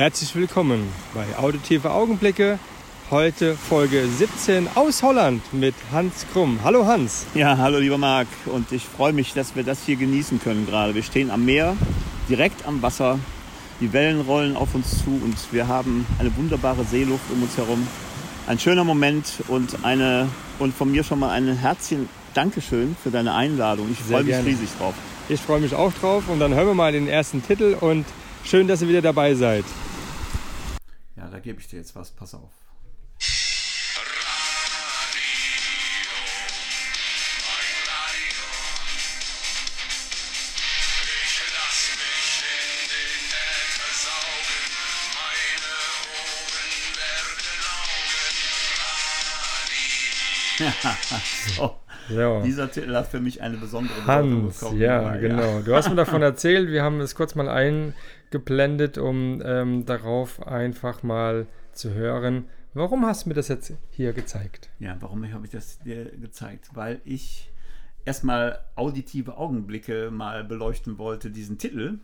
Herzlich willkommen bei Auditive Augenblicke. Heute Folge 17 aus Holland mit Hans Krumm. Hallo Hans. Ja, hallo lieber Marc. Und ich freue mich, dass wir das hier genießen können gerade. Wir stehen am Meer, direkt am Wasser. Die Wellen rollen auf uns zu und wir haben eine wunderbare Seeluft um uns herum. Ein schöner Moment und, eine, und von mir schon mal ein Herzchen Dankeschön für deine Einladung. Ich freue mich riesig drauf. Ich freue mich auch drauf und dann hören wir mal den ersten Titel und schön, dass ihr wieder dabei seid. Ja, gebe ich dir jetzt was. Pass auf. Ich lass mich in den Äther saugen, meine Ohren werden Augen. Radio. So, dieser Titel hat für mich eine besondere Bedeutung Hans, bekommen. ja, genau. Du hast mir davon erzählt. Wir haben es kurz mal eingeblendet, um ähm, darauf einfach mal zu hören. Warum hast du mir das jetzt hier gezeigt? Ja, warum habe ich das dir gezeigt? Weil ich erstmal auditive Augenblicke mal beleuchten wollte, diesen Titel,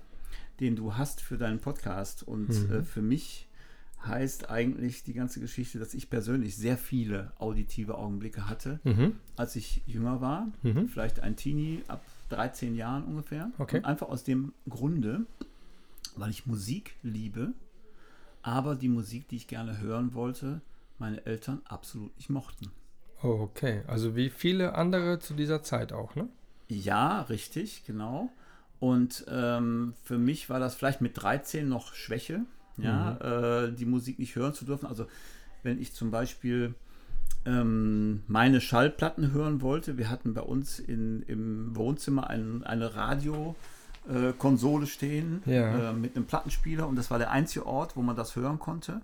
den du hast für deinen Podcast. Und äh, für mich heißt eigentlich die ganze Geschichte, dass ich persönlich sehr viele auditive Augenblicke hatte, Mhm. als ich jünger war. Mhm. Vielleicht ein Teenie ab 13 Jahren ungefähr. Okay. Einfach aus dem Grunde, weil ich Musik liebe, aber die Musik, die ich gerne hören wollte, meine Eltern absolut nicht mochten. Okay, also wie viele andere zu dieser Zeit auch, ne? Ja, richtig, genau. Und ähm, für mich war das vielleicht mit 13 noch Schwäche, ja, äh, die Musik nicht hören zu dürfen. Also wenn ich zum Beispiel ähm, meine Schallplatten hören wollte, wir hatten bei uns in, im Wohnzimmer ein, eine Radiokonsole äh, Konsole stehen Ja. äh, mit einem Plattenspieler und das war der einzige Ort, wo man das hören konnte.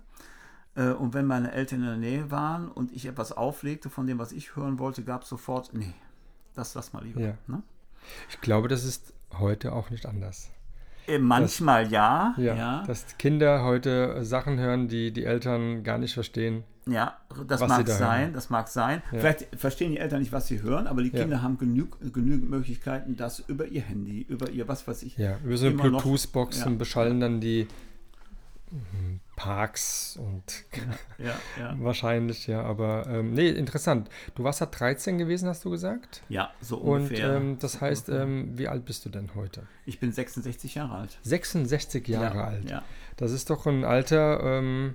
Äh, Und wenn meine Eltern in der Nähe waren und ich etwas auflegte von dem, was ich hören wollte, gab es sofort, nee, das lass mal lieber. Ja. Ne? Ich glaube, das ist heute auch nicht anders. Äh, Manchmal ja, Ja, ja, dass Kinder heute Sachen hören, die die Eltern gar nicht verstehen. ja, das mag da sein, hören. das mag sein. Ja. Vielleicht verstehen die Eltern nicht, was sie hören, aber die Ja. Kinder haben genug, genügend Möglichkeiten, das über ihr Handy, über ihr was weiß ich. Ja, über so eine Bluetooth-Box ja. und beschallen dann die Parks und Ja, ja. wahrscheinlich, ja, aber ähm, nee, interessant. Du warst ja 13 gewesen, hast du gesagt? ja so Und ungefähr. ähm, das heißt, ähm, wie alt bist du denn heute? ich bin 66 Jahre alt. 66 Jahre ja, alt. Ja. Das ist doch ein Alter, ähm,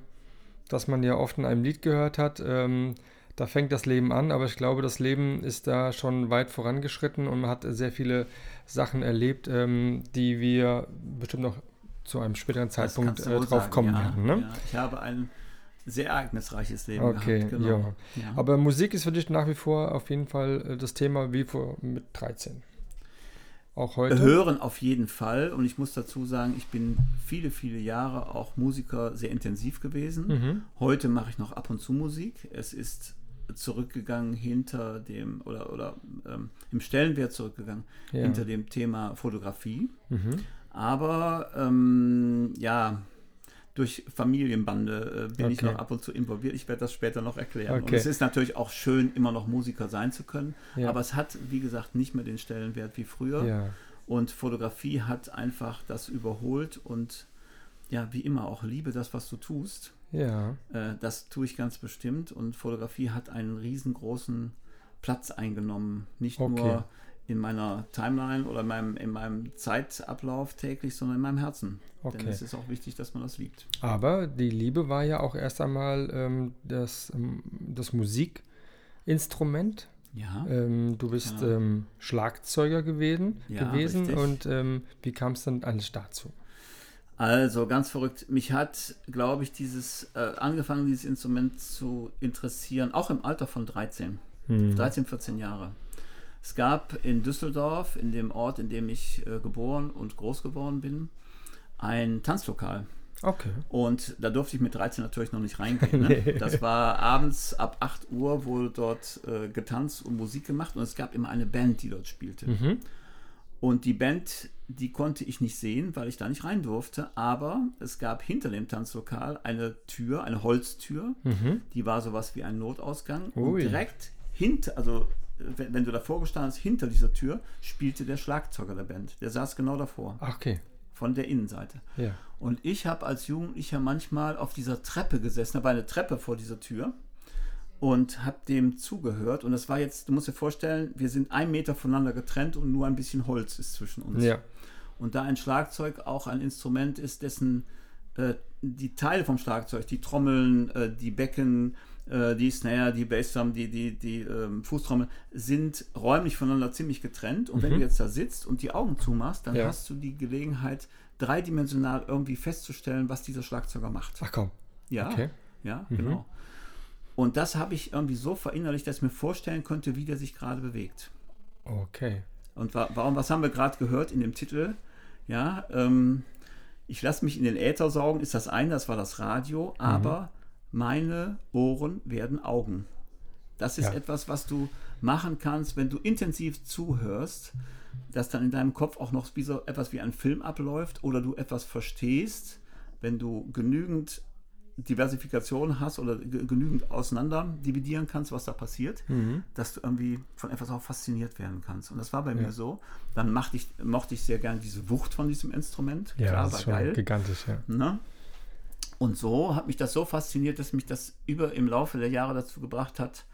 das man ja oft in einem Lied gehört hat. Ähm, da fängt das Leben an, aber ich glaube, das Leben ist da schon weit vorangeschritten und man hat sehr viele Sachen erlebt, ähm, die wir bestimmt noch zu einem späteren Zeitpunkt äh, drauf sagen, kommen ja, werden. Ne? Ja. Ich habe ein sehr ereignisreiches Leben Okay, gehabt. Genau. ja. Ja. Aber Musik ist für dich nach wie vor auf jeden Fall äh, das Thema wie vor mit 13. Auch heute. Hören auf jeden Fall. Und ich muss dazu sagen, ich bin viele, viele Jahre auch Musiker sehr intensiv gewesen. Mhm. Heute mache ich noch ab und zu Musik. Es ist zurückgegangen hinter dem, oder, oder ähm, im Stellenwert zurückgegangen, Ja. hinter dem Thema Fotografie. Mhm. Aber ähm, ja, durch Familienbande äh, bin ich Okay. noch ab und zu involviert. Ich werde das später noch erklären. Und Okay. es ist natürlich auch schön, immer noch Musiker sein zu können. Ja. Aber es hat, wie gesagt, nicht mehr den Stellenwert wie früher. Ja. Und Fotografie hat einfach das überholt und ja, wie immer auch liebe das, was du tust. Ja. Äh, das tue ich ganz bestimmt und Fotografie hat einen riesengroßen Platz eingenommen. Nicht Okay. nur in meiner Timeline oder in meinem, in meinem Zeitablauf täglich, sondern in meinem Herzen. Denn Okay. es ist auch wichtig, dass man das liebt. Aber die Liebe war ja auch erst einmal ähm, das, ähm, das Musikinstrument. Ja. Ähm, du bist Genau. ähm, Schlagzeuger gewesen, Ja, gewesen richtig. und ähm, wie kam es dann alles dazu? Also ganz verrückt. Mich hat, glaube ich, dieses äh, angefangen, dieses Instrument zu interessieren, auch im Alter von 13. Hm. 13, 14 Jahre. Es gab in Düsseldorf, in dem Ort, in dem ich äh, geboren und groß geworden bin, ein Tanzlokal. Okay. Und da durfte ich mit 13 natürlich noch nicht reingehen. Ne? Das war abends ab 8 Uhr wurde dort äh, getanzt und Musik gemacht und es gab immer eine Band, die dort spielte. Mhm. Und die Band, die konnte ich nicht sehen, weil ich da nicht rein durfte. Aber es gab hinter dem Tanzlokal eine Tür, eine Holztür. Mhm. Die war sowas wie ein Notausgang. Ui. Und direkt hinter, also wenn, wenn du davor gestanden hast, hinter dieser Tür, spielte der Schlagzeuger der Band. Der saß genau davor. Ach, okay. von der Innenseite. Ja. Und ich habe als Jugendlicher manchmal auf dieser Treppe gesessen, da war eine Treppe vor dieser Tür und habe dem zugehört. Und das war jetzt, du musst dir vorstellen, wir sind ein Meter voneinander getrennt und nur ein bisschen Holz ist zwischen uns. Ja. Und da ein Schlagzeug auch ein Instrument ist, dessen äh, die Teile vom Schlagzeug, die Trommeln, äh, die Becken, äh, die Snare, die Bassdrum, die, die, die ähm, Fußtrommel, sind räumlich voneinander ziemlich getrennt. Und wenn du jetzt da sitzt und die Augen zumachst, dann Mhm. Ja. hast du die Gelegenheit, dreidimensional irgendwie festzustellen, was dieser Schlagzeuger macht. Ach komm. Ja, Okay. ja, Mhm. genau. Und das habe ich irgendwie so verinnerlicht, dass ich mir vorstellen könnte, wie der sich gerade bewegt. Okay. Und wa warum, was haben wir gerade gehört in dem Titel? Ja, ähm, ich lasse mich in den Äther saugen, ist das eine, das war das Radio, Mhm. aber meine Ohren werden Augen. Das ist Ja. etwas, was du machen kannst, wenn du intensiv zuhörst, dass dann in deinem Kopf auch noch wie so etwas wie ein Film abläuft oder du etwas verstehst, wenn du genügend Diversifikation hast oder ge- genügend auseinander dividieren kannst, was da passiert, Mhm. dass du irgendwie von etwas auch fasziniert werden kannst. Und das war bei mir so. Dann ich, mochte ich sehr gerne diese Wucht von diesem Instrument. Ja, Klar, das war ist schon geil. gigantisch, ja. Ne? Und so hat mich das so fasziniert, dass mich das über im Laufe der Jahre dazu gebracht hat,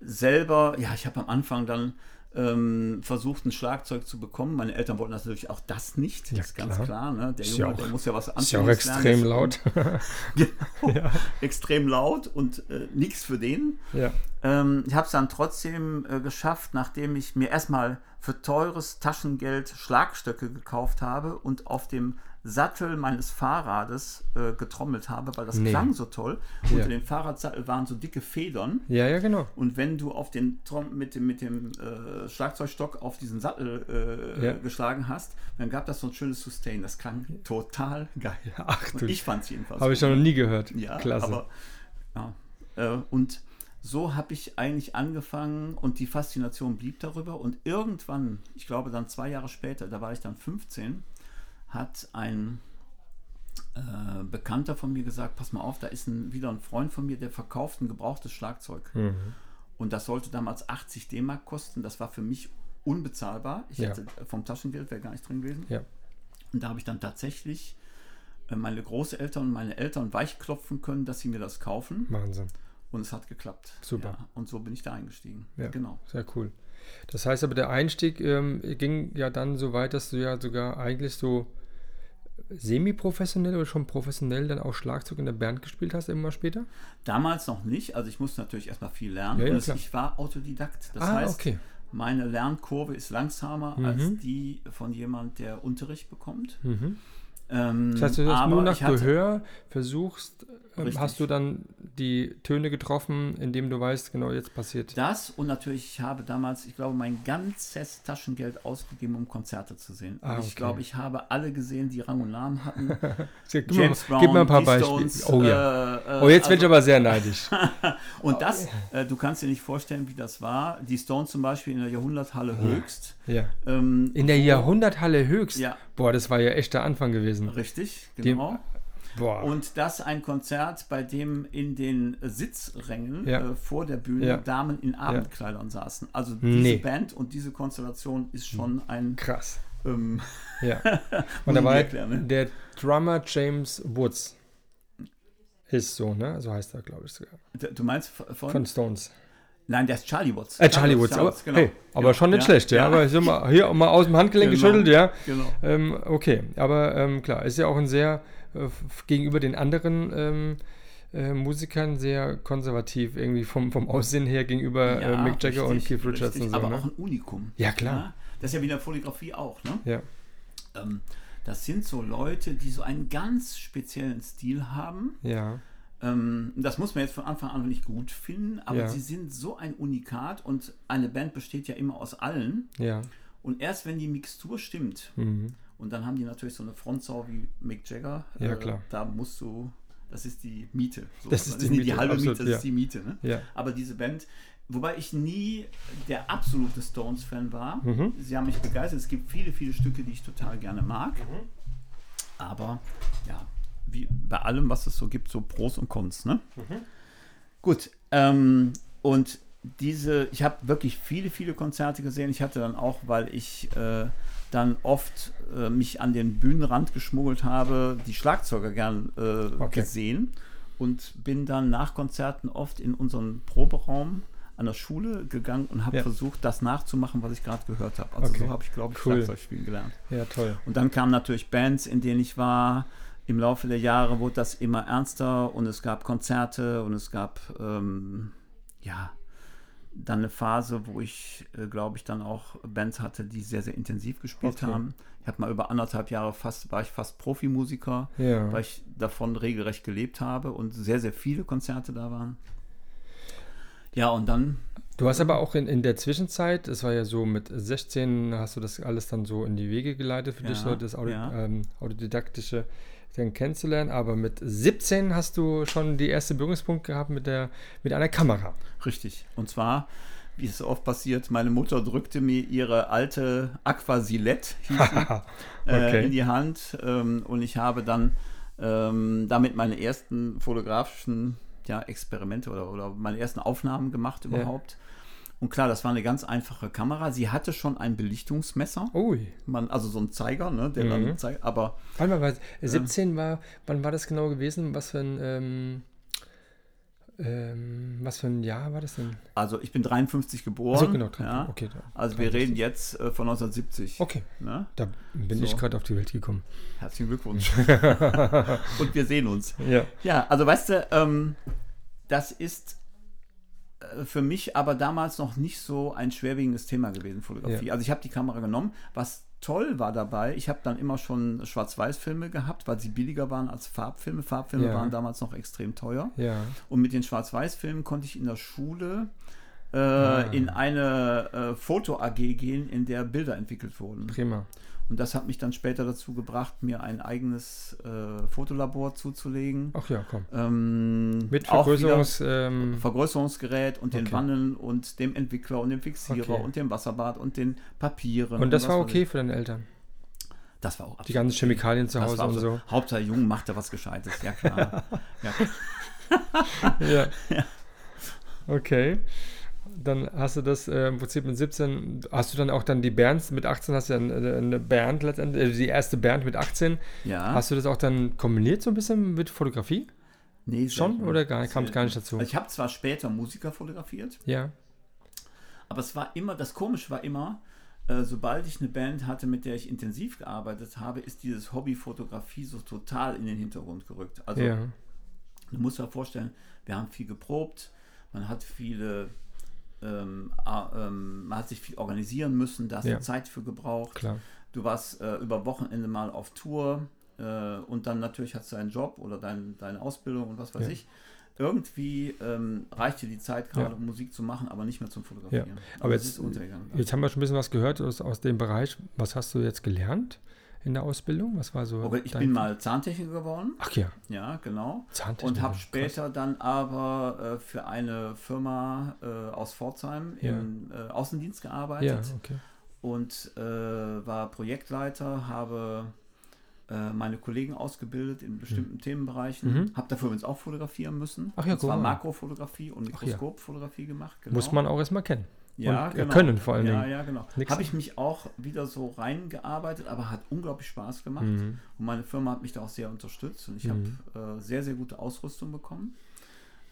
selber, ja, ich habe am Anfang dann ähm, versucht, ein Schlagzeug zu bekommen. Meine Eltern wollten das natürlich auch das nicht, Ja, das ist ganz klar. klar. Ne? Der Ist Junge, ja auch- der muss ja was Ist ja auch lernen. extrem Das- laut. Genau, extrem laut und äh, nichts für den. ja. Ähm, ich habe es dann trotzdem äh, geschafft, nachdem ich mir erstmal für teures Taschengeld Schlagstöcke gekauft habe und auf dem Sattel meines Fahrrades äh, getrommelt habe, weil das Nee. klang so toll. Ja. Unter dem Fahrradsattel waren so dicke Federn. ja, ja, genau. Und wenn du auf den Trom mit dem, mit dem äh, Schlagzeugstock auf diesen Sattel äh, Ja. geschlagen hast, dann gab das so ein schönes Sustain. Das klang total geil. Ach du, Und ich fand es jedenfalls. habe ich noch nie gehört. Ja, Klasse. aber ja, äh, und so habe ich eigentlich angefangen und die Faszination blieb darüber. Und irgendwann, ich glaube dann zwei Jahre später, da war ich dann 15, hat ein äh, Bekannter von mir gesagt, pass mal auf, da ist ein, wieder ein Freund von mir, der verkauft ein gebrauchtes Schlagzeug. Mhm. Und das sollte damals 80 D-Mark kosten. Das war für mich unbezahlbar. Ich Ja. hätte vom Taschengeld wäre gar nicht drin gewesen. Ja. Und da habe ich dann tatsächlich äh, meine Großeltern und meine Eltern weichklopfen können, dass sie mir das kaufen. Wahnsinn. Und es hat geklappt. Super. Ja, und so bin ich da eingestiegen. Ja. Genau. Sehr cool. Das heißt aber, der Einstieg ähm, ging ja dann so weit, dass du ja sogar eigentlich so semi-professionell oder schon professionell dann auch Schlagzeug in der Band gespielt hast, immer später? Damals noch nicht. Also ich musste natürlich erstmal viel lernen. Ja, ja, Also ich war Autodidakt. Das ah, heißt, okay. meine Lernkurve ist langsamer Mhm. als die von jemand, der Unterricht bekommt. Mhm. Ähm, Das heißt, du hast nur nach hatte- Gehör versuchst, Richtig. hast du dann die Töne getroffen, indem du weißt, genau jetzt passiert. Das und natürlich, ich habe damals, ich glaube, mein ganzes Taschengeld ausgegeben, um Konzerte zu sehen. Ah, Und Ich okay. glaube, ich habe alle gesehen, die Rang und Namen hatten. Gib, mir, James mal- Brown, gib mir ein paar Beispiele. Oh ja. äh, äh, oh, jetzt werde ich also- aber sehr neidisch. Und das, äh, du kannst dir nicht vorstellen, wie das war. Die Stones zum Beispiel in der Jahrhunderthalle höchst. ja. Ähm, In der Jahrhunderthalle höchst. Ja. Boah, das war ja echt der Anfang gewesen. richtig, genau. Boah. Und das ein Konzert, bei dem in den Sitzrängen Ja. äh, vor der Bühne Ja. Damen in Abendkleidern saßen. Also diese Nee. Band und diese Konstellation ist schon ein Krass. ähm, Ja. Und da war erklären, ne? der Drummer James Woods. Ist so, ne? So heißt er, glaube ich sogar. du meinst von? Von Stones. Nein, der ist Charlie Watts. Äh, Charlie Woods. Aber, genau. hey, aber Genau. schon nicht Ja, schlecht, ja. Aber ich sag mal, hier mal aus dem Handgelenk Genau. geschüttelt, ja. Genau. Ähm, okay, aber ähm, klar, ist ja auch ein sehr, äh, gegenüber den anderen ähm, äh, Musikern sehr konservativ, irgendwie vom, vom Aussehen her gegenüber äh, Ja, Mick Jagger und richtig, Keith Richards richtig, und so. Aber ne? auch ein Unikum. Ja, klar. Das ist ja wie in der Fotografie auch, ne? Ja, Ähm, das sind so Leute, die so einen ganz speziellen Stil haben. ja, Ähm, das muss man jetzt von Anfang an nicht gut finden, aber Ja. sie sind so ein Unikat und eine Band besteht ja immer aus allen. ja. Und erst wenn die Mixtur stimmt, Mhm. und dann haben die natürlich so eine Frontsau wie Mick Jagger, äh, Ja, klar. da musst du, das ist die Miete. So. Das ist die Miete, die halbe absolut, Miete, das ja. ist die Miete. Ne? Ja. Aber diese Band, wobei ich nie der absolute Stones-Fan war, Mhm. sie haben mich begeistert. Es gibt viele, viele Stücke, die ich total gerne mag. Mhm. Aber ja, wie bei allem, was es so gibt, so Pros und Cons. Ne? Gut, ähm, und diese, ich habe wirklich viele, viele Konzerte gesehen. Ich hatte dann auch, weil ich äh, dann oft äh, mich an den Bühnenrand geschmuggelt habe, die Schlagzeuger gern äh, Okay. gesehen und bin dann nach Konzerten oft in unseren Proberaum an der Schule gegangen und habe Ja. versucht, das nachzumachen, was ich gerade gehört habe. Also Okay. so habe ich, glaube ich, Cool. Schlagzeug spielen gelernt. Ja, toll. Und dann kamen natürlich Bands, in denen ich war. Im Laufe der Jahre wurde das immer ernster und es gab Konzerte und es gab, ähm, ja, dann eine Phase, wo ich, äh, glaube ich, dann auch Bands hatte, die sehr, sehr intensiv gespielt Okay. haben. Ich habe mal über anderthalb Jahre fast, war ich fast Profimusiker, Ja. weil ich davon regelrecht gelebt habe und sehr, sehr viele Konzerte da waren. Ja, und dann Du hast aber auch in, in der Zwischenzeit, es war ja so mit 16, hast du das alles dann so in die Wege geleitet für dich, Ja, so das Auto, ja. ähm, Autodidaktische dann kennenzulernen. Aber mit 17 hast du schon die erste Berührungspunkt gehabt mit, der, mit einer Kamera. Richtig. Und zwar, wie es so oft passiert, meine Mutter drückte mir ihre alte Aquasilette äh, Okay. in die Hand ähm, und ich habe dann ähm, damit meine ersten fotografischen ja, Experimente oder, oder meine ersten Aufnahmen gemacht überhaupt. Und klar, das war eine ganz einfache Kamera. Sie hatte schon ein Belichtungsmesser, Ui. man, also so ein Zeiger, ne, der Mhm. dann zeigt, aber mal, was- 17 war, wann war das genau gewesen? Was für ein, ähm, ähm, was für ein Jahr war das denn? also ich bin 53 geboren. Achso, genau, ja. okay. Also wir 53. reden jetzt äh, von 1970. Okay, Ne? da bin So. ich gerade auf die Welt gekommen. Herzlichen Glückwunsch. Und wir sehen uns. Ja. Ja, also weißt du, ähm, das ist für mich aber damals noch nicht so ein schwerwiegendes Thema gewesen, Fotografie. Ja. Also ich habe die Kamera genommen. Was toll war dabei, ich habe dann immer schon Schwarz-Weiß-Filme gehabt, weil sie billiger waren als Farbfilme. Farbfilme Ja. waren damals noch extrem teuer. Ja. Und mit den Schwarz-Weiß-Filmen konnte ich in der Schule äh, Ah. in eine äh, Foto-AG gehen, in der Bilder entwickelt wurden. Prima. Und das hat mich dann später dazu gebracht, mir ein eigenes äh, Fotolabor zuzulegen. Ach ja, komm. Ähm, Mit Vergrößerungs... Ähm, Vergrößerungsgerät und den Okay. Wannen und dem Entwickler und dem Fixierer Okay. und dem Wasserbad und den Papieren. und das was war okay für deine Eltern? Das war auch Die ganzen Chemikalien zu Hause und so. Hauptsache Jung macht da was Gescheites, ja klar. ja, Ja. Okay. Dann hast du das äh, im Prinzip mit 17, hast du dann auch dann die Bands, mit 18 hast du ja eine, eine Band letztendlich, äh, die erste Band mit 18. ja. Hast du das auch dann kombiniert so ein bisschen mit Fotografie? nee, Schon oder gar, kam es gar nicht dazu? Also ich habe zwar später Musiker fotografiert, Ja. aber es war immer, das Komische war immer, äh, sobald ich eine Band hatte, mit der ich intensiv gearbeitet habe, ist dieses Hobby Fotografie so total in den Hintergrund gerückt. Also ja. Du musst dir vorstellen, wir haben viel geprobt, man hat viele, ähm, ähm, man hat sich viel organisieren müssen, da hast Ja. du Zeit für gebraucht. Klar. Du warst äh, über Wochenende mal auf Tour äh, und dann natürlich hast du einen Job oder dein, deine Ausbildung und was weiß Ja. ich. Irgendwie ähm, reicht dir die Zeit gerade, Ja. um Musik zu machen, aber nicht mehr zum Fotografieren. Ja. Also Aber es jetzt-. Jetzt haben wir schon ein bisschen was gehört aus, aus dem Bereich. Was hast du jetzt gelernt in der Ausbildung? Was war so? Okay, ich bin mal Zahntechniker geworden, Ach ja, ja, genau. Zahntechnik. Und habe krass. später dann aber äh, für eine Firma äh, aus Pforzheim Ja. im äh, Außendienst Ja, gearbeitet okay. und äh, war Projektleiter, habe äh, meine Kollegen ausgebildet in bestimmten Themenbereichen, Mhm. habe dafür übrigens auch fotografieren müssen. Ach ja, und zwar. Makrofotografie und Ach ja. Mikroskopfotografie gemacht. Genau. Muss man auch erstmal kennen. Ja, und, äh, können vor allen ja, Dingen. Ja, genau. Habe ich mich auch wieder so reingearbeitet, aber hat unglaublich Spaß gemacht. Mhm. Und meine Firma hat mich da auch sehr unterstützt und ich Mhm. habe äh, sehr, sehr gute Ausrüstung bekommen.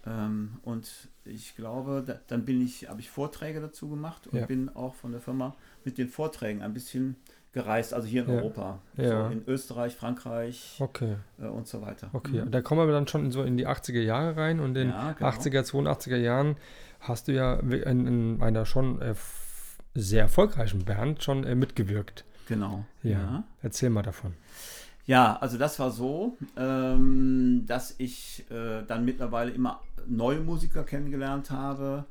Ähm, und ich glaube, da, dann bin ich, habe ich Vorträge dazu gemacht und Ja. bin auch von der Firma mit den Vorträgen ein bisschen gereist, also hier in Ja. Europa, Ja. so in Österreich, Frankreich Okay, äh, und so weiter. okay. Mhm. Da kommen wir dann schon so in die 80er Jahre rein und in Ja, genau. 80er, 82er Jahren hast du ja in, in einer schon äh, sehr erfolgreichen Band schon äh, mitgewirkt. Genau. Ja. ja. Erzähl mal davon. Ja, also das war so, ähm, dass ich äh, dann mittlerweile immer neue Musiker kennengelernt habe,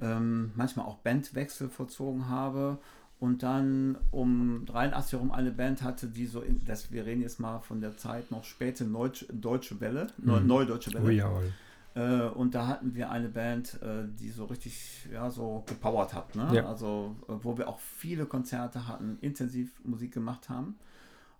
ähm, manchmal auch Bandwechsel vollzogen habe und dann um 83 herum eine Band hatte, die so, in, das, wir reden jetzt mal von der Zeit noch späte Neutsch, Deutsche Welle, Mhm. Neue Deutsche Welle. Oh jawohl. Äh, und da hatten wir eine Band, äh, die so richtig, ja, so gepowert hat, ne? Ja. Also, äh, wo wir auch viele Konzerte hatten, intensiv Musik gemacht haben.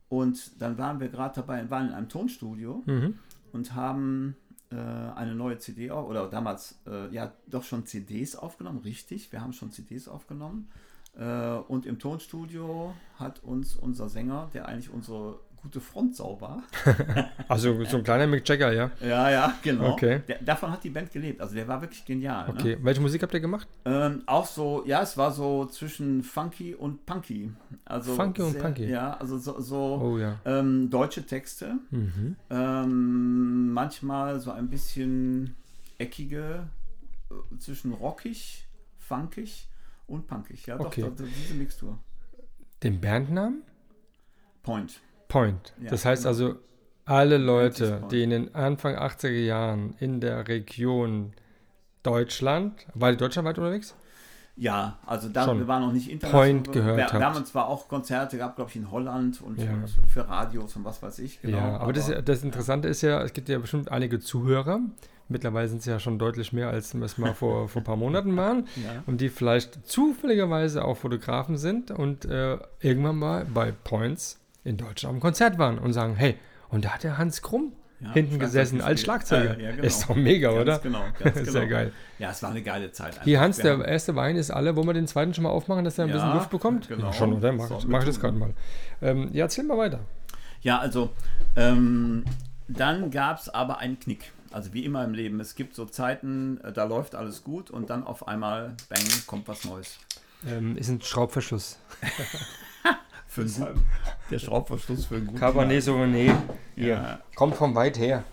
Und dann waren wir gerade dabei, waren in einem Tonstudio Mhm. und haben äh, eine neue CD oder damals, äh, ja, doch schon CDs aufgenommen, richtig. Wir haben schon CDs aufgenommen. Äh, und im Tonstudio hat uns unser Sänger, der eigentlich unsere gute Frontsau war, Also so ein kleiner Mick Jagger, ja. ja, ja, genau. Okay. Der, davon hat die Band gelebt. Also der war wirklich genial. Ne? Okay, welche Musik habt ihr gemacht? Ähm, auch so, ja, es war so zwischen funky und punky. Also Funky und punky. Ja, also so, so Oh ja. ähm, deutsche Texte. Mhm. Ähm, manchmal so ein bisschen eckige, äh, zwischen rockig, funkig und punkig. Ja, doch, Okay. doch, diese Mixtur. Den Bandnamen? Point. Point. Das heißt genau. also, alle Leute, die in den Anfang 80er Jahren in der Region Deutschland, war die deutschlandweit unterwegs? Ja, also da, Schon wir waren noch nicht international. Point gehört wir, wir haben uns zwar auch Konzerte gehabt, glaube ich, in Holland und, Ja. für Radios und was weiß ich. Genau, ja, aber, das, das Interessante ist ja, es gibt ja bestimmt einige Zuhörer. Mittlerweile sind es ja schon deutlich mehr, als es mal vor, vor ein paar Monaten waren. Ja. Und die vielleicht zufälligerweise auch Fotografen sind und äh, irgendwann mal bei Points in Deutschland am Konzert waren und sagen, hey, und da hat der Hans Krumm Ja, hinten gesessen als. Schlagzeuger. Äh, ja, genau. Ist doch mega, Ganz oder? Genau, ganz genau. Sehr geil. Ja, es war eine geile Zeit. einfach. Hier, Hans, Wir der erste Wein ist alle. Wollen wir den zweiten schon mal aufmachen, dass er ein Ja, bisschen Luft bekommt? genau. Ja, schon, oder? Mach, wir mach ich das gerade mal. Ähm, ja, erzähl mal weiter. Ja, also ähm, dann gab es aber einen Knick. Also wie immer im Leben. Es gibt so Zeiten, äh, da läuft alles gut und dann auf einmal, bang, kommt was Neues. Ähm, ist ein Schraubverschluss. Für einen guten, der Schraubverschluss für einen guten Cabernet Sauvignon. Ja. Kommt vom weit her.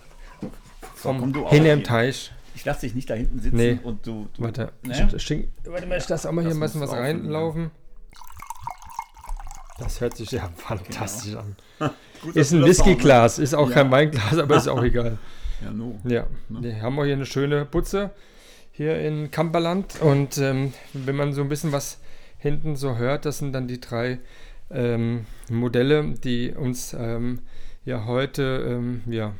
Vom komm auch hin im. Teich. Ich lasse dich nicht da hinten sitzen Nee. und du. du Warte, Ne? ich, ich, warte mal, ich lasse auch mal hier ein bisschen was laufen, reinlaufen. Das hört sich ja fantastisch an. Gut, Ist ein auch- Whiskyglas, ist auch Ja. kein Weinglas, aber ist auch egal. Ja, no. Ja, wir haben wir hier eine schöne Butze hier in Kamperland und ähm, wenn man so ein bisschen was hinten so hört, das sind dann die drei ähm, Modelle, die uns ähm, ja heute ähm, ja,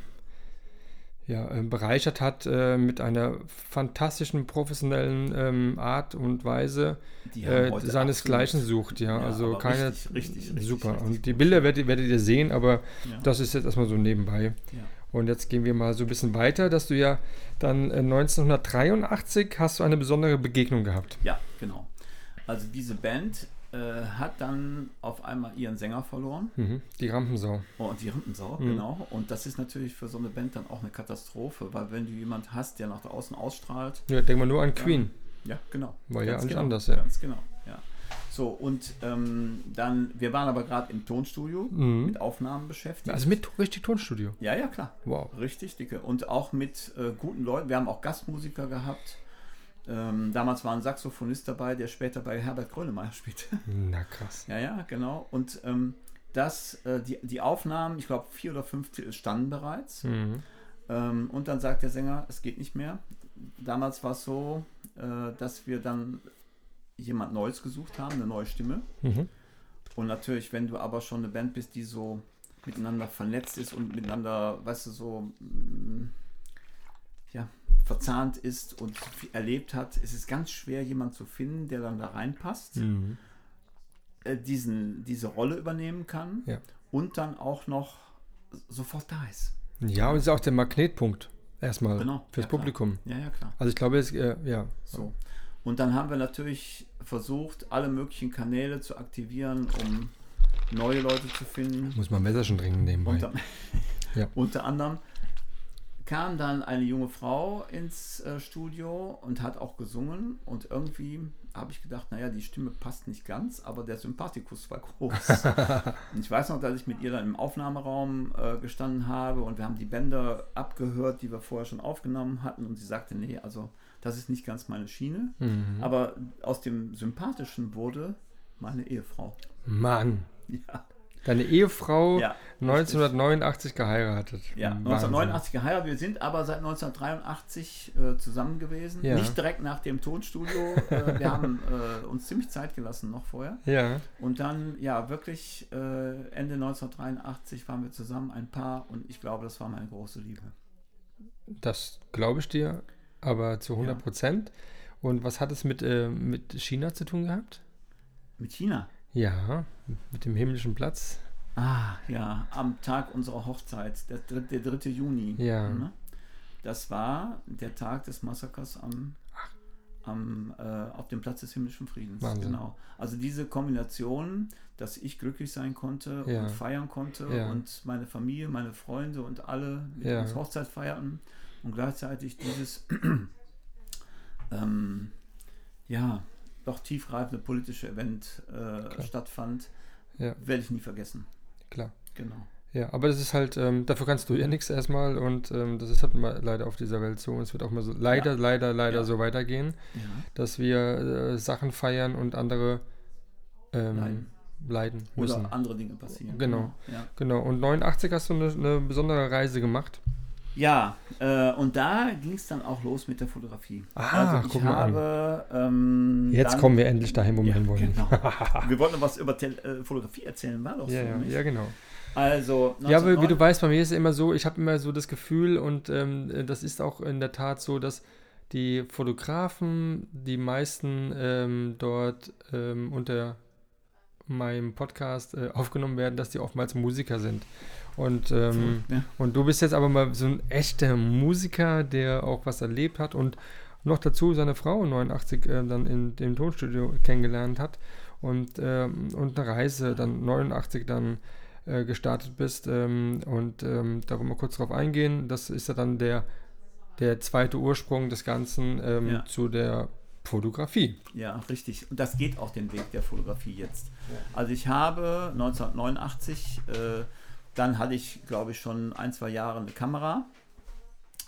ja, äh, bereichert hat äh, mit einer fantastischen professionellen ähm, Art und Weise, äh, seinesgleichen sucht. Ja, Ja, also keine richtig, richtig, richtig, super. und die. Bilder werdet, werdet ihr sehen, aber Ja. das ist jetzt erstmal so nebenbei. Ja. Und jetzt gehen wir mal so ein bisschen weiter, dass du ja dann äh, 1983 hast du eine besondere Begegnung gehabt. Ja, genau. Also diese Band äh, hat dann auf einmal ihren Sänger verloren. Mhm. Die Rampensau. Oh, und die Rimpensau, Mhm. genau. Und das ist natürlich für so eine Band dann auch eine Katastrophe, weil wenn du jemand hast, der nach außen ausstrahlt, Ja, denk mal nur an Queen. ja, genau. War ja Ganz alles genau, anders, ja. Ganz genau, ja. So, und ähm, dann, wir waren aber gerade im Tonstudio Mhm. mit Aufnahmen beschäftigt. Also mit richtig Tonstudio. ja, ja, klar. Wow. Richtig dicke. Und auch mit äh, guten Leuten. Wir haben auch Gastmusiker gehabt. Ähm, damals war ein Saxophonist dabei, der später bei Herbert Grönemeyer spielte. Na krass. Ja, ja, genau. Und ähm, das, äh, die, die Aufnahmen, ich glaube vier oder fünf standen bereits. Mhm. Ähm, und dann sagt der Sänger, es geht nicht mehr. Damals war es so, äh, dass wir dann jemand Neues gesucht haben, eine neue Stimme. Mhm. Und natürlich, wenn du aber schon eine Band bist, die so miteinander vernetzt ist und miteinander, weißt du, so mm, ja, verzahnt ist und erlebt hat, ist es ganz schwer, jemanden zu finden, der dann da reinpasst, Mhm. äh, diesen, diese Rolle übernehmen kann Ja. und dann auch noch sofort da ist. Ja, und ist auch der Magnetpunkt erstmal Genau, fürs ja, klar. Publikum. Ja, ja, klar. Also ich glaube, es, äh, ja. So. Und dann haben wir natürlich versucht, alle möglichen Kanäle zu aktivieren, um neue Leute zu finden. Muss man Messerchen trinken nebenbei. Unter, Ja. unter anderem kam dann eine junge Frau ins äh, Studio und hat auch gesungen und irgendwie habe ich gedacht, naja, die Stimme passt nicht ganz, aber der Sympathikus war groß. und ich weiß noch, dass ich mit ihr dann im Aufnahmeraum äh, gestanden habe und wir haben die Bänder abgehört, die wir vorher schon aufgenommen hatten und sie sagte, nee, also das ist nicht ganz meine Schiene, Mhm. aber aus dem Sympathischen wurde meine Ehefrau. Mann, Ja. Deine Ehefrau Ja, 1989 geheiratet. Ja, Wahnsinn. 1989 geheiratet. Wir sind aber seit 1983 äh, zusammen gewesen. Ja. Nicht direkt nach dem Tonstudio. äh, wir haben äh, uns ziemlich Zeit gelassen noch vorher. Ja, Und dann, ja, wirklich äh, Ende 1983 waren wir zusammen, ein Paar. Und ich glaube, das war meine große Liebe. das glaube ich dir, aber zu 100 Prozent. Und was hat es mit, äh, mit China zu tun gehabt? Mit China. Ja, mit dem himmlischen Platz. Ah, ja, am Tag unserer Hochzeit, der, der 3. Juni. Ja. Ne? Das war der Tag des Massakers am am, äh, auf dem Platz des himmlischen Friedens. Wahnsinn. Genau. Also diese Kombination, dass ich glücklich sein konnte Ja. und feiern konnte Ja. und meine Familie, meine Freunde und alle mit Ja. uns Hochzeit feierten und gleichzeitig dieses ähm, ja doch tiefgreifende politische Event äh, stattfand, Ja. werde ich nie vergessen. Klar. Genau. Ja, aber das ist halt, ähm, dafür kannst du ja nichts erstmal und ähm, das ist halt mal leider auf dieser Welt so. Und es wird auch mal so leider, Ja. leider, leider Ja. so weitergehen, dass wir äh, Sachen feiern und andere ähm, Leiden. leiden müssen. Oder andere Dinge passieren. Genau. Ja. Genau. Und 89 hast du eine, eine besondere Reise gemacht. Ja, äh, und da ging es dann auch los mit der Fotografie. Ah, also ich guck mal an. habe. Ähm, Jetzt dann- kommen wir endlich dahin, wo wir ja, hin wollen. Genau. wir wollten noch was über Tel äh, Fotografie erzählen, war doch Ja, so. ja, nicht? ja, genau. Also, Ja, aber wie 1909 du weißt, bei mir ist es immer so, ich habe immer so das Gefühl und ähm, das ist auch in der Tat so, dass die Fotografen, die meisten ähm, dort ähm, unter meinem Podcast äh, aufgenommen werden, dass die oftmals Musiker sind. Und, ähm, ja. und du bist jetzt aber mal so ein echter Musiker, der auch was erlebt hat und noch dazu seine Frau 89 äh, dann in dem Tonstudio kennengelernt hat und, ähm, und eine Reise dann 89 dann äh, gestartet bist ähm, und ähm, da wollen wir kurz drauf eingehen. Das ist ja dann der, der zweite Ursprung des Ganzen ähm, Ja. zu der Fotografie. Ja, richtig. Und das geht auch den Weg der Fotografie jetzt. Also ich habe 1989, äh, dann hatte ich, glaube ich, schon ein, zwei Jahre eine Kamera.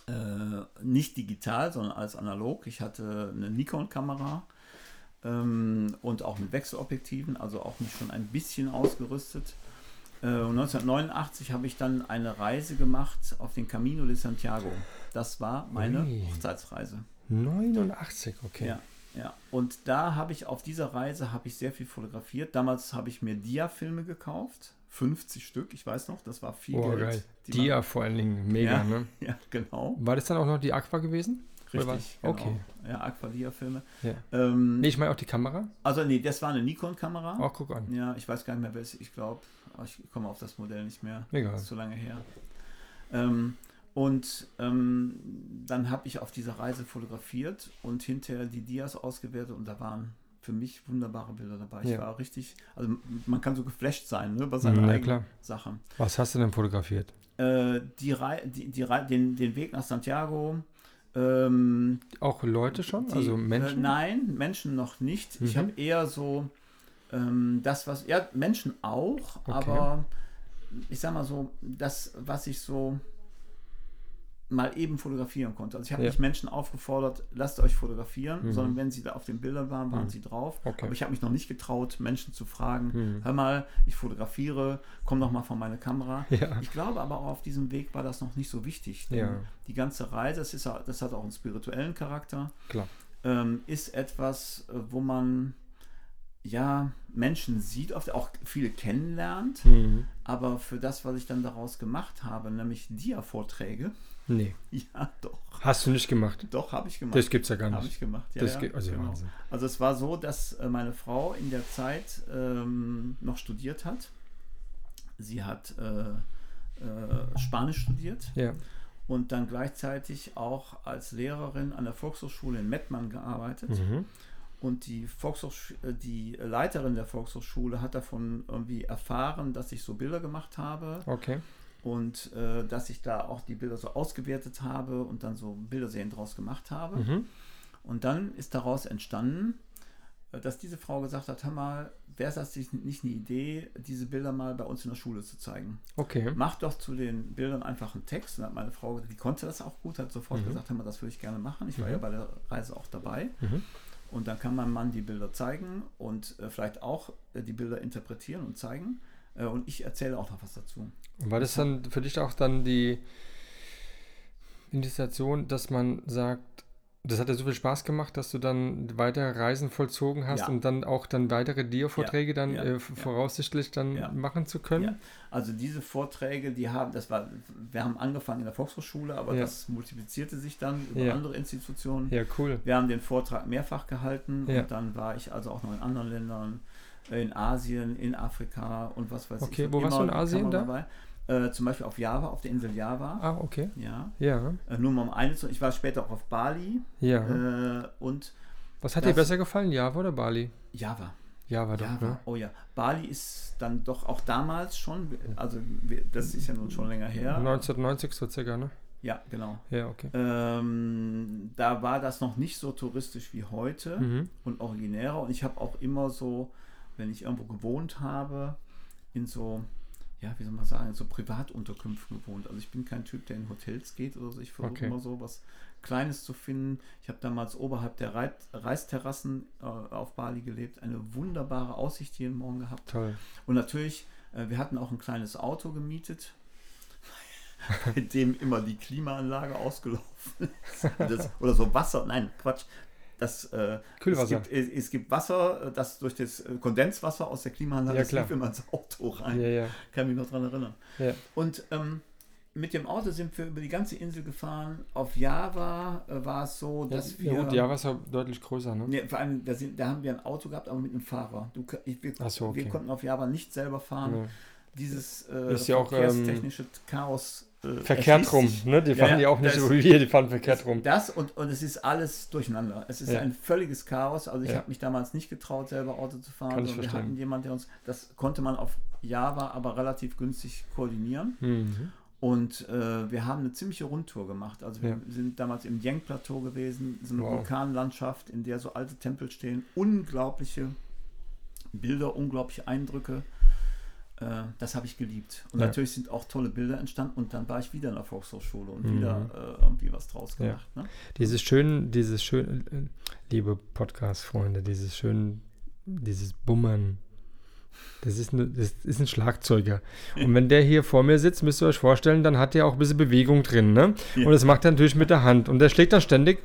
Äh, nicht digital, sondern als analog. Ich hatte eine Nikon-Kamera ähm, und auch mit Wechselobjektiven, also auch mich schon ein bisschen ausgerüstet. Äh, und 1989 habe ich dann eine Reise gemacht auf den Camino de Santiago. Das war meine Ui. Hochzeitsreise. 89, okay. Ja, ja. Und da habe ich auf dieser Reise habe ich sehr viel fotografiert. Damals habe ich mir Dia-Filme gekauft, 50 Stück. Ich weiß noch, das war viel Oh, Geld. geil. Die Dia waren- vor allen Dingen, mega, ja, ne? ja, genau. War das dann auch noch die Aqua gewesen? Richtig. Genau. Okay. Ja, Aqua-Dia-Filme. Ja. Ähm, Nee, ich meine auch die Kamera. Also nee, das war eine Nikon-Kamera. Auch guck an. Ja, ich weiß gar nicht mehr, welche. Ich glaube, ich komme auf das Modell nicht mehr. Egal. Das ist so lange her. Ähm, und ähm, dann habe ich auf dieser Reise fotografiert und hinterher die Dias ausgewertet und da waren für mich wunderbare Bilder dabei. Ich Ja. war richtig, also man kann so geflasht sein ne, bei seiner Na eigenen klar. Sache. Was hast du denn fotografiert? Äh, die Rei die, die Rei den, den Weg nach Santiago. Ähm, Auch Leute schon? die- also Menschen? Äh, nein, Menschen noch nicht. Ich Mhm. habe eher so ähm, das, was, ja, Menschen auch, Okay. aber ich sag mal so, das, was ich so mal eben fotografieren konnte. Also ich habe Ja. nicht Menschen aufgefordert, lasst euch fotografieren, Mhm. sondern wenn sie da auf den Bildern waren, waren Mhm. sie drauf. Okay. Aber ich habe mich noch nicht getraut, Menschen zu fragen, Mhm. hör mal, ich fotografiere, komm doch mal vor meine Kamera. Ja. Ich glaube aber auch auf diesem Weg war das noch nicht so wichtig. Denn Ja. Die ganze Reise, das, ist, das hat auch einen spirituellen Charakter Klar. ähm, ist etwas, äh, wo man ja Menschen sieht, oft auch viele kennenlernt, Mhm. aber für das, was ich dann daraus gemacht habe, nämlich Dia-Vorträge, Nee. ja, doch, Hast du nicht gemacht. doch, habe ich gemacht. Das gibt's ja gar Habe nicht. ich gemacht, ja. Das ja, also genau. Also es war so, dass äh, meine Frau in der Zeit ähm, noch studiert hat. Sie hat äh, äh, Spanisch studiert Ja. und dann gleichzeitig auch als Lehrerin an der Volkshochschule in Mettmann gearbeitet. Mhm. Und die, Volkshochsch äh, die Leiterin der Volkshochschule hat davon irgendwie erfahren, dass ich so Bilder gemacht habe Okay. Und äh, dass ich da auch die Bilder so ausgewertet habe und dann so Bilderserien draus gemacht habe. Mhm. Und dann ist daraus entstanden, äh, dass diese Frau gesagt hat, hör mal, wäre es das nicht eine Idee, diese Bilder mal bei uns in der Schule zu zeigen? Okay. Mach doch zu den Bildern einfach einen Text. Und hat meine Frau, die konnte das auch gut, hat sofort Mhm. gesagt, hör mal, das würde ich gerne machen. Ich war Mhm. ja bei der Reise auch dabei. Mhm. Und dann kann mein Mann die Bilder zeigen und äh, vielleicht auch äh, die Bilder interpretieren und zeigen. Äh, und ich erzähle auch noch was dazu. Und war das dann für dich auch dann die Initiation, dass man sagt, das hat ja so viel Spaß gemacht, dass du dann weitere Reisen vollzogen hast Ja. und dann auch dann weitere Dia-Vorträge dann ja, äh, ja. voraussichtlich dann Ja. machen zu können? Ja. Also diese Vorträge, die haben, das war, wir haben angefangen in der Volkshochschule, aber Ja. das multiplizierte sich dann über Ja. andere Institutionen. Ja, cool. Wir haben den Vortrag mehrfach gehalten Ja. und dann war ich also auch noch in anderen Ländern, in Asien, in Afrika und was weiß Okay, ich. wo warst du in Asien da? Dabei. Äh, zum Beispiel auf Java, auf der Insel Java. Ah, okay. Ja. Ja, Äh, nur mal um eine zu. Ich war später auch auf Bali ja. äh, und Was hat dir besser gefallen, Java oder Bali? Java. Java doch, Java, ne? oh ja. Bali ist dann doch auch damals schon, also das ist ja nun schon länger her. 1990 so circa, ne? Ja, genau. Ja, okay. Ähm, da war das noch nicht so touristisch wie heute Mhm. und originärer. Und ich habe auch immer so, wenn ich irgendwo gewohnt habe, in so, ja, wie soll man sagen, so Privatunterkünften gewohnt. Also ich bin kein Typ, der in Hotels geht oder so. Ich versuche Okay. immer so was Kleines zu finden. Ich habe damals oberhalb der Reit Reisterrassen äh, auf Bali gelebt. Eine wunderbare Aussicht jeden Morgen gehabt. Toll. Und natürlich, äh, wir hatten auch ein kleines Auto gemietet, bei dem immer die Klimaanlage ausgelaufen ist. Das, oder so Wasser, nein, Quatsch. Das, äh, Kühlwasser. Es gibt, es, es gibt Wasser, äh, das durch das äh, Kondenswasser aus der Klimaanlage Ja, klar. lief immer ins Auto rein. Ja, ja. Kann mich noch dran erinnern. ja. Und ähm, mit dem Auto sind wir über die ganze Insel gefahren. Auf Java äh, war es so, dass ja, wir. gut, Java ist ja deutlich größer, ne? Nee, vor allem, da, sind, da haben wir ein Auto gehabt, aber mit einem Fahrer. Du, ich, wir, so, okay. wir konnten auf Java nicht selber fahren. Nee. Dieses äh, Ist ja auch, ähm, verkehrstechnische Chaos. Äh, Verkehrt rum, ne? Die fahren ja, ja auch nicht so wie wir, die fahren verkehrt rum. Das und, und es ist alles durcheinander. Es ist Ja. ein völliges Chaos. Also ich Ja. habe mich damals nicht getraut, selber Auto zu fahren. Sondern wir hatten jemanden, der uns, das konnte man auf Java aber relativ günstig koordinieren. Mhm. Und äh, wir haben eine ziemliche Rundtour gemacht. Also wir sind damals im Yang-Plateau gewesen, so eine Wow. Vulkanlandschaft, in der so alte Tempel stehen. Unglaubliche Bilder, unglaubliche Eindrücke. Äh, das habe ich geliebt. Und Ja. natürlich sind auch tolle Bilder entstanden. Und dann war ich wieder in der Volkshochschule und Mhm. wieder äh, irgendwie was draus Ja. gemacht. Ne? Dieses schön, dieses schön, äh, liebe Podcast-Freunde, dieses schön, dieses Bummern. Das ist, ne, das ist ein Schlagzeuger. Und wenn der hier vor mir sitzt, müsst ihr euch vorstellen, dann hat der auch ein bisschen Bewegung drin, ne? Ja. Und das macht er natürlich mit der Hand. Und der schlägt dann ständig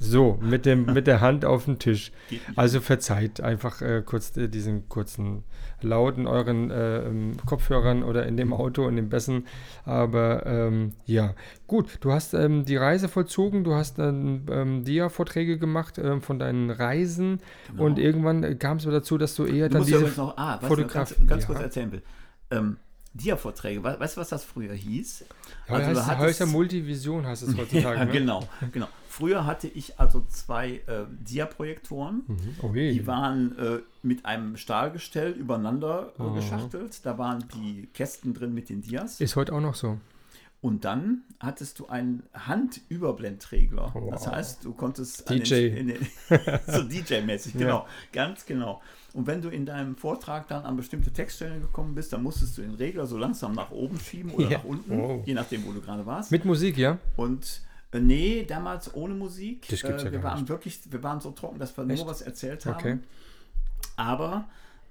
so mit, dem, mit der Hand auf den Tisch. Also verzeiht einfach äh, kurz äh, diesen kurzen Laut in euren äh, ähm, Kopfhörern oder in dem Auto, in dem Bessen. Aber ähm, ja, gut, du hast ähm, die Reise vollzogen, du hast dann ähm, Dia-Vorträge gemacht ähm, von deinen Reisen Genau. und irgendwann äh, kam es dazu, dass du eher Du dann ja diese... übrigens noch, ah, noch ganz, Fotograf- ganz ja. kurz erzählen will. Ähm, Dia-Vorträge, we- weißt du, was das früher hieß? Ja, Also du heißt, hattest- heißt ja Multivision, heißt es heutzutage. Ja, ne? genau, genau. Früher hatte ich also zwei äh, Dia-Projektoren. Mhm. Oh je. Die waren äh, mit einem Stahlgestell übereinander äh, Mhm. geschachtelt. Da waren die Kästen drin mit den Dias. Ist heute auch noch so. Und dann hattest du einen Handüberblendregler. Wow. Das heißt, du konntest an DJ. Den, in den, so DJ-mäßig, Ja. genau, ganz genau. Und wenn du in deinem Vortrag dann an bestimmte Textstellen gekommen bist, dann musstest du den Regler so langsam nach oben schieben oder Ja. nach unten, Wow. je nachdem, wo du gerade warst. Mit Musik, ja? Und nee, damals ohne Musik. Das gibt's ja äh, wir gar waren nicht. wirklich, wir waren so trocken, dass wir Echt? nur was erzählt haben. Okay. Aber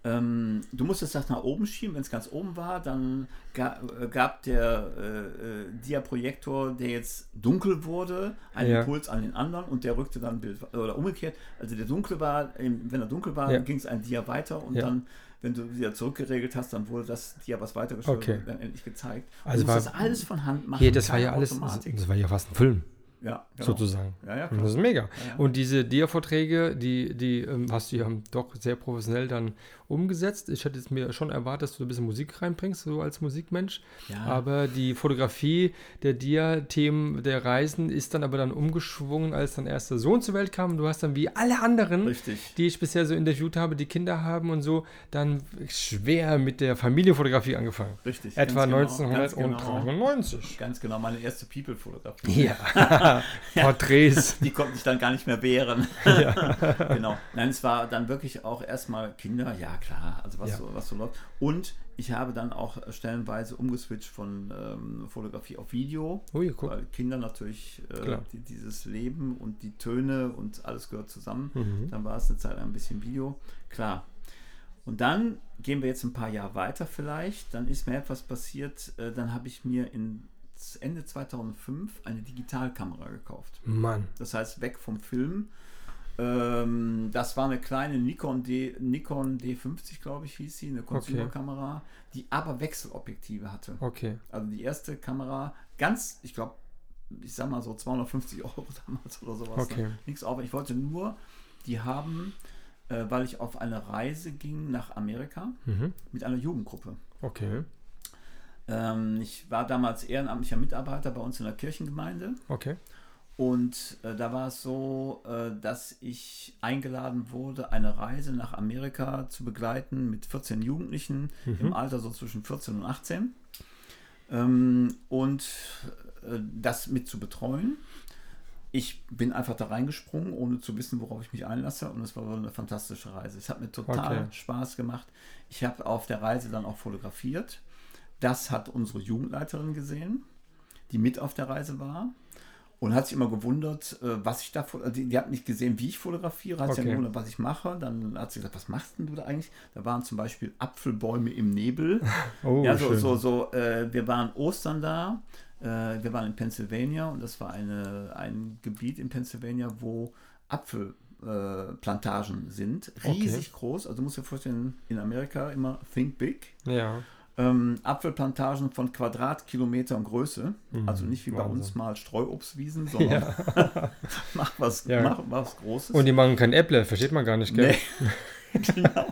ähm, du musstest das nach oben schieben. Wenn es ganz oben war, dann ga, äh, gab der äh, äh, Dia-Projektor, der jetzt dunkel wurde, einen Ja. Impuls an den anderen und der rückte dann Bild oder umgekehrt. Also der dunkle war, wenn er dunkel war, Ja. ging es ein Dia weiter und Ja. dann wenn du wieder zurückgeregelt hast, dann wurde das Dia, was weitergestellt Okay. dann endlich gezeigt. Und Also du musst war- das alles von Hand machen. Hier, das war ja alles, das war ja fast ein Film. Ja, genau. sozusagen. Ja, ja, Und das ist mega. Und diese Dia-Vorträge, die, die ähm, hast du ja doch sehr professionell dann umgesetzt. Ich hätte jetzt mir schon erwartet, dass du ein bisschen Musik reinbringst, so als Musikmensch. Aber die Fotografie der Dia-Themen der Reisen ist dann aber dann umgeschwungen, als dein erster Sohn zur Welt kam. Du hast dann wie alle anderen, Richtig. die ich bisher so interviewt habe, die Kinder haben und so, dann schwer mit der Familienfotografie angefangen. Richtig. Etwa ganz genau, ganz genau. 1993. Ganz genau, meine erste People-Fotografie. Ja, Porträts. Die konnten sich dann gar nicht mehr wehren. genau. Nein, es war dann wirklich auch erstmal Kinder, ja klar, also was, so, was so läuft. Und ich habe dann auch stellenweise umgeswitcht von ähm, Fotografie auf Video. Ui, guck. Weil Kinder natürlich äh, die, dieses Leben und die Töne und alles gehört zusammen. Mhm. Dann war es eine Zeit ein bisschen Video. Klar. Und dann gehen wir jetzt ein paar Jahre weiter vielleicht. Dann ist mir etwas passiert. Äh, dann habe ich mir in Ende 2005 eine Digitalkamera gekauft. Mann. Das heißt, weg vom Film. Ähm, das war eine kleine Nikon, D, Nikon D50, glaube ich, hieß sie, eine Consumer-Kamera, die aber Wechselobjektive hatte. Okay. Also die erste Kamera, ganz, ich glaube, ich sag mal so 250 Euro damals oder sowas. Okay. Ne? Nichts auf. Ich wollte nur die haben, äh, weil ich auf eine Reise ging nach Amerika Mhm. mit einer Jugendgruppe. Okay. Ähm, ich war damals ehrenamtlicher Mitarbeiter bei uns in der Kirchengemeinde Okay. Und äh, da war es so, äh, dass ich eingeladen wurde, eine Reise nach Amerika zu begleiten mit 14 Jugendlichen im Alter so zwischen 14 und 18 ähm, und äh, das mit zu betreuen. Ich bin einfach da reingesprungen, ohne zu wissen, worauf ich mich einlasse. Und es war eine fantastische Reise. Es hat mir total Okay. Spaß gemacht. Ich habe auf der Reise dann auch fotografiert. Das hat unsere Jugendleiterin gesehen, die mit auf der Reise war. Und hat sich immer gewundert, äh, was ich da fo- die, die hat nicht gesehen, wie ich fotografiere, hat sich Okay. ja gewundert, was ich mache. Dann hat sie gesagt, was machst denn du da eigentlich? Da waren zum Beispiel Apfelbäume im Nebel. Oh, ja, so, schön. so, so äh, wir waren Ostern da, äh, wir waren in Pennsylvania und das war eine, ein Gebiet in Pennsylvania, wo Apfelplantagen äh, Plantagen sind. Riesig groß. Also du musst dir vorstellen, in Amerika immer think big. Ja, Ähm, Apfelplantagen von Quadratkilometern Größe. Also nicht wie bei Mhm. Wahnsinn. uns mal Streuobstwiesen, sondern mach, was, Ja. mach was Großes. und die machen kein Äpple, versteht man gar nicht, gell? Nee. genau.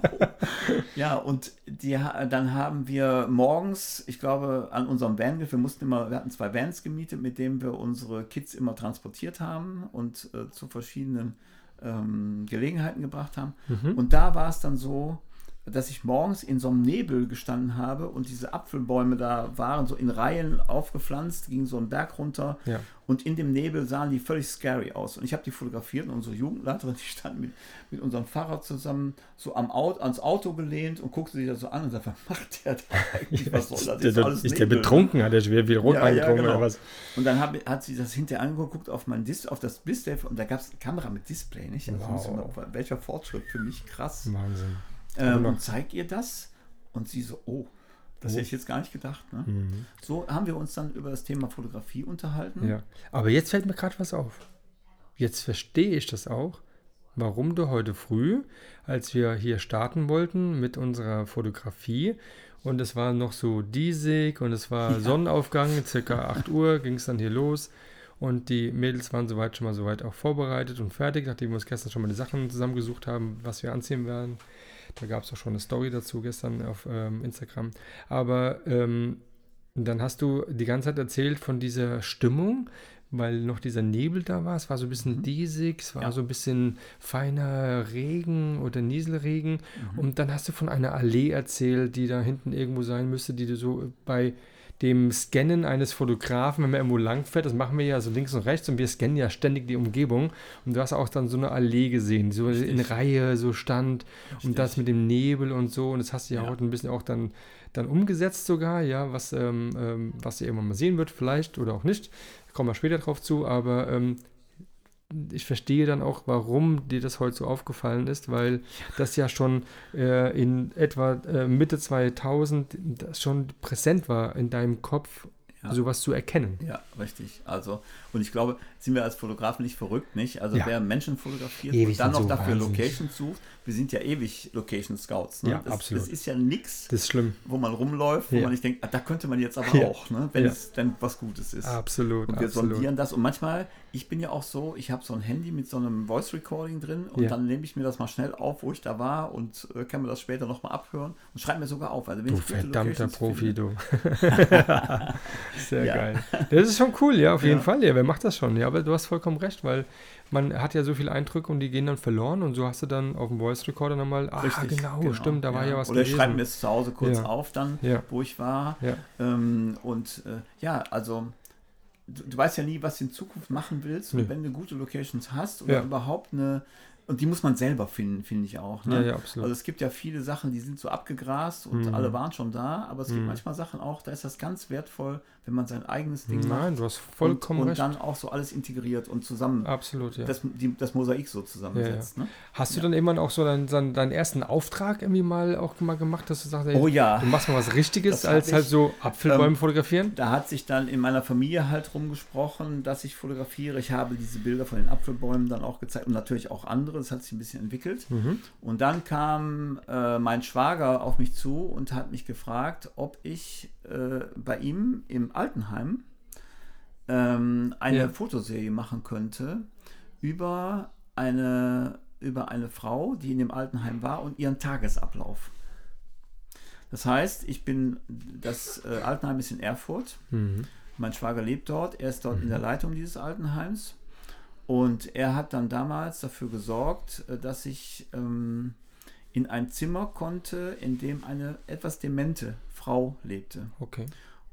Ja, und die, dann haben wir morgens, ich glaube, an unserem Van, wir mussten immer, wir hatten zwei Vans gemietet, mit denen wir unsere Kids immer transportiert haben und äh, zu verschiedenen ähm, Gelegenheiten gebracht haben. Mhm. Und da war es dann so, dass ich morgens in so einem Nebel gestanden habe und diese Apfelbäume da waren so in Reihen aufgepflanzt, ging so einen Berg runter Ja. und in dem Nebel sahen die völlig scary aus. Und ich habe die fotografiert und unsere Jugendleiterin, die stand mit, mit unserem Fahrrad zusammen so am Auto, ans Auto gelehnt und guckte sich das so an und sagte, was macht der da eigentlich? Was soll das? Ist der, ist der Nebel, ne? betrunken? Hat der schwer viel Rotwein Ja, ja, genau. oder was? Und dann hab, hat sie das hinterher angeguckt auf mein Dis auf das Display und da gab es eine Kamera mit Display, nicht? Also Wow. mal- welcher Fortschritt für mich krass. Wahnsinn. Ähm, und zeigt ihr das? Und sie so, oh, das Oh. hätte ich jetzt gar nicht gedacht. Ne? Mhm. So haben wir uns dann über das Thema Fotografie unterhalten. Ja. Aber jetzt fällt mir gerade was auf. Jetzt verstehe ich das auch, warum du heute früh, als wir hier starten wollten mit unserer Fotografie, und es war noch so diesig und es war Sonnenaufgang, circa 8 Uhr ging es dann hier los. Und die Mädels waren soweit schon mal soweit auch vorbereitet und fertig, nachdem wir uns gestern schon mal die Sachen zusammengesucht haben, was wir anziehen werden. Da gab es auch schon eine Story dazu gestern auf ähm, Instagram. Aber ähm, dann hast du die ganze Zeit erzählt von dieser Stimmung, weil noch dieser Nebel da war. Es war so ein bisschen diesig, es war Ja. so ein bisschen feiner Regen oder Nieselregen. Und dann hast du von einer Allee erzählt, die da hinten irgendwo sein müsste, die du so bei dem Scannen eines Fotografen, wenn man irgendwo langfährt, das machen wir ja so links und rechts und wir scannen ja ständig die Umgebung. Und du hast auch dann so eine Allee gesehen, die so in Reihe so stand und das mit dem Nebel und so. Und das hast du ja, Ja. heute ein bisschen auch dann, dann umgesetzt sogar, ja, was, ähm, ähm, was ihr irgendwann mal sehen wird, vielleicht oder auch nicht. Kommen wir später drauf zu, aber ähm, ich verstehe dann auch, warum dir das heute so aufgefallen ist, weil das ja schon äh, in etwa äh, Mitte 2000 das schon präsent war in deinem Kopf, Ja. sowas zu erkennen. Ja, richtig. Also, und ich glaube, sind wir als Fotografen nicht verrückt, nicht? Also, Ja. wer Menschen fotografiert Ewig und dann noch so dafür wahnsinnig. Locations sucht, wir sind ja ewig Location Scouts. Ne? Ja, das, absolut. Das ist ja nichts, Das ist schlimm. wo man rumläuft, wo Ja. man nicht denkt, ah, da könnte man jetzt aber Ja. auch, ne? wenn es denn was Gutes ist. Absolut, Und wir absolut. sondieren das. Und manchmal, ich bin ja auch so, ich habe so ein Handy mit so einem Voice Recording drin und dann nehme ich mir das mal schnell auf, wo ich da war und äh, kann mir das später nochmal abhören und schreibe mir sogar auf. Also wenn Du ich verdammter Profi, finde- du. Sehr geil. Das ist schon cool, ja, auf jeden. Fall. Ja, wer macht das schon? Ja, aber du hast vollkommen recht, weil man hat ja so viele Eindrücke und die gehen dann verloren und so hast du dann auf dem Voice Recorder nochmal, ah, Richtig, genau, stimmt, da war ja was Oder ich gewesen. schreibe mir es zu Hause kurz Ja. auf dann, Ja. wo ich war. Ja. Ähm, und äh, ja, also du, du weißt ja nie, was du in Zukunft machen willst. Und wenn du gute Locations hast oder Ja. überhaupt eine, und die muss man selber finden, finde ich auch. Ne? Ja, ja, absolut. Also es gibt ja viele Sachen, die sind so abgegrast und Mhm. alle waren schon da, aber es gibt Mhm. manchmal Sachen auch, da ist das ganz wertvoll, wenn man sein eigenes Ding macht. Nein, du hast vollkommen und, und recht. dann auch so alles integriert und zusammen Absolut, ja. das, die, das Mosaik so zusammensetzt. Ne? Hast du ja. dann irgendwann auch so deinen, deinen, deinen ersten Auftrag irgendwie mal auch mal gemacht, dass du sagst, ey, Oh ja. du machst mal was Richtiges, als halt ich. so Apfelbäume Ähm, fotografieren? Da hat sich dann in meiner Familie halt rumgesprochen, dass ich fotografiere. Ich habe diese Bilder von den Apfelbäumen dann auch gezeigt und natürlich auch andere. Das hat sich ein bisschen entwickelt. Mhm. Und dann kam äh, mein Schwager auf mich zu und hat mich gefragt, ob ich äh, bei ihm im Altenheim ähm, eine Ja. Fotoserie machen könnte über eine, über eine Frau, die in dem Altenheim war und ihren Tagesablauf. Das heißt, ich bin, das äh, Altenheim ist in Erfurt. Mhm. Mein Schwager lebt dort, er ist dort in der Leitung dieses Altenheims. Und er hat dann damals dafür gesorgt, äh, dass ich ähm, in ein Zimmer konnte, in dem eine etwas demente Frau lebte. Okay.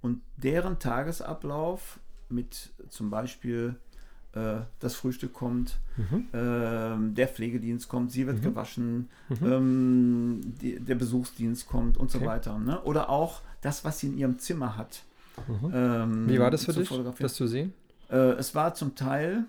Und deren Tagesablauf mit zum Beispiel äh, das Frühstück kommt, Mhm. ähm, der Pflegedienst kommt, sie wird Mhm. gewaschen, Mhm. ähm, die, der Besuchsdienst kommt und so Okay. weiter. Ne? Oder auch das, was sie in ihrem Zimmer hat. Mhm. ähm, Wie war das für dich, das zu sehen? Äh, es war zum Teil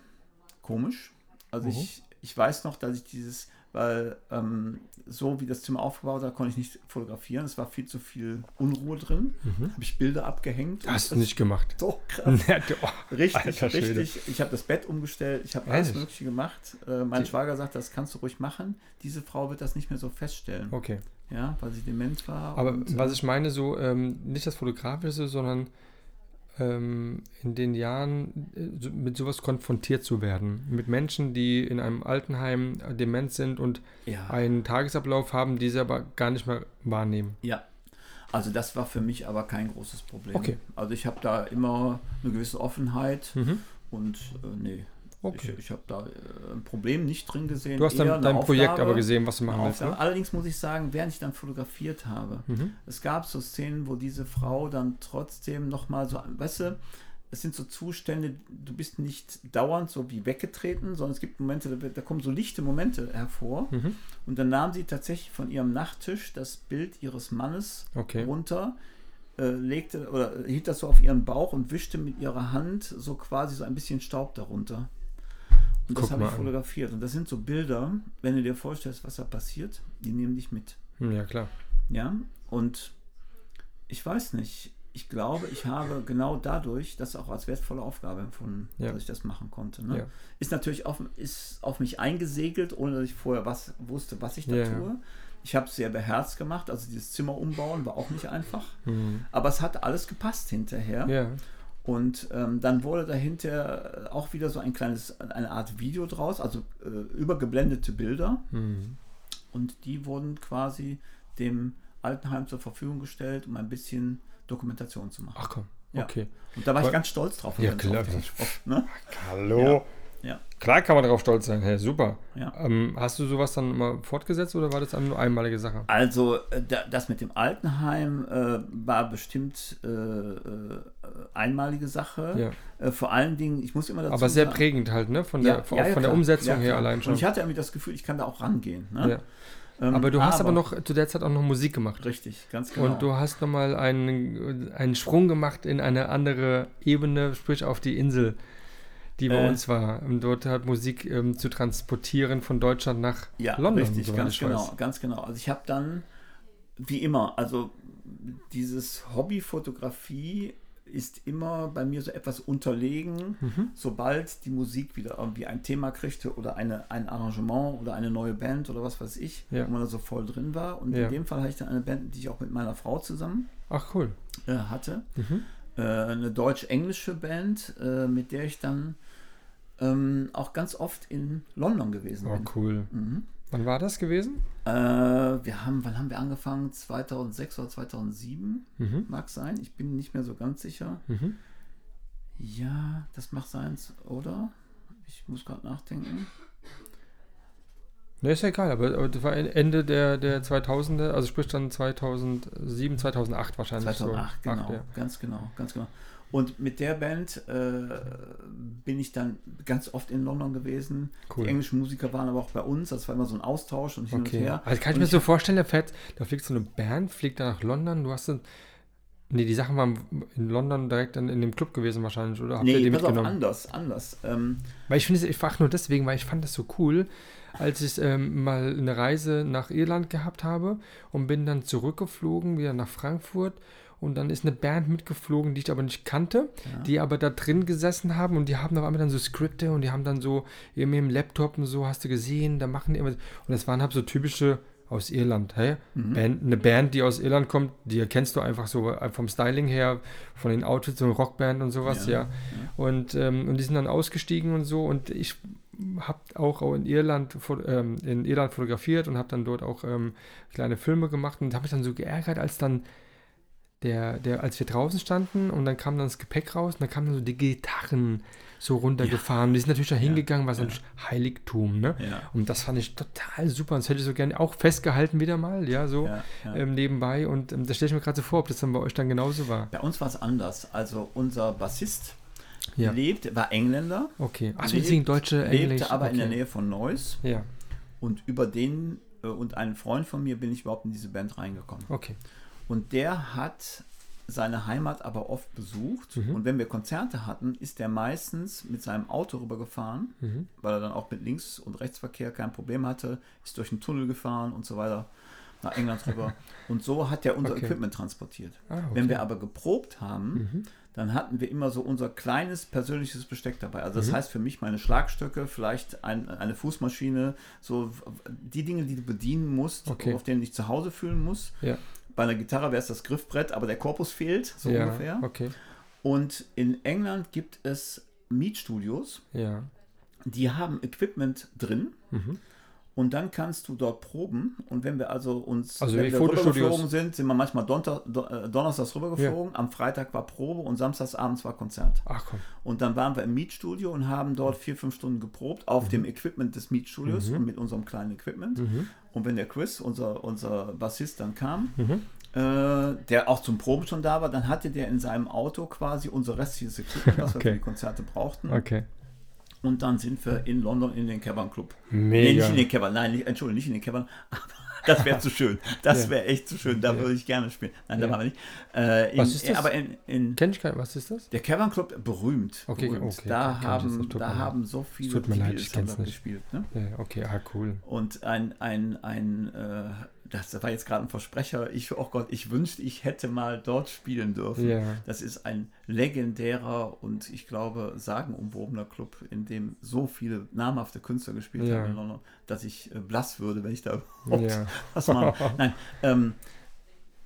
komisch. Also Mhm. ich, ich weiß noch, dass ich dieses, weil ähm, so wie das Zimmer aufgebaut war, konnte ich nicht fotografieren. Es war viel zu viel Unruhe drin. Mhm. Habe ich Bilder abgehängt. Hast du nicht gemacht. So krass. Oh, Richtig, richtig. Ich habe das Bett umgestellt, ich habe alles? Mögliche gemacht. Äh, mein Die- Schwager sagt, das kannst du ruhig machen. Diese Frau wird das nicht mehr so feststellen, Okay. ja, weil sie dement war. Aber und, was äh, ich meine, so ähm, nicht das Fotografische, sondern ähm, in den Jahren äh, so- mit sowas konfrontiert zu werden. Mit Menschen, die in einem Altenheim dement sind und ja, einen Tagesablauf haben, die sie aber gar nicht mehr wahrnehmen. ja. Also das war für mich aber kein großes Problem. Okay. Also ich habe da immer eine gewisse Offenheit Mhm. und äh, nee, Okay. ich, ich habe da äh, ein Problem nicht drin gesehen. Du hast dann dein Projekt Aufgabe, aber gesehen, was du machen willst. Ne? Allerdings muss ich sagen, während ich dann fotografiert habe, Mhm. Es gab so Szenen, wo diese Frau dann trotzdem nochmal so, weißt du, es sind so Zustände, du bist nicht dauernd so wie weggetreten, sondern es gibt Momente, da, da kommen so lichte Momente hervor. Mhm. Und dann nahm sie tatsächlich von ihrem Nachttisch das Bild ihres Mannes Okay. runter, äh, legte oder hielt das so auf ihren Bauch und wischte mit ihrer Hand so quasi so ein bisschen Staub darunter. Und das habe ich fotografiert. Und das sind so Bilder, wenn du dir vorstellst, was da passiert, die nehmen dich mit. Hm, Ja, klar. Ja, und ich weiß nicht. Ich glaube, ich habe genau dadurch das auch als wertvolle Aufgabe empfunden, Ja. dass ich das machen konnte. Ne? Ja. Ist natürlich auf, ist auf mich eingesegelt, ohne dass ich vorher was wusste, was ich da Ja, ja. tue. Ich habe es sehr beherzt gemacht, also dieses Zimmer umbauen war auch nicht einfach. Mhm. Aber es hat alles gepasst hinterher. Ja. Und ähm, dann wurde dahinter auch wieder so ein kleines, eine Art Video draus, also äh, übergeblendete Bilder. Mhm. Und die wurden quasi dem Altenheim zur Verfügung gestellt, um ein bisschen Dokumentation zu machen. Ach komm. Ja. Okay. Und da war ich Aber- ganz stolz drauf. Ja, klar. oft- ne? Hallo. Ja. Klar kann man darauf stolz sein. Hey, super. Ja. Ähm, hast du sowas dann mal fortgesetzt oder war das eine nur einmalige Sache? Also äh, da- das mit dem Altenheim äh, war bestimmt äh, äh, einmalige Sache. Ja. Äh, vor allen Dingen, ich muss immer dazu Aber sehr sagen, prägend halt, ne? Von der, Ja, von, ja, von der. Umsetzung her allein schon. Und ich hatte irgendwie das Gefühl, ich kann da auch rangehen. Ne? Ähm, Aber du hast aber noch zu der Zeit auch noch Musik gemacht. Richtig, ganz genau. Und du hast nochmal einen, einen Sprung gemacht in eine andere Ebene, sprich auf die Insel, die bei Äh. uns war, um dort halt Musik ähm, zu transportieren von Deutschland nach Ja, London, richtig, soweit ganz genau, weiß. ganz genau. Also ich habe dann, wie immer, also dieses Hobby Fotografie ist immer bei mir so etwas unterlegen, Mhm. sobald die Musik wieder irgendwie ein Thema kriegte oder eine, ein Arrangement oder eine neue Band oder was weiß ich, Ja. wo man da so voll drin war. Und Ja. in dem Fall hatte ich dann eine Band, die ich auch mit meiner Frau zusammen Ach cool. äh, hatte. Mhm. Äh, eine deutsch-englische Band, äh, mit der ich dann ähm, auch ganz oft in London gewesen Oh bin. cool. Mhm. Wann war das gewesen? Äh, wir haben, wann haben wir angefangen? 2006 oder 2007 Mhm. mag sein. Ich bin nicht mehr so ganz sicher. Mhm. Ja, das macht sein, oder? Ich muss gerade nachdenken. Ne, ist ja egal, aber, aber das war Ende der, der 2000er, also sprich dann 2007, 2008 wahrscheinlich. 2008, so. genau, Acht, ja. ganz genau, ganz genau. Und mit der Band äh, bin ich dann ganz oft in London gewesen. Cool. Die englischen Musiker waren aber auch bei uns. Das war immer so ein Austausch und hin und Okay. her. Also kann ich Und mir so vorstellen, da fährt, da fliegt so eine Band, fliegt da nach London, du hast dann. Nee, die Sachen waren in London direkt in, in dem Club gewesen wahrscheinlich, oder? Habt ihr Nee, die pass auf, mitgenommen? anders, anders. Ähm, Weil ich finde, es- ich frage nur deswegen, weil ich fand das so cool, als ich ähm, mal eine Reise nach Irland gehabt habe und bin dann zurückgeflogen, wieder nach Frankfurt. Und dann ist eine Band mitgeflogen, die ich aber nicht kannte, Ja. die aber da drin gesessen haben und die haben auf einmal dann so Skripte und die haben dann so eben im Laptop und so, hast du gesehen, da machen die immer. Und das waren halt so typische aus Irland, hey? Mhm. Band, eine Band, die aus Irland kommt, die erkennst du einfach so äh, vom Styling her, von den Outfits, so eine Rockband und sowas, ja. Ja, Und, ähm, und die sind dann ausgestiegen und so und ich habe auch in Irland, ähm, in Irland fotografiert und habe dann dort auch ähm, kleine Filme gemacht und habe mich dann so geärgert, als dann der, der, als wir draußen standen und dann kam dann das Gepäck raus und dann kamen dann so die Gitarren so runtergefahren. Die sind natürlich da hingegangen, was natürlich Heiligtum, ne? Ja. Und das fand ich total super. Und das hätte ich so gerne auch festgehalten wieder mal, ja, so Ja, ja. Ähm, nebenbei. Und ähm, das stelle ich mir gerade so vor, ob das dann bei euch dann genauso war. Bei uns war es anders. Also unser Bassist Ja. lebt, war Engländer, Okay. Achso, Lebt- die singen deutsche, Englisch. lebte aber okay. in der Nähe von Neuss. Ja, Und über den äh, und einen Freund von mir bin ich überhaupt in diese Band reingekommen. okay. Und der hat seine Heimat aber oft besucht. Und wenn wir Konzerte hatten, ist der meistens mit seinem Auto rübergefahren, weil er dann auch mit Links- und Rechtsverkehr kein Problem hatte, ist durch einen Tunnel gefahren und so weiter nach England rüber. Und so hat er unser Okay. Equipment transportiert. Ah, okay. Wenn wir aber geprobt haben, dann hatten wir immer so unser kleines persönliches Besteck dabei. Also das heißt für mich meine Schlagstöcke, vielleicht ein, eine Fußmaschine, so die Dinge, die du bedienen musst, Okay. auf denen ich zu Hause fühlen muss. Ja, Bei einer Gitarre wäre es das Griffbrett, aber der Korpus fehlt, so ja, ungefähr. okay. Und in England gibt es Mietstudios, Ja, die haben Equipment drin. Mhm. Und dann kannst du dort proben. Und wenn wir also uns Also wenn wir rübergeflogen sind, sind wir manchmal Donter, Do, äh, donnerstags rübergeflogen. Am Freitag war Probe und samstags abends war Konzert. ach komm. Und dann waren wir im Mietstudio und haben dort vier, fünf Stunden geprobt auf dem Equipment des Mietstudios und mit unserem kleinen Equipment. Und wenn der Chris, unser, unser Bassist, dann kam, äh, der auch zum Proben schon da war, dann hatte der in seinem Auto quasi unser restliches Equipment, was wir Okay. für die Konzerte brauchten. Okay. Und dann sind wir in London in den Cavern Club. Mega. Nee, nicht in den Cavern, nein, nicht, Entschuldigung, nicht in den Cavern. Aber das wäre zu schön. Das Ja. wäre echt zu schön. Da Ja. würde ich gerne spielen. Nein, Ja. da waren wir nicht. Äh, in, Was ist das? Aber in, in Kenn ich nicht. Was ist das? der Cavern Club berühmt. Okay, berühmt. okay, da okay, haben, da haben so viele tut mir leid, ich kenn's nicht. gespielt. Ne? Okay, ah, cool. Und ein, ein, ein äh, das war jetzt gerade ein Versprecher. Ich, oh Gott, ich wünschte, ich hätte mal dort spielen dürfen. Ja. Das ist ein legendärer und ich glaube sagenumwobener Club, in dem so viele namhafte Künstler gespielt Ja. haben in London, dass ich äh, blass würde, wenn ich da überhaupt Ja. was mache. Nein, ähm,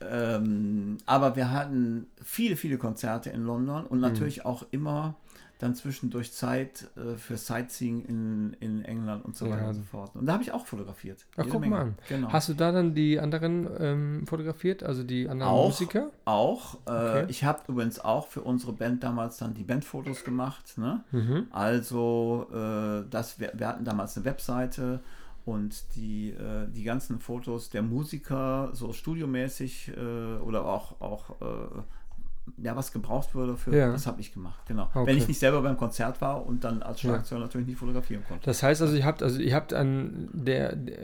ähm, aber wir hatten viele, viele Konzerte in London Mhm. und natürlich auch immer dann zwischendurch Zeit äh, für Sightseeing in, in England und so Ja. weiter und so fort. Und da habe ich auch fotografiert. Ach, guck Menge. mal an. Genau. Hast du da dann die anderen ähm, fotografiert, also die anderen Auch. Musiker? Auch. Äh, Okay. Ich habe übrigens auch für unsere Band damals dann die Bandfotos gemacht. Ne? Mhm. Also, äh, das, wir, wir hatten damals eine Webseite und die, äh, die ganzen Fotos der Musiker, so studiomäßig äh, oder auch, auch äh, ja, was gebraucht würde, für, Ja. das habe ich gemacht. Genau. Okay. Wenn ich nicht selber beim Konzert war und dann als Ja. Schlagzeuger natürlich nicht fotografieren konnte. Das heißt also, ihr habt, also ihr habt an der, der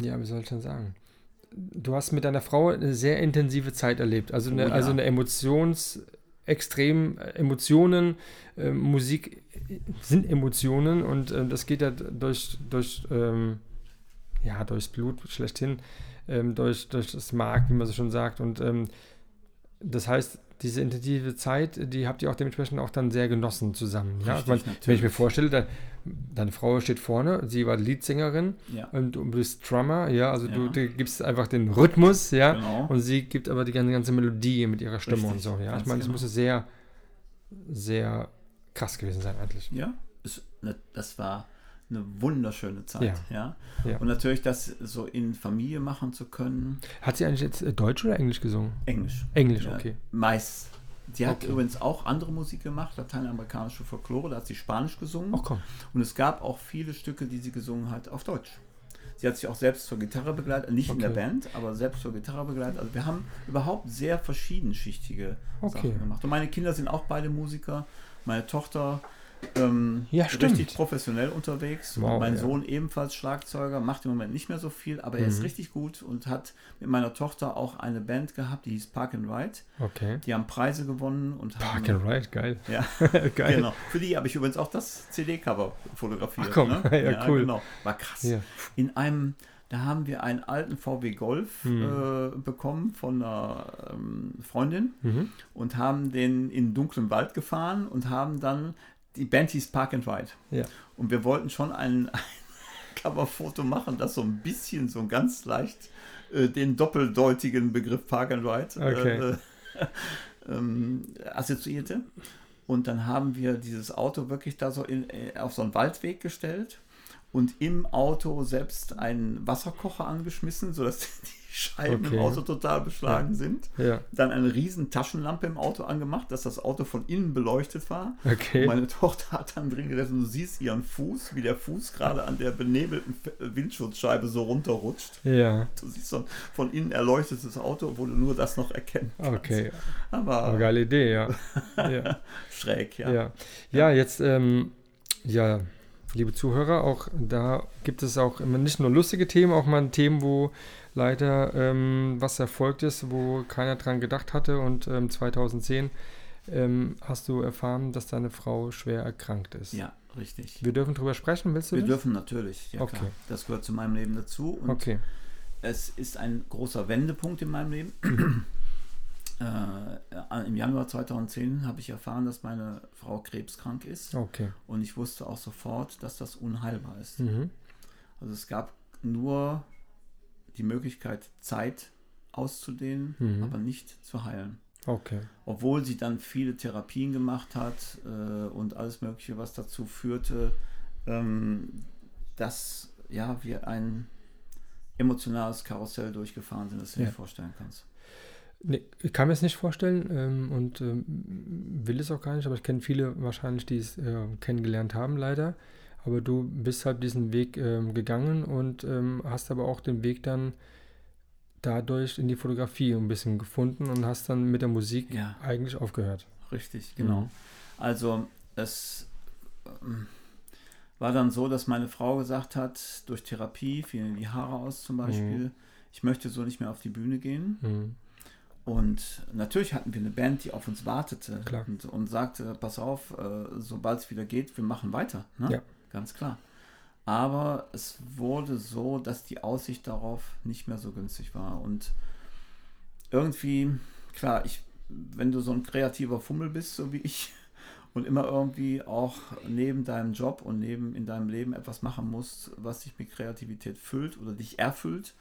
ja, wie soll ich denn sagen? Du hast mit deiner Frau eine sehr intensive Zeit erlebt. Also eine, Oh ja. also eine Emotions, extrem äh, Emotionen, äh, Musik sind Emotionen und äh, das geht ja durch, durch ähm, ja, durchs Blut schlechthin, ähm, durch, durch das Mark, wie man so schon sagt. Und ähm, das heißt, diese intensive Zeit, die habt ihr auch dementsprechend auch dann sehr genossen zusammen. Ja? Ich Richtig, mein, wenn ich mir vorstelle, da, deine Frau steht vorne, sie war Leadsängerin Ja. und du bist Drummer, ja, also du, Ja. du gibst einfach den Rhythmus, ja, Genau. und sie gibt aber die ganze, ganze Melodie mit ihrer Stimme Richtig, und so, ja. Ich meine, das genau. muss sehr, sehr krass gewesen sein eigentlich. Ja, es, ne, das war eine wunderschöne Zeit. Ja. Ja. Und natürlich das so in Familie machen zu können. Hat sie eigentlich jetzt äh, Deutsch oder Englisch gesungen? Englisch. Englisch, okay. Meist. Sie hat Okay. übrigens auch andere Musik gemacht, lateinamerikanische Folklore, da hat sie Spanisch gesungen. Komm. Und es gab auch viele Stücke, die sie gesungen hat, auf Deutsch. Sie hat sich auch selbst zur Gitarre begleitet, nicht in der Okay. Band, aber selbst zur Gitarre begleitet. Also wir haben überhaupt sehr verschiedenschichtige Okay. Sachen gemacht. Und meine Kinder sind auch beide Musiker. Meine Tochter ähm, Ja, stimmt. richtig professionell unterwegs. Wow, mein ja. Sohn ebenfalls Schlagzeuger, macht im Moment nicht mehr so viel, aber er ist Mhm. richtig gut und hat mit meiner Tochter auch eine Band gehabt, die hieß Park and Ride. Okay. Die haben Preise gewonnen und Park haben, and Ride, geil. ja, geil. genau. Für die habe ich übrigens auch das CD-Cover fotografiert. Ach komm, ne? ja, cool. Genau. War krass. Ja. In einem, da haben wir einen alten VW Golf Hm. äh, bekommen von einer ähm, Freundin Mhm. und haben den in dunklen Wald gefahren und haben dann die Band hieß Park and Ride. Ja. Und wir wollten schon ein, ein Coverfoto machen, das so ein bisschen, so ganz leicht äh, den doppeldeutigen Begriff Park and Ride Okay. äh, ähm, assoziierte. Und dann haben wir dieses Auto wirklich da so in, äh, auf so einen Waldweg gestellt und im Auto selbst einen Wasserkocher angeschmissen, sodass die Scheiben Okay. im Auto total beschlagen sind. Ja, Dann eine riesen Taschenlampe im Auto angemacht, dass das Auto von innen beleuchtet war. okay. Meine Tochter hat dann drin gesessen und du siehst ihren Fuß, wie der Fuß gerade an der benebelten F- Windschutzscheibe so runterrutscht. Ja, Du siehst so ein von innen erleuchtetes Auto, wo du nur das noch erkennen kannst. okay. Aber Aber geile Idee, ja. ja. schräg, ja. Ja, ja jetzt, ähm, ja, liebe Zuhörer, auch da gibt es auch immer nicht nur lustige Themen, auch mal Themen, wo leider ähm, was erfolgt ist, wo keiner dran gedacht hatte. Und ähm, 2010 ähm, hast du erfahren, dass deine Frau schwer erkrankt ist. Ja, richtig. Wir dürfen drüber sprechen, willst du Wir das? dürfen natürlich, ja Okay. klar. Das gehört zu meinem Leben dazu. Und Okay, es ist ein großer Wendepunkt in meinem Leben. äh, Im Januar 2010 habe ich erfahren, dass meine Frau krebskrank ist. okay. Und ich wusste auch sofort, dass das unheilbar ist. Mhm. Also es gab nur die Möglichkeit, Zeit auszudehnen, Mhm. aber nicht zu heilen. Okay. Obwohl sie dann viele Therapien gemacht hat äh, und alles Mögliche, was dazu führte, ähm, dass ja, wir ein emotionales Karussell durchgefahren sind, das du dir Ja. nicht vorstellen kannst. Nee, ich kann mir es nicht vorstellen ähm, und ähm, will es auch gar nicht, aber ich kenne viele wahrscheinlich, die es äh, kennengelernt haben, leider. Aber du bist halt diesen Weg ähm, gegangen und ähm, hast aber auch den Weg dann dadurch in die Fotografie ein bisschen gefunden und hast dann mit der Musik Ja. eigentlich aufgehört. Richtig, genau. Mhm. Also es ähm, war dann so, dass meine Frau gesagt hat, durch Therapie fielen die Haare aus zum Beispiel, ich möchte so nicht mehr auf die Bühne gehen. Mhm. Und natürlich hatten wir eine Band, die auf uns wartete. Und, und sagte, pass auf, äh, sobald es wieder geht, wir machen weiter. Ne? Ja. Ganz klar. Aber es wurde so, dass die Aussicht darauf nicht mehr so günstig war. Und irgendwie, klar, ich, wenn du so ein kreativer Fummel bist, so wie ich, und immer irgendwie auch neben deinem Job und neben in deinem Leben etwas machen musst, was dich mit Kreativität füllt oder dich erfüllt,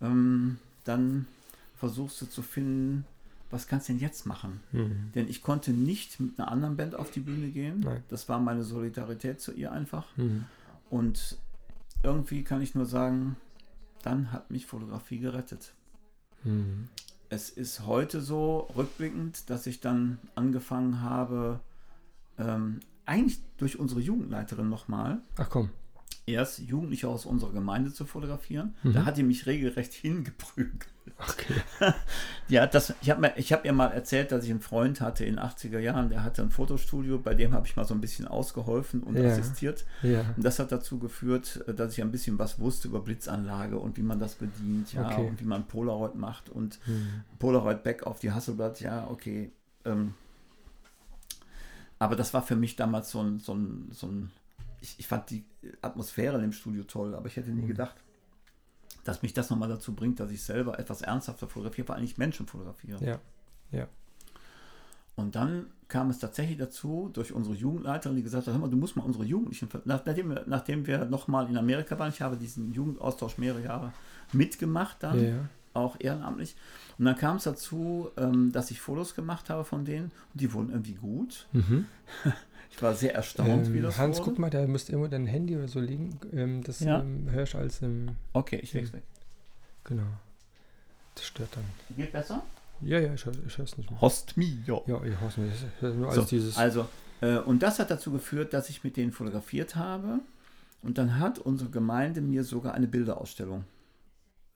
ähm, dann versuchst du zu finden, was kannst du denn jetzt machen? Mhm. Denn ich konnte nicht mit einer anderen Band auf die Bühne gehen. Nein. Das war meine Solidarität zu ihr einfach. Mhm. Und irgendwie kann ich nur sagen, dann hat mich Fotografie gerettet. Mhm. Es ist heute so rückblickend, dass ich dann angefangen habe, ähm, eigentlich durch unsere Jugendleiterin nochmal, Ach komm. Erst Jugendliche aus unserer Gemeinde zu fotografieren. Mhm. Da hat die mich regelrecht hingeprügelt. Okay. Ja, das, ich habe hab ihr mal erzählt, dass ich einen Freund hatte in den 80er Jahren, der hatte ein Fotostudio, bei dem habe ich mal so ein bisschen ausgeholfen und Ja. assistiert. Ja. Und das hat dazu geführt, dass ich ein bisschen was wusste über Blitzanlage und wie man das bedient, ja, Okay. und wie man Polaroid macht und Mhm. Polaroid Back auf die Hasselblatt, ja, okay. Ähm, aber das war für mich damals so ein, so ein, so ein ich, ich fand die Atmosphäre in dem Studio toll, aber ich hätte nie Mhm. gedacht, dass mich das nochmal dazu bringt, dass ich selber etwas ernsthafter fotografiere, vor allem Menschen fotografiere. Ja. Und dann kam es tatsächlich dazu, durch unsere Jugendleiterin, die gesagt hat, hör mal, du musst mal unsere Jugendlichen, nachdem wir, nachdem wir nochmal in Amerika waren, ich habe diesen Jugendaustausch mehrere Jahre mitgemacht dann, Ja. auch ehrenamtlich. Und dann kam es dazu, ähm, dass ich Fotos gemacht habe von denen und die wurden irgendwie gut. Mhm. Ich war sehr erstaunt, wie Ähm, das Hans, wurde. guck mal, da müsste irgendwo dein Handy oder so liegen. Ähm, das Ja. ähm, hörst du als im. Okay, ich leg's weg. Genau. Das stört dann. Geht besser? Ja, ja, ich, ich höre es nicht mehr. Host me, ja. Ja, ich höre es nicht. Ich höre nur So, als dieses. also, äh, und das hat dazu geführt, dass ich mit denen fotografiert habe. Und dann hat unsere Gemeinde mir sogar eine Bilderausstellung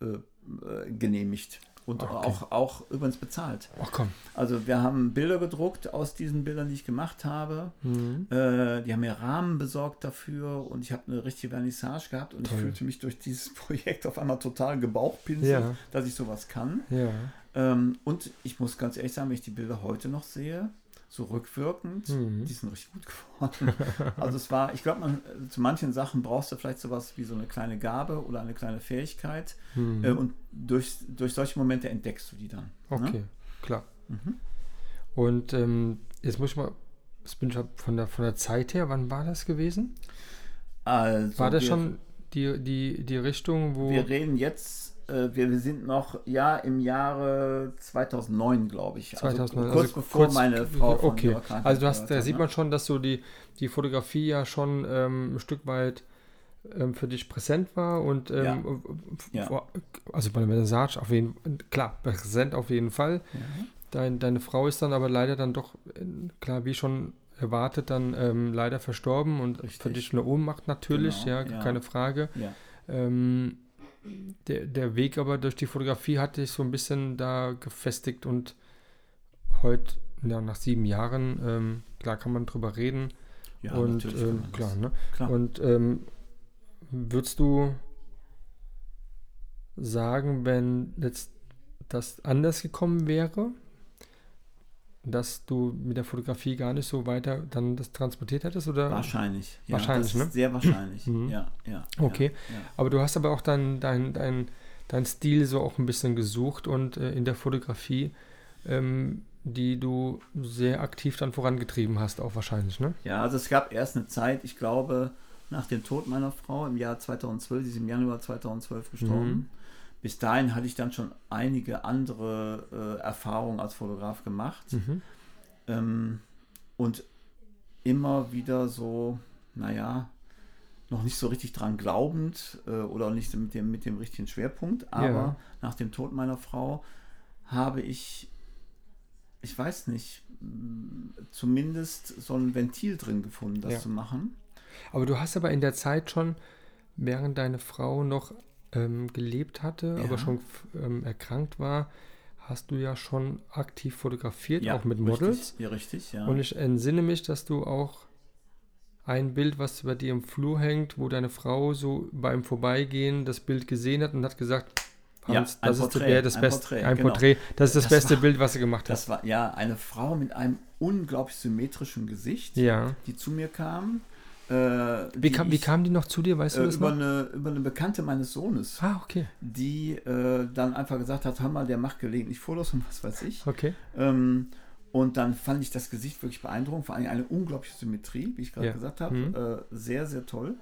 äh, äh, genehmigt. Und Okay. auch, auch übrigens bezahlt. Ach komm. Also wir haben Bilder gedruckt aus diesen Bildern, die ich gemacht habe. Mhm. Äh, die haben mir Rahmen besorgt dafür und ich habe eine richtige Vernissage gehabt und Toll. ich fühlte mich durch dieses Projekt auf einmal total gebauchpinselt, Ja. dass ich sowas kann. Ja. Ähm, und ich muss ganz ehrlich sagen, wenn ich die Bilder heute noch sehe, so rückwirkend, Mhm. die sind richtig gut geworden. also es war, ich glaube, man zu manchen Sachen brauchst du vielleicht sowas wie so eine kleine Gabe oder eine kleine Fähigkeit. Mhm. Äh, und durch, durch solche Momente entdeckst du die dann. okay, Ne? klar. Mhm. Und ähm, jetzt muss ich mal. Jetzt bin ich von der, von der Zeit her, wann war das gewesen? Also War das wir, schon die, die, die Richtung, wo. Wir reden jetzt, äh, wir, wir sind noch, ja, im Jahre 2009, glaube ich. 2009, Also kurz also bevor kurz- meine Frau von Okay, also du hast, da sieht ne? man schon, dass so die, die Fotografie ja schon ähm, ein Stück weit ähm, für dich präsent war und ähm, Ja. vor- also bei der Vernissage auf jeden klar, präsent auf jeden Fall. Dein, deine Frau ist dann aber leider dann doch, äh, klar, wie schon erwartet, dann ähm, leider verstorben und für Richtig. dich eine Ohnmacht natürlich, Genau, ja, ja. keine Frage. Ja. Ähm, der, der Weg aber durch die Fotografie hat dich so ein bisschen da gefestigt und heute, ja, nach sieben Jahren, ähm, klar kann man drüber reden Ja, und ähm, klar, ne? Klar. Und ähm, würdest du sagen, wenn jetzt das anders gekommen wäre, dass du mit der Fotografie gar nicht so weiter dann das transportiert hättest? Oder? Wahrscheinlich. Ja, Wahrscheinlich, ne? Sehr wahrscheinlich. Mhm. Ja, ja. Okay. Ja, ja. Aber du hast aber auch dein, dein, dein, dein Stil so auch ein bisschen gesucht und äh, in der Fotografie, ähm, die du sehr aktiv dann vorangetrieben hast, auch wahrscheinlich, ne? Ja, also es gab erst eine Zeit, ich glaube, nach dem Tod meiner Frau im Jahr 2012, sie ist im Januar 2012 gestorben. Mhm. Bis dahin hatte ich dann schon einige andere äh, Erfahrungen als Fotograf gemacht. Mhm. Ähm, und immer wieder so, naja, noch nicht so richtig dran glaubend äh, oder auch nicht mit dem, mit dem richtigen Schwerpunkt. Aber Ja. nach dem Tod meiner Frau habe ich, ich weiß nicht, mh, zumindest so ein Ventil drin gefunden, das Ja. zu machen. Aber du hast aber in der Zeit schon, während deine Frau noch ähm, gelebt hatte, Ja. aber schon ähm, erkrankt war, hast du ja schon aktiv fotografiert, auch mit Models. Richtig, ja, richtig, ja. Und ich entsinne mich, dass du auch ein Bild, was bei dir im Flur hängt, wo deine Frau so beim Vorbeigehen das Bild gesehen hat und hat gesagt, Ja, Hans, das ist Porträt, der, das ein Beste, Porträt, ein genau. Porträt, das ist das, Das beste war- Bild, was du gemacht hast. das war ja eine Frau mit einem unglaublich symmetrischen Gesicht, Ja. die zu mir kam. Äh, Wie kam, wie ich- kam die noch zu dir, weißt du äh, das über, noch? eine, über eine Bekannte meines Sohnes, Ah, okay, die äh, dann einfach gesagt hat, hör mal, der macht gelegentlich Fotos und was weiß ich. okay. Ähm, und dann fand ich das Gesicht wirklich beeindruckend, vor allem eine unglaubliche Symmetrie, wie ich gerade Ja. gesagt habe. Mhm. Äh, sehr, sehr toll.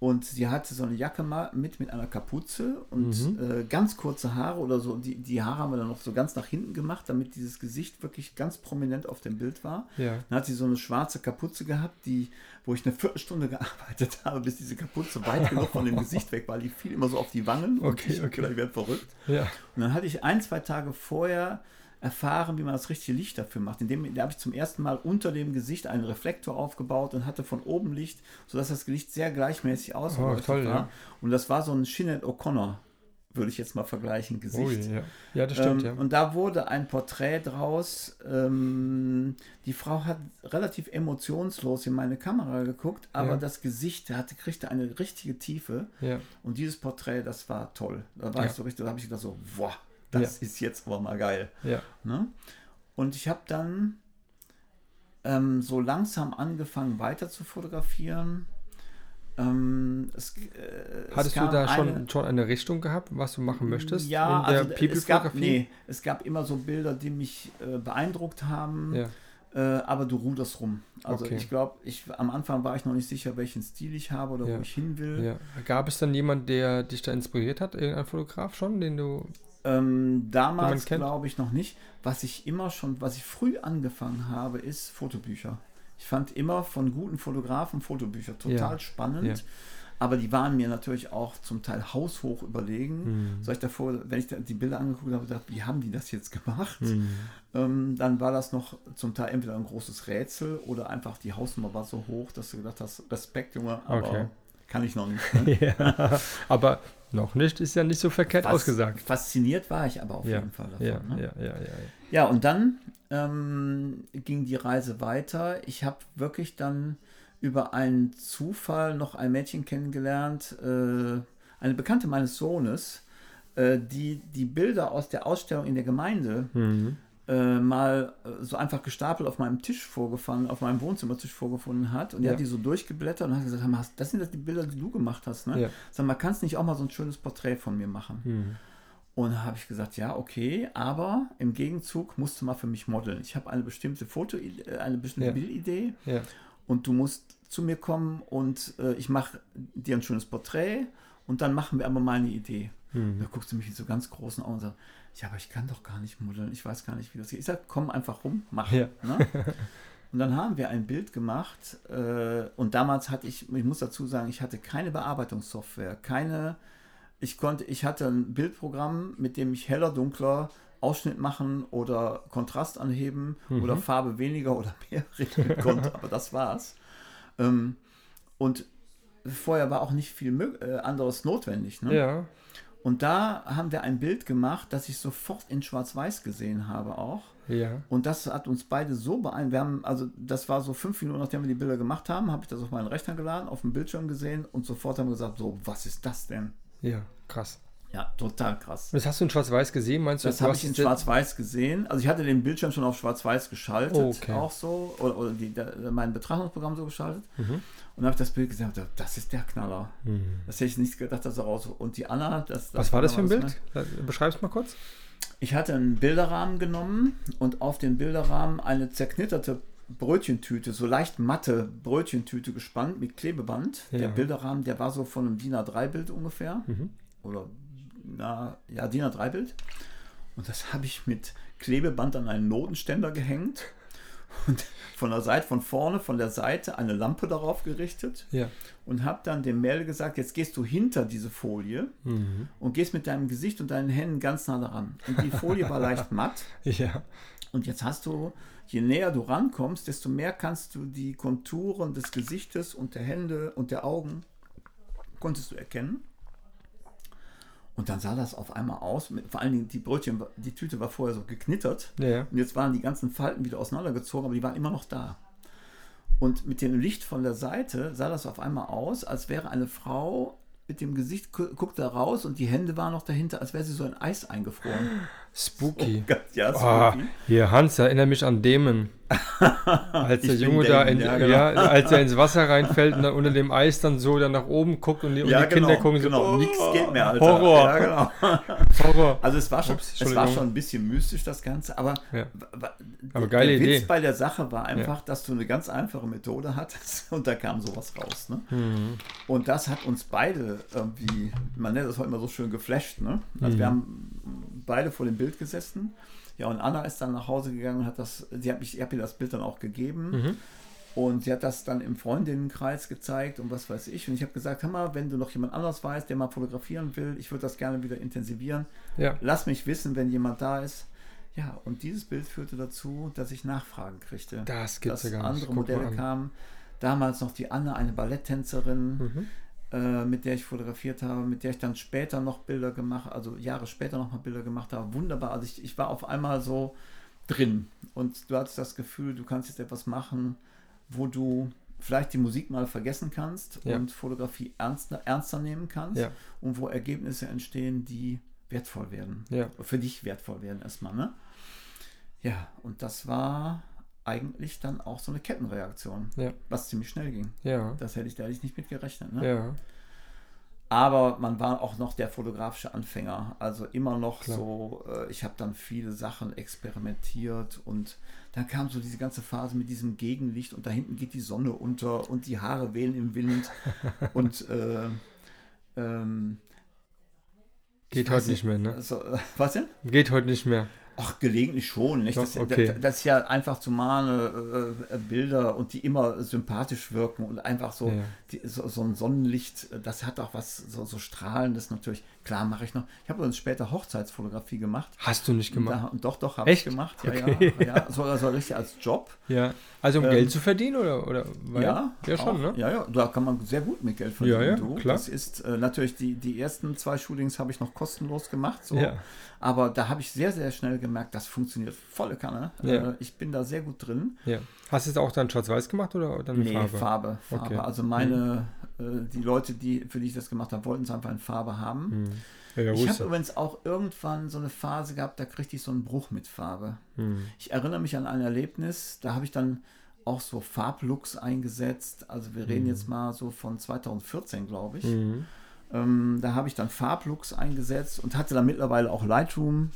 Und sie hatte so eine Jacke mal mit, mit einer Kapuze und Mhm. äh, ganz kurze Haare oder so. Die, die Haare haben wir dann noch so ganz nach hinten gemacht, damit dieses Gesicht wirklich ganz prominent auf dem Bild war. Ja. Dann hat sie so eine schwarze Kapuze gehabt, die, wo ich eine Viertelstunde gearbeitet habe, bis diese Kapuze weit genug von dem Gesicht weg war. Die fiel immer so auf die Wangen. und Okay, ich okay. ich werde verrückt. Ja. Und dann hatte ich ein, zwei Tage vorher erfahren, wie man das richtige Licht dafür macht. In dem, da habe ich zum ersten Mal unter dem Gesicht einen Reflektor aufgebaut und hatte von oben Licht, sodass das Licht sehr gleichmäßig ausgeleuchtet toll, war. ja. Und das war so ein Sinead O'Connor, würde ich jetzt mal vergleichen, Gesicht. Oh, ja. ja, das stimmt, Ähm, ja. Und da wurde ein Porträt draus. Ähm, die Frau hat relativ emotionslos in meine Kamera geguckt, aber Ja. das Gesicht hatte, kriegte eine richtige Tiefe. ja. Und dieses Porträt, das war toll. Da war ich so richtig, da habe ich gedacht so, boah, das ist jetzt aber mal geil. Ja. Ne? Und ich habe dann ähm, so langsam angefangen weiter zu fotografieren. Ähm, es, äh, es Hattest du da eine- schon, schon eine Richtung gehabt, was du machen möchtest? Ja, in der also es gab, nee, es gab immer so Bilder, die mich äh, beeindruckt haben, Ja. äh, aber du ruderst rum. Also Okay. ich glaube, ich, am Anfang war ich noch nicht sicher, welchen Stil ich habe oder Ja. wo ich hin will. Ja. Gab es dann jemand, der dich da inspiriert hat? Irgendein Fotograf schon, den du. Ähm, damals glaube ich noch nicht. Was ich immer schon, was ich früh angefangen habe, ist Fotobücher. Ich fand immer von guten Fotografen Fotobücher total Ja, spannend. ja. Aber die waren mir natürlich auch zum Teil haushoch überlegen. Hm. So ich davor, wenn ich da die Bilder angeguckt habe, gedacht, wie haben die das jetzt gemacht? Hm. Ähm, dann war das noch zum Teil entweder ein großes Rätsel oder einfach die Hausnummer war so hoch, dass du gedacht hast, Respekt, Junge, aber Okay. kann ich noch nicht. Ne? ja. Aber noch nicht, ist ja nicht so verkehrt Fas- ausgesagt. Fasziniert war ich aber auf Ja. jeden Fall davon. Ja, ne? ja, ja, ja, ja. Ja, und dann ähm, ging die Reise weiter. Ich habe wirklich dann über einen Zufall noch ein Mädchen kennengelernt, äh, eine Bekannte meines Sohnes, äh, die die Bilder aus der Ausstellung in der Gemeinde Mhm. äh, mal äh, so einfach gestapelt auf meinem Tisch vorgefunden, auf meinem Wohnzimmertisch vorgefunden hat. Und die Ja. hat die so durchgeblättert und hat gesagt, "Hör mal, das sind das die Bilder, die du gemacht hast. Ne? Ja. Sag mal, kannst du nicht auch mal so ein schönes Porträt von mir machen? Hm. Und da habe ich gesagt, ja, okay, aber im Gegenzug musst du mal für mich modeln. Ich habe eine bestimmte Foto, äh, eine bestimmte Ja. Bildidee Ja. und du musst zu mir kommen und äh, ich mache dir ein schönes Porträt und dann machen wir aber meine Idee. Hm. Da guckst du mich mit so ganz großen Augen und sagst, ja, aber ich kann doch gar nicht modeln, ich weiß gar nicht, wie das geht. Ich sage, komm einfach rum, mach. Ja. Ne? Und dann haben wir ein Bild gemacht äh, und damals hatte ich, ich muss dazu sagen, ich hatte keine Bearbeitungssoftware, keine, ich konnte, ich hatte ein Bildprogramm, mit dem ich heller, dunkler Ausschnitt machen oder Kontrast anheben oder Farbe weniger oder mehr regeln konnte, aber das war's. Ähm, und vorher war auch nicht viel äh, anderes notwendig. Ne? Ja. Und da haben wir ein Bild gemacht, das ich sofort in Schwarz-Weiß gesehen habe auch. Ja. Und das hat uns beide so beeindruckt. Wir haben, also das war so fünf Minuten, nachdem wir die Bilder gemacht haben, habe ich das auf meinen Rechner geladen, auf dem Bildschirm gesehen und sofort haben wir gesagt, so, was ist das denn? Ja. Krass. Ja, total krass. Das hast du in Schwarz-Weiß gesehen, meinst du? Das habe ich in es- Schwarz-Weiß gesehen. Also ich hatte den Bildschirm schon auf Schwarz-Weiß geschaltet, Oh, okay. auch so, oder, oder die, der, mein Betrachtungsprogramm so geschaltet. Mhm. Und habe ich das Bild gesehen und dachte, das ist der Knaller. Das hätte ich nicht gedacht, dass er raus. Und die Anna, das, Was war das für ein Bild? ne? Beschreib's mal kurz. Ich hatte einen Bilderrahmen genommen und auf den Bilderrahmen eine zerknitterte Brötchentüte, so leicht matte Brötchentüte gespannt mit Klebeband. Ja. Der Bilderrahmen, der war so von einem DIN A3-Bild ungefähr. Mhm. Oder, na, ja, DIN A3-Bild. Und das habe ich mit Klebeband an einen Notenständer gehängt. Und von der Seite, von vorne, von der Seite eine Lampe darauf gerichtet Ja. und habe dann dem Mädel gesagt, jetzt gehst du hinter diese Folie Mhm. und gehst mit deinem Gesicht und deinen Händen ganz nah daran. Und die Folie war leicht matt. Ja. Und jetzt hast du, je näher du rankommst, desto mehr kannst du die Konturen des Gesichtes und der Hände und der Augen konntest du erkennen. Und dann sah das auf einmal aus, mit, vor allen Dingen die Brötchen, die Tüte war vorher so geknittert. Ja. Und jetzt waren die ganzen Falten wieder auseinandergezogen, aber die waren immer noch da. Und mit dem Licht von der Seite sah das auf einmal aus, als wäre eine Frau mit dem Gesicht, gu- guckt da raus und die Hände waren noch dahinter, als wäre sie so in Eis eingefroren. Spooky. Oh Gott, ja, Ah, spooky. hier, Hans, erinnere mich an Damon. Als der Junge da, in, ja, ja, genau. als er ins Wasser reinfällt und dann unter dem Eis dann so dann nach oben guckt und die, und Ja, die Kinder genau, gucken so, genau. oh, Nix geht mehr, Alter. Horror. Ja, genau. Horror. Also es war schon, Ups, es war schon ein bisschen mystisch, das Ganze, aber, Ja. Aber geile der Witz Idee. bei der Sache war einfach, dass du eine ganz einfache Methode hattest und da kam sowas raus. Ne? Mhm. Und das hat uns beide irgendwie, man nennt das heute immer so schön geflasht. Ne? Also Mhm. wir haben beide vor dem Bild gesessen. Ja, und Anna ist dann nach Hause gegangen und hat das, sie hat mich, ich habe ihr das Bild dann auch gegeben. Mhm. Und sie hat das dann im Freundinnenkreis gezeigt und was weiß ich. Und ich habe gesagt, hör mal, wenn du noch jemand anders weißt, der mal fotografieren will, ich würde das gerne wieder intensivieren. Ja. Lass mich wissen, wenn jemand da ist. Ja, und dieses Bild führte dazu, dass ich Nachfragen kriegte. Das gibt's dass ja gar nicht. andere Modelle kamen. Damals noch die Anne, eine Balletttänzerin, Mhm. Äh, mit der ich fotografiert habe, mit der ich dann später noch Bilder gemacht, also Jahre später noch mal Bilder gemacht habe. Wunderbar. Also ich, ich war auf einmal so drin und du hattest das Gefühl, du kannst jetzt etwas machen, wo du vielleicht die Musik mal vergessen kannst Ja. und Fotografie ernster, ernster nehmen kannst Ja. und wo Ergebnisse entstehen, die wertvoll werden. Ja. Für dich wertvoll werden erstmal, ne? Ja, und das war eigentlich dann auch so eine Kettenreaktion, Ja. was ziemlich schnell ging. Ja. Das hätte ich, da nicht mit gerechnet. Ne? Ja. Aber man war auch noch der fotografische Anfänger. Also immer noch Klar. so, äh, ich habe dann viele Sachen experimentiert und dann kam so diese ganze Phase mit diesem Gegenlicht und da hinten geht die Sonne unter und die Haare wehen im Wind und äh, ähm, Geht heute nicht mehr, ne? Also, was denn? Geht heute nicht mehr. Ach, gelegentlich schon. Nicht? Doch, das, okay. das, das ist ja einfach zu male äh, äh, Bilder und die immer sympathisch wirken und einfach so, Ja. Die, so, so ein Sonnenlicht, äh, das hat auch was so, so strahlendes natürlich. Klar mache ich noch. Ich habe übrigens später Hochzeitsfotografie gemacht. Hast du nicht gemacht? Da, doch, doch, habe ich gemacht. Ja, Okay. ja, ja. So, also richtig als Job. Ja. Also um Ähm, Geld zu verdienen oder? oder weil- ja, Ja, schon, auch. ne? Ja, ja, da kann man sehr gut mit Geld verdienen. Ja, ja, du. klar. Das ist äh, natürlich, die, die ersten zwei Shootings habe ich noch kostenlos gemacht. So. Ja. Aber da habe ich sehr, sehr schnell gemerkt, das funktioniert volle Kanne. Ja. Äh, ich bin da sehr gut drin. Ja. Hast du es auch dann schwarz-weiß gemacht oder dann Nee, Farbe? Farbe. Farbe. Okay. Also meine, äh, die Leute, die, für die ich das gemacht habe, wollten es einfach in Farbe haben. Hm. Ja, Ich habe übrigens auch irgendwann so eine Phase gehabt, da kriegte ich so einen Bruch mit Farbe. Hm. Ich erinnere mich an ein Erlebnis, da habe ich dann auch so Farblooks eingesetzt. Also wir reden jetzt mal so von 2014, glaube ich. Mhm. Ähm, da habe ich dann Farblooks eingesetzt und hatte dann mittlerweile auch Lightroom.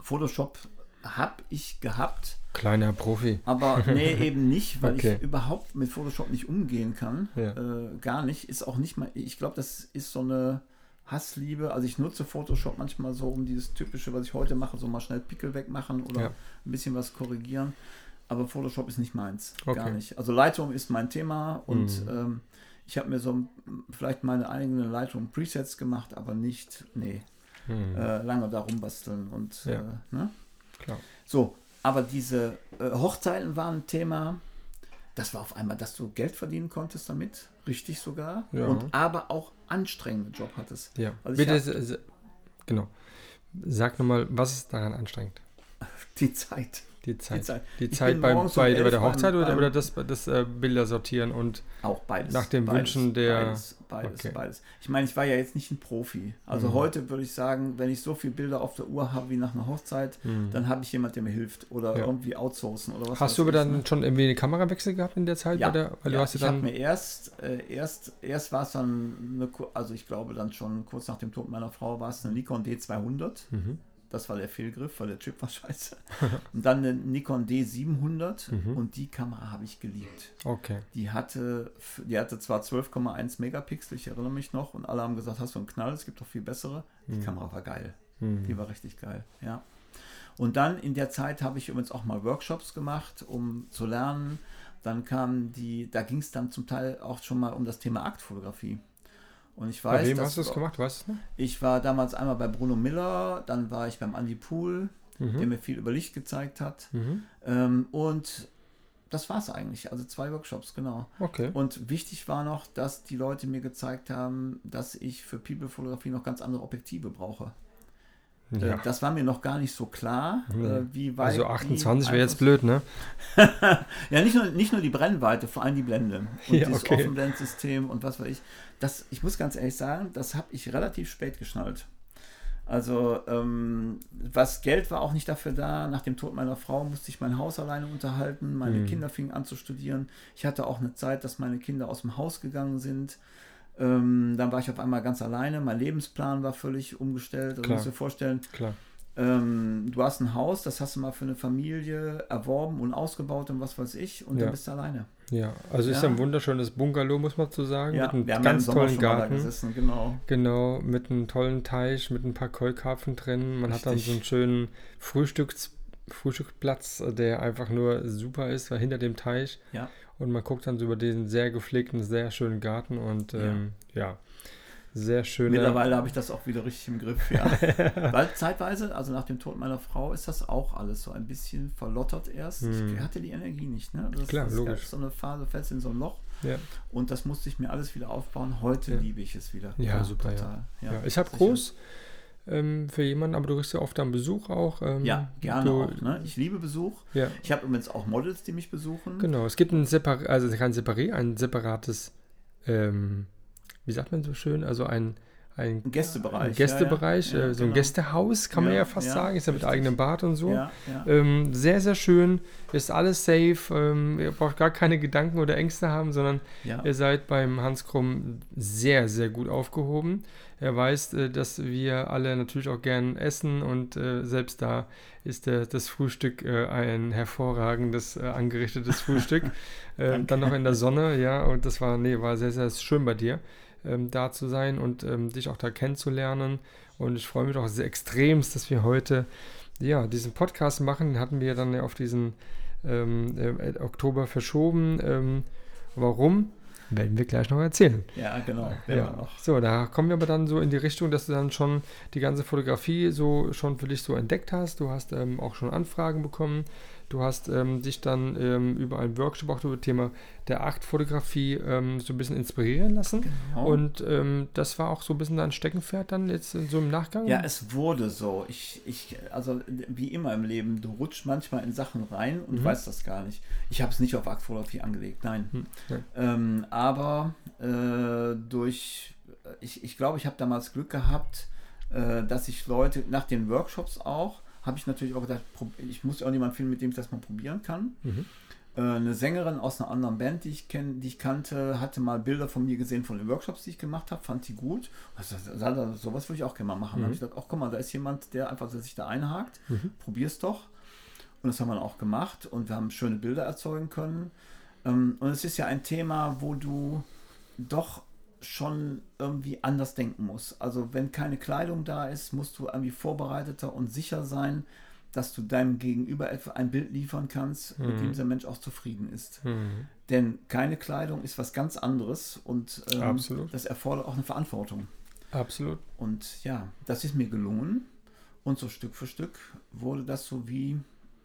Photoshop habe ich gehabt, Kleiner Profi. aber nee, eben nicht, weil Okay. ich überhaupt mit Photoshop nicht umgehen kann. Ja. Äh, gar nicht. Ist auch nicht mal, ich glaube, das ist so eine Hassliebe. Also ich nutze Photoshop manchmal so, um dieses typische, was ich heute mache, so mal schnell Pickel wegmachen oder Ja. ein bisschen was korrigieren. aber Photoshop ist nicht meins. Okay. Gar nicht. Also Lightroom ist mein Thema und Mhm. ähm, ich habe mir so vielleicht meine eigenen Lightroom Presets gemacht, aber nicht, nee, Hm, äh, lange darum basteln und Ja. äh, ne? klar. So, aber diese äh, Hochzeiten waren ein Thema. Das war auf einmal, dass du Geld verdienen konntest damit, richtig sogar. Ja. Und aber auch anstrengenden Job hattest. Ja, Also bitte, hab- genau. Sag nochmal, was ist daran anstrengend? Die Zeit. Die Zeit. Zeit. Die Zeit beim, morgens um bei, bei elf der beim- Hochzeit oder, beim- oder das, das äh, Bilder sortieren und Auch beides. Nach den beides, Wünschen der- Beides, beides, Okay. beides. Ich meine, ich war ja jetzt nicht ein Profi. Also Mhm. heute würde ich sagen, wenn ich so viele Bilder auf der Uhr habe wie nach einer Hochzeit, hm. dann habe ich jemand, der mir hilft. Oder Ja. irgendwie outsourcen oder was Hast du aber dann ne? schon irgendwie einen Kamerawechsel gehabt in der Zeit? Ja, bei der, weil ja, du hast ja ich habe mir erst, äh, erst, erst war es dann, eine, also ich glaube dann schon kurz nach dem Tod meiner Frau war es eine Nikon D200. Mhm. Das war der Fehlgriff, weil der Chip war scheiße. Und dann eine Nikon D700 Mhm. und die Kamera habe ich geliebt. Okay. Die hatte, die hatte zwar 12,1 Megapixel, ich erinnere mich noch, und alle haben gesagt, hast du einen Knall, es gibt doch viel bessere. Die Mhm. Kamera war geil. Hm. Die war richtig geil, ja. Und dann in der Zeit habe ich übrigens auch mal Workshops gemacht, um zu lernen. Dann kam die, da ging es dann zum Teil auch schon mal um das Thema Aktfotografie. Und ich Bei weiß, wem dass hast du das gemacht? Weißt du? ich war damals einmal bei Bruno Miller, dann war ich beim Andy Pool, der Mhm. mir viel über Licht gezeigt hat. Mhm. Ähm, und das war es eigentlich. Also zwei Workshops, genau. Okay. Und wichtig war noch, dass die Leute mir gezeigt haben, dass ich für People-Fotografie noch ganz andere Objektive brauche. Äh, Ja. Das war mir noch gar nicht so klar, Mhm. äh, wie weit. Also die 28 wäre jetzt blöd, ne? Ja, nicht nur, nicht nur die Brennweite, vor allem die Blende. Und Ja, dieses okay. Offenblendsystem und was weiß ich. Das, ich muss ganz ehrlich sagen, das habe ich relativ spät geschnallt. Also, ähm, was Geld war auch nicht dafür da. Nach dem Tod meiner Frau musste ich mein Haus alleine unterhalten. Meine Mhm. Kinder fingen an zu studieren. Ich hatte auch eine Zeit, dass meine Kinder aus dem Haus gegangen sind. Ähm, dann war ich auf einmal ganz alleine. Mein Lebensplan war völlig umgestellt. Also, Klar. musst dir vorstellen, Klar. ähm, du hast ein Haus, das hast du mal für eine Familie erworben und ausgebaut und was weiß ich, und Ja. dann bist du alleine. Ja, also ist Ja. ein wunderschönes Bungalow, muss man zu sagen. Ja, mit einem ganz tollen Garten. gesessen, genau. Genau, mit einem tollen Teich, mit ein paar Keukarpfen drin. Man hat dann Richtig. so einen schönen Frühstücks Frühstücksplatz, der einfach nur super ist, weil hinter dem Teich. Ja. Und man guckt dann so über diesen sehr gepflegten, sehr schönen Garten und ähm, ja. sehr schöne. Mittlerweile habe ich das auch wieder richtig im Griff, ja. Weil zeitweise, also nach dem Tod meiner Frau, ist das auch alles so ein bisschen verlottert erst. Hm. Ich hatte die Energie nicht, ne? Das, Klar, das logisch. gab so eine Phase, fällst in so ein Loch Ja. und das musste ich mir alles wieder aufbauen. Heute Ja. liebe ich es wieder. Ja, super, total. Ja, ich habe sicher. Ähm, für jemanden, aber du kriegst ja oft dann Besuch auch. Ähm, Ja, gerne du, auch. Ne? Ich liebe Besuch. Ja, Ich habe übrigens auch Models, die mich besuchen. genau. Es gibt ein separ also kein Separé, ein separates, ähm, wie sagt man so schön, also ein, ein Gästebereich. Ein Gästebereich, ja, ja. äh, Ja, so ein genau. Gästehaus, kann man Ja, fast sagen. Ist ja mit richtig. eigenem Bad und so. Ähm, sehr, sehr schön. Ist alles safe. Ähm, ihr braucht gar keine Gedanken oder Ängste haben, sondern ihr seid beim Hans Krumm sehr, sehr gut aufgehoben. Er weiß, äh, dass wir alle natürlich auch gern essen und äh, selbst da ist der, das Frühstück äh, ein hervorragendes, äh, angerichtetes Frühstück. äh, dann noch in der Sonne, ja, und das war, nee, war sehr, sehr schön bei dir, ähm, da zu sein und ähm, dich auch da kennenzulernen. Und ich freue mich auch sehr extremst, dass wir heute, ja, diesen Podcast machen. Den hatten wir dann ja auf diesen ähm, äh, Oktober verschoben. Ähm, warum? Werden wir gleich noch erzählen. ja, genau. Ja. So, da kommen wir aber dann so in die Richtung, dass du dann schon die ganze Fotografie so schon für dich so entdeckt hast. Du hast ähm, auch schon Anfragen bekommen. Du hast ähm, dich dann ähm, über einen Workshop auch über das Thema der Achtfotografie ähm, so ein bisschen inspirieren lassen. Genau. Und ähm, das war auch so ein bisschen dein Steckenpferd dann jetzt so im Nachgang? Ja, es wurde so. Ich, ich, also wie immer im Leben, du rutschst manchmal in Sachen rein und Mhm. weißt das gar nicht. Ich habe es nicht auf Aktfotografie angelegt, nein. Hm, nein. Ähm, aber äh, durch, ich, ich glaube, ich habe damals Glück gehabt, äh, dass ich Leute, nach den Workshops auch, habe ich natürlich auch gedacht, ich muss auch jemanden finden, mit dem ich das mal probieren kann. Mhm. Äh, eine Sängerin aus einer anderen Band, die ich kenne, die ich kannte, hatte mal Bilder von mir gesehen von den Workshops, die ich gemacht habe, fand die gut. Also, so- sowas würde ich auch gerne mal machen. Da Mhm. habe ich gedacht, ach guck mal, da ist jemand, der einfach sich da einhakt. Mhm. Probier's doch. Und das haben wir auch gemacht und wir haben schöne Bilder erzeugen können. Ähm, Und es ist ja ein Thema, wo du doch schon irgendwie anders denken musst. Also wenn keine Kleidung da ist, musst du irgendwie vorbereiteter und sicher sein, dass du deinem Gegenüber etwa ein Bild liefern kannst, mit Mhm. dem dieser Mensch auch zufrieden ist. Mhm. Denn keine Kleidung ist was ganz anderes und ähm, das erfordert auch eine Verantwortung. Absolut. Und ja, das ist mir gelungen. Und so Stück für Stück wurde das so wie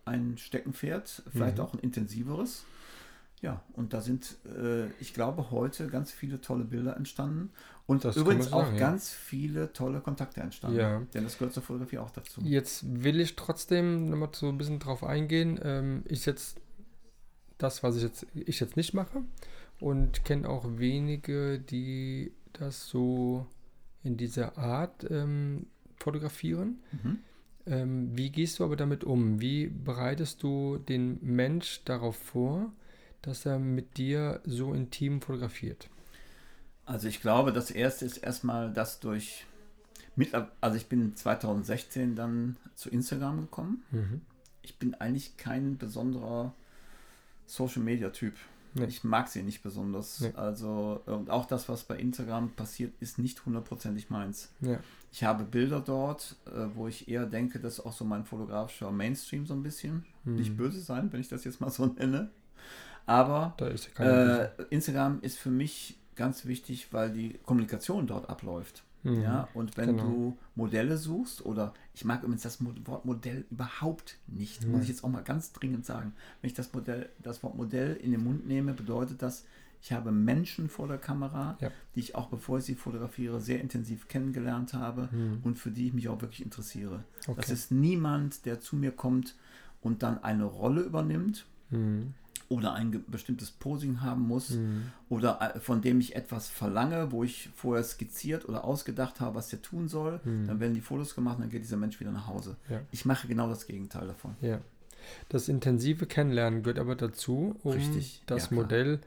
ein Steckenpferd, vielleicht Mhm. auch ein intensiveres. Ja, und da sind, äh, ich glaube, heute ganz viele tolle Bilder entstanden. Und Das übrigens man auch sagen, ja. ganz viele tolle Kontakte entstanden. Ja. Denn das gehört zur Fotografie auch dazu. Jetzt will ich trotzdem nochmal so ein bisschen drauf eingehen. Ähm, ich jetzt das, was ich jetzt, ich jetzt nicht mache und kenne auch wenige, die das so in dieser Art ähm, fotografieren. Mhm. Ähm, wie gehst du aber damit um? Wie bereitest du den Mensch darauf vor, dass er mit dir so intim fotografiert? Also ich glaube, das erste ist erstmal das durch, also ich bin 2016 dann zu Instagram gekommen. Mhm. Ich bin eigentlich kein besonderer Social Media Typ. Nee. Ich mag sie nicht besonders. Nee. Also, und auch das, was bei Instagram passiert, ist nicht hundertprozentig meins. Ja. Ich habe Bilder dort, äh, wo ich eher denke, das ist auch so mein fotografischer Mainstream so ein bisschen. Mhm. Nicht böse sein, wenn ich das jetzt mal so nenne. Aber ist äh, Instagram ist für mich ganz wichtig, weil die Kommunikation dort abläuft. Mhm. Ja, und wenn Genau. du Modelle suchst, oder ich mag übrigens das Wort Modell überhaupt nicht, muss Nein. ich jetzt auch mal ganz dringend sagen. Wenn ich das Modell, das Wort Modell in den Mund nehme, bedeutet das, ich habe Menschen vor der Kamera, Ja. die ich auch bevor ich sie fotografiere, sehr intensiv kennengelernt habe Mhm. und für die ich mich auch wirklich interessiere. Das Okay. ist niemand, der zu mir kommt und dann eine Rolle übernimmt Mhm. Oder ein bestimmtes Posing haben muss Mhm. oder äh, von dem ich etwas verlange, wo ich vorher skizziert oder ausgedacht habe, was der tun soll. Mhm. Dann werden die Fotos gemacht und dann geht dieser Mensch wieder nach Hause. Ja. Ich mache genau das Gegenteil davon. Ja. Das intensive Kennenlernen gehört aber dazu, um Richtig, das ja. Modell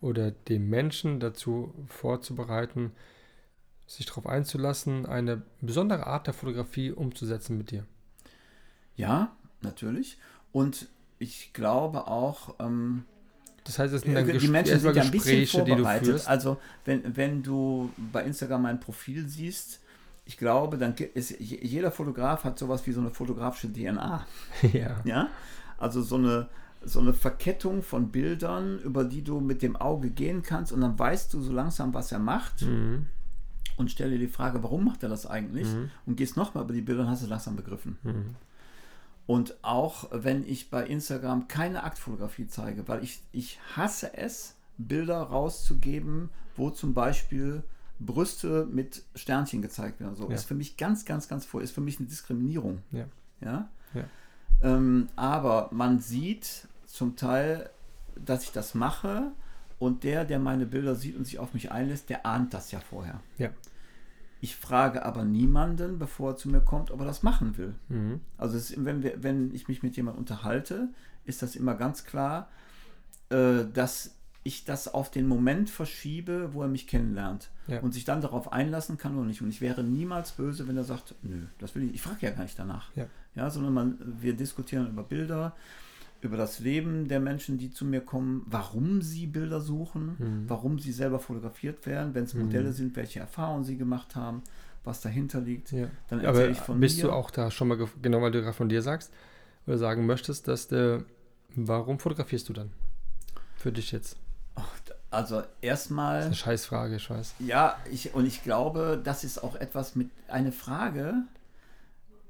oder den Menschen dazu vorzubereiten, sich darauf einzulassen, eine besondere Art der Fotografie umzusetzen mit dir. ja, natürlich. Und ich glaube auch, ähm, Das heißt, es sind dann die Ges Menschen sind ja ein bisschen Gespräche, die vorbereitet. Also wenn, wenn du bei Instagram mein Profil siehst, ich glaube, dann je- jeder Fotograf hat sowas wie so eine fotografische DNA. ja. Ja, also so eine, so eine Verkettung von Bildern, über die du mit dem Auge gehen kannst und dann weißt du so langsam, was er macht Mhm. und stell dir die Frage, warum macht er das eigentlich Mhm. und gehst nochmal über die Bilder und hast es langsam begriffen. Mhm. Und auch wenn ich bei Instagram keine Aktfotografie zeige, weil ich, ich hasse es, Bilder rauszugeben, wo zum Beispiel Brüste mit Sternchen gezeigt werden. So Ja. ist für mich ganz, ganz, ganz vor, ist für mich eine Diskriminierung. Ja. Ja. Ja. Ähm, aber man sieht zum Teil, dass ich das mache und der, der meine Bilder sieht und sich auf mich einlässt, der ahnt das ja vorher. Ja. Ich frage aber niemanden, bevor er zu mir kommt, ob er das machen will. Mhm. Also ist, wenn, wir, wenn ich mich mit jemandem unterhalte, ist das immer ganz klar, äh, dass ich das auf den Moment verschiebe, wo er mich kennenlernt Ja. und sich dann darauf einlassen kann oder nicht. Und ich wäre niemals böse, wenn er sagt, nö, das will ich. Ich frage ja gar nicht danach. Ja. Ja, sondern man, wir diskutieren über Bilder, über das Leben der Menschen, die zu mir kommen, warum sie Bilder suchen, Mhm. warum sie selber fotografiert werden, wenn es Mhm. Modelle sind, welche Erfahrungen sie gemacht haben, was dahinter liegt. Ja. Dann Aber erzähle ich von bist mir. du auch da schon mal, genau weil du gerade von dir sagst, oder sagen möchtest, dass der, warum fotografierst du dann? Für dich jetzt. Also Das ist erstmal, eine Scheißfrage, ich weiß. ja, ich, und ich glaube, das ist auch etwas mit, eine Frage,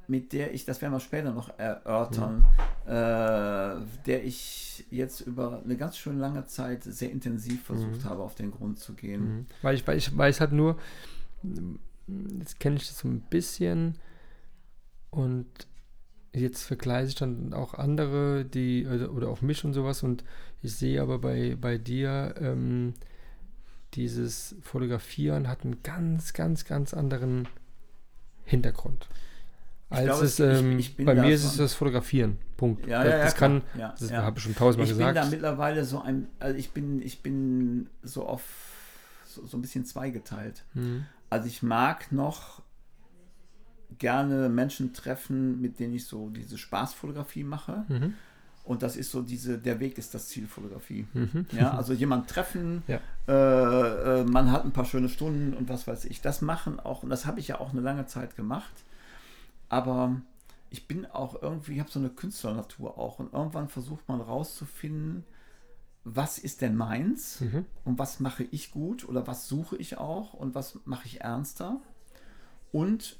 mit der ich, das werden wir später noch erörtern, äh, der ich jetzt über eine ganz schön lange Zeit sehr intensiv versucht habe, auf den Grund zu gehen. Mhm. Weil ich, weil ich weiß halt nur, jetzt kenne ich das so ein bisschen und jetzt vergleiche ich dann auch andere, die oder, oder auch mich und sowas und ich sehe aber bei, bei dir ähm, dieses Fotografieren hat einen ganz, ganz, ganz anderen Hintergrund. Ich Als glaube, es, ich- ähm, ich bin bei mir ist es das Fotografieren. Punkt. Ja, das, ja, ja, das kann, Ja, das habe ich schon tausendmal Ich gesagt. bin da mittlerweile so ein, also ich bin, ich bin so auf so, so ein bisschen zweigeteilt. Mhm. Also ich mag noch gerne Menschen treffen, mit denen ich so diese Spaßfotografie mache. Mhm. Und das ist so diese, der Weg ist das Ziel Fotografie. Mhm. Ja, also jemand treffen, Ja. äh, äh, man hat ein paar schöne Stunden und was weiß ich. Das machen auch, und das habe ich ja auch eine lange Zeit gemacht. Aber ich bin auch irgendwie, ich habe so eine Künstlernatur auch und irgendwann versucht man rauszufinden, was ist denn meins und was mache ich gut oder was suche ich auch und was mache ich ernster und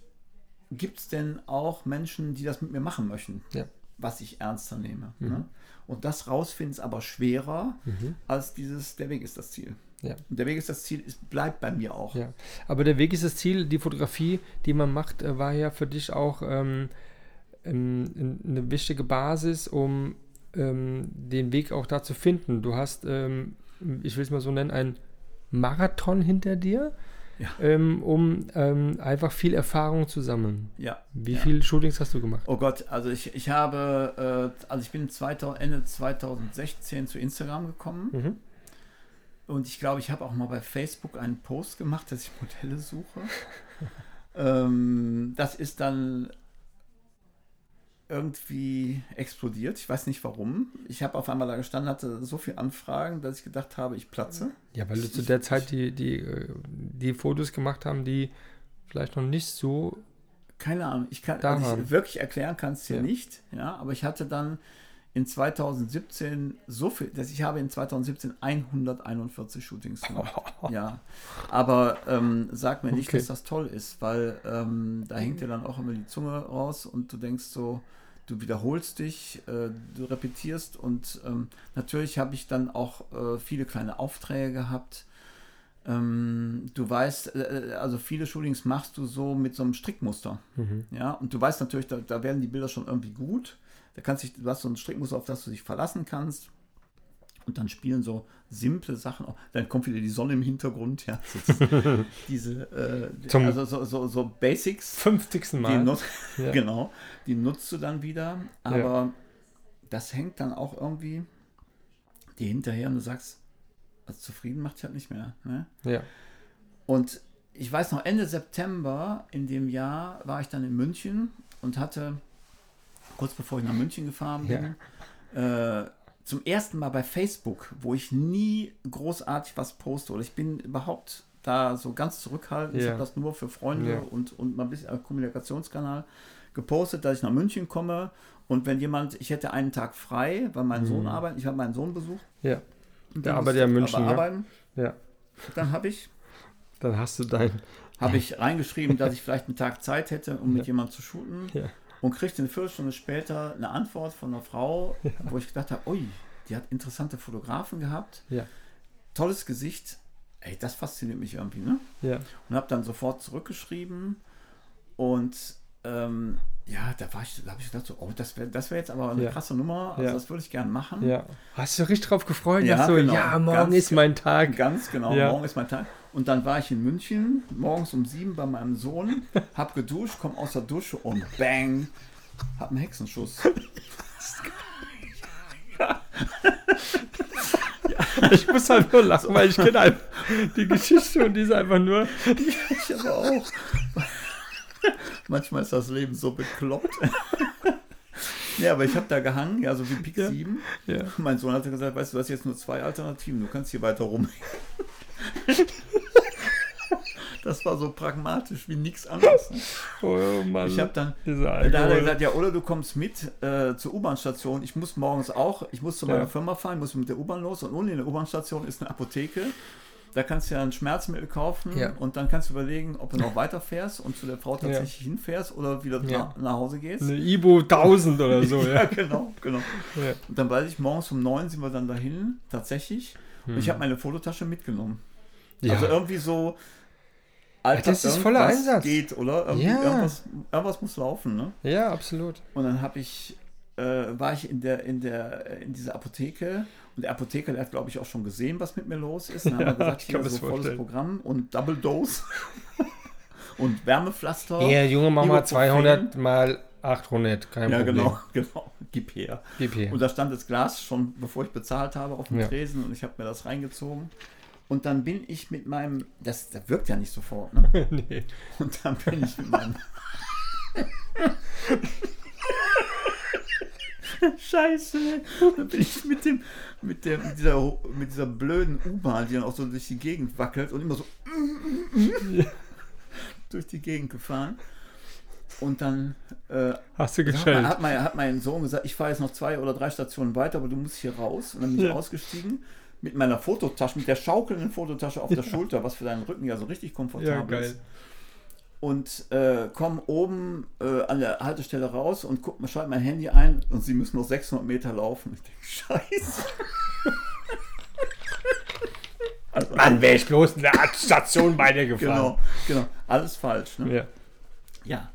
gibt es denn auch Menschen, die das mit mir machen möchten, Ja. was ich ernster nehme. Ne? Und das rausfinden ist aber schwerer als dieses, der Weg ist das Ziel. Ja. Und der Weg ist das Ziel, es bleibt bei mir auch. Ja, aber der Weg ist das Ziel. Die Fotografie, die man macht, äh, war ja für dich auch ähm, eine wichtige Basis, um ähm, den Weg auch da zu finden. Du hast, ähm, ich will es mal so nennen, ein Marathon hinter dir, Ja. ähm, um ähm, einfach viel Erfahrung zu sammeln. Ja. Wie ja. viele Shootings hast du gemacht? Oh Gott, also ich, ich habe, äh, also ich bin 2000, Ende 2016 zu Instagram gekommen Mhm. Und ich glaube, ich habe auch mal bei Facebook einen Post gemacht, dass ich Modelle suche. ähm, das ist dann irgendwie explodiert. Ich weiß nicht warum. Ich habe auf einmal da gestanden, hatte so viele Anfragen, dass ich gedacht habe, ich platze. Ja, weil du zu der Zeit die, die, äh, die Fotos gemacht haben, die vielleicht noch nicht so. Keine Ahnung, ich kann also ich, wirklich erklären kann es dir Ja. nicht, ja, aber ich hatte dann in 2017 so viel, dass ich habe in 2017 141 Shootings gemacht. Ja, aber ähm, sag mir nicht, Okay. dass das toll ist, weil ähm, da hängt dir dann auch immer die Zunge raus und du denkst so, du wiederholst dich, äh, du repetierst und ähm, natürlich habe ich dann auch äh, viele kleine Aufträge gehabt. Ähm, du weißt, äh, also viele Shootings machst du so mit so einem Strickmuster. Ja, und du weißt natürlich, da, da werden die Bilder schon irgendwie gut. Da kannst dich, du hast so ein Strickmuster, auf das du dich verlassen kannst. Und dann spielen so simple Sachen. Dann kommt wieder die Sonne im Hintergrund. Ja, so- diese, äh, Zum- also so, so, so Basics. 50. Die Mal. nut Ja. Genau, die nutzt du dann wieder. Aber das hängt dann auch irgendwie dir hinterher und du sagst, also zufrieden macht dich halt nicht mehr. Ne? Ja. Und ich weiß noch, Ende September in dem Jahr war ich dann in München und hatte, kurz bevor ich nach München gefahren bin, äh, zum ersten Mal bei Facebook, wo ich nie großartig was poste oder ich bin überhaupt da so ganz zurückhaltend. Ich Ja. habe das nur für Freunde Ja. und, und mal ein bisschen als Kommunikationskanal gepostet, dass ich nach München komme und wenn jemand, ich hätte einen Tag frei, weil mein Sohn arbeitet, ich habe meinen Sohn besucht. Ja. Der arbeitet ja in München, ne? arbeiten. Ja. Dann habe ich Dann hast du dein. habe ich reingeschrieben, dass ich vielleicht einen Tag Zeit hätte, um mit Ja. jemandem zu shooten. Ja. Und kriegte eine Viertelstunde später eine Antwort von einer Frau, wo ich gedacht habe, ui, die hat interessante Fotografen gehabt, Ja. tolles Gesicht. Ey, das fasziniert mich irgendwie, ne? Ja. Und habe dann sofort zurückgeschrieben und ähm, ja, da war ich, da habe ich gedacht, so, oh, das wäre das wär jetzt aber eine Ja. krasse Nummer, also Ja. das würde ich gerne machen. Ja. Hast du dich richtig drauf gefreut? Ja, so, genau. ja, morgen Ganz ist mein Tag. Ganz genau, Ja. morgen ist mein Tag. Und dann war ich in München, morgens um sieben bei meinem Sohn, hab geduscht, komm aus der Dusche und bang, hab einen Hexenschuss. Ich muss halt nur lachen, weil ich kenne die Geschichte und die ist einfach nur. Ich aber auch. Manchmal ist das Leben so bekloppt. Ja, aber ich habe da gehangen, ja, so wie Pik Ja. 7. Ja. Mein Sohn hatte gesagt, weißt du, du hast jetzt nur zwei Alternativen, du kannst hier weiter rum. Das war so pragmatisch wie nichts anderes. ne? Oh Mann. Ich habe dann, da hat er gesagt, ja, oder du kommst mit äh, zur U-Bahn-Station. Ich muss morgens auch, ich muss zu meiner Ja. Firma fahren, muss mit der U-Bahn los und unten in der U-Bahn-Station ist eine Apotheke. Da kannst du ja ein Schmerzmittel kaufen Ja. und dann kannst du überlegen, ob du noch weiterfährst und zu der Frau tatsächlich hinfährst oder wieder Ja. nach, nach Hause gehst. Eine Ibo 1000 oder so, ja, ja. genau, genau. Ja. Und dann weiß ich, morgens um neun sind wir dann dahin, tatsächlich. Und ich habe meine Fototasche mitgenommen. Hm. Ja. Also irgendwie so. Alter, das ist voller Einsatz. geht, oder? Irgendwie, Ja. irgendwas, irgendwas muss laufen, ne? ja, absolut. Und dann habe ich, äh, war ich in der, in der, in dieser Apotheke und der Apotheker, der hat, glaube ich, auch schon gesehen, was mit mir los ist. Dann haben Ja, wir gesagt, ich hier so das volles vorstellen. Programm und Double Dose und Wärmepflaster. Hier, junge Mama, Ibuprofen. 200 mal 800, kein Ja, Problem. genau, genau. Gib her. Gib her. Und da stand das Glas schon, bevor ich bezahlt habe, auf dem Ja. Tresen und ich habe mir das reingezogen. Und dann bin ich mit meinem, das, das wirkt ja nicht sofort, ne? nee. Und dann bin ich mit meinem. Scheiße, dann bin ich mit dem, mit der, mit dieser, mit dieser blöden U-Bahn, die dann auch so durch die Gegend wackelt und immer so durch die Gegend gefahren. Und dann äh, Hast du hat, geschellt? mein, hat, mein, hat mein Sohn gesagt, ich fahre jetzt noch zwei oder drei Stationen weiter, aber du musst hier raus. Und dann bin ich Ja. ausgestiegen mit meiner Fototasche, mit der schaukelnden Fototasche auf der Schulter, was für deinen Rücken ja so richtig komfortabel Ja, geil. ist. Und äh, komm oben äh, an der Haltestelle raus und guck mal, schalte mein Handy ein und sie müssen noch 600 Meter laufen. Ich denke, scheiße. also, Mann, wäre ich bloß in der Station bei dir genau, genau, alles falsch. Ne? Ja. Ja.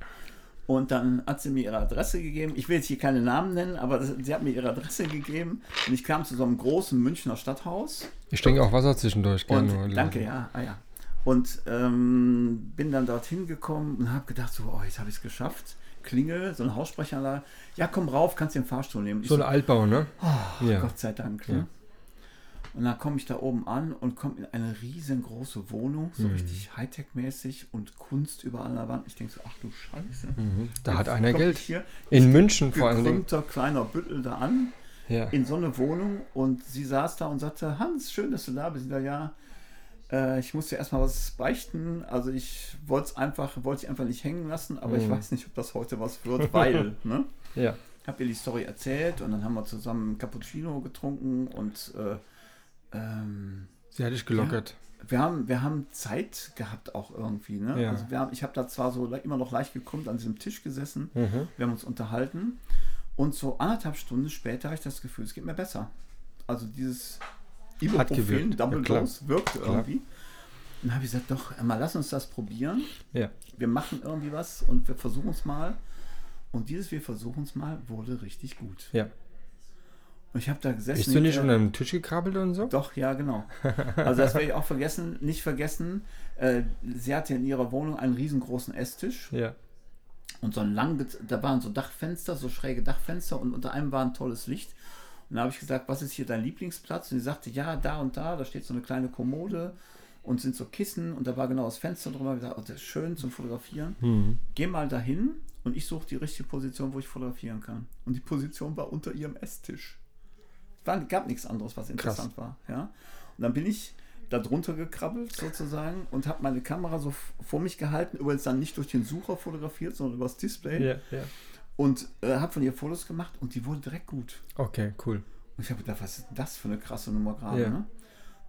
Und dann hat sie mir ihre Adresse gegeben. Ich will jetzt hier keine Namen nennen, aber das, sie hat mir ihre Adresse gegeben. Und ich kam zu so einem großen Münchner Stadthaus. Ich trinke auch Wasser zwischendurch Und gerne. danke, ja. Ah, ja. Und ähm, bin dann dorthin gekommen und habe gedacht, so, oh, jetzt habe ich es geschafft. Klingel, so eine Haussprechanlage. Ja, komm rauf, kannst den Fahrstuhl nehmen. Ich So ein Altbau, ne? ja. Gott sei Dank. Ne? Und dann komme ich da oben an und komme in eine riesengroße Wohnung, Mhm. so richtig Hightech-mäßig und Kunst überall an der Wand. Ich denke so, ach du Scheiße. Da hat einer Geld. Hier, In München vor Dingen. gekrümmter kleiner Büttel da an, Ja. in so eine Wohnung und sie saß da und sagte, Hans, schön, dass du da bist. Ich sag, ja, äh, ich muss dir erstmal was beichten. Also ich wollte es einfach, wollte ich einfach nicht hängen lassen, aber ich Mhm. weiß nicht, ob das heute was wird, weil, ne? ja. Hab ihr die Story erzählt und dann haben wir zusammen Cappuccino getrunken und äh, ähm, Sie hat dich gelockert. wir haben, wir haben Zeit gehabt auch irgendwie. Ne? Ja. Also wir haben, ich habe da zwar so immer noch leicht gekrümmt an diesem Tisch gesessen, Mhm. wir haben uns unterhalten und so anderthalb Stunden später habe ich das Gefühl, es geht mir besser. Also dieses Ibuprofen, Ja, Double klar. Dose, wirkte Klar. irgendwie. Und dann habe ich gesagt, doch, mal lass uns das probieren. Ja. Wir machen irgendwie was und wir versuchen es mal. Und dieses Wir versuchen es mal wurde richtig gut. Ja. Und ich habe da gesessen. Bist du nicht unter dem Tisch gekrabbelt und so? Doch, ja, genau. Also das werde ich auch vergessen, nicht vergessen. Äh, sie hatte in ihrer Wohnung einen riesengroßen Esstisch Ja. und so ein lang, da waren so Dachfenster, so schräge Dachfenster und unter einem war ein tolles Licht. Und da habe ich gesagt, was ist hier dein Lieblingsplatz? Und sie sagte, ja, da und da, da steht so eine kleine Kommode und sind so Kissen und da war genau das Fenster drüber. Ich gesagt, oh, das ist schön zum Fotografieren. Mhm. Geh mal dahin und ich suche die richtige Position, wo ich fotografieren kann. Und die Position war unter ihrem Esstisch. Es war, gab nichts anderes, was interessant war. Ja? Und dann bin ich da drunter gekrabbelt sozusagen und habe meine Kamera so vor mich gehalten, übrigens dann nicht durch den Sucher fotografiert, sondern über das Display Ja, ja. Und äh, habe von ihr Fotos gemacht und die wurden direkt gut. Okay, cool. Und ich habe gedacht, was ist das für eine krasse Nummer gerade? Ja. Ne?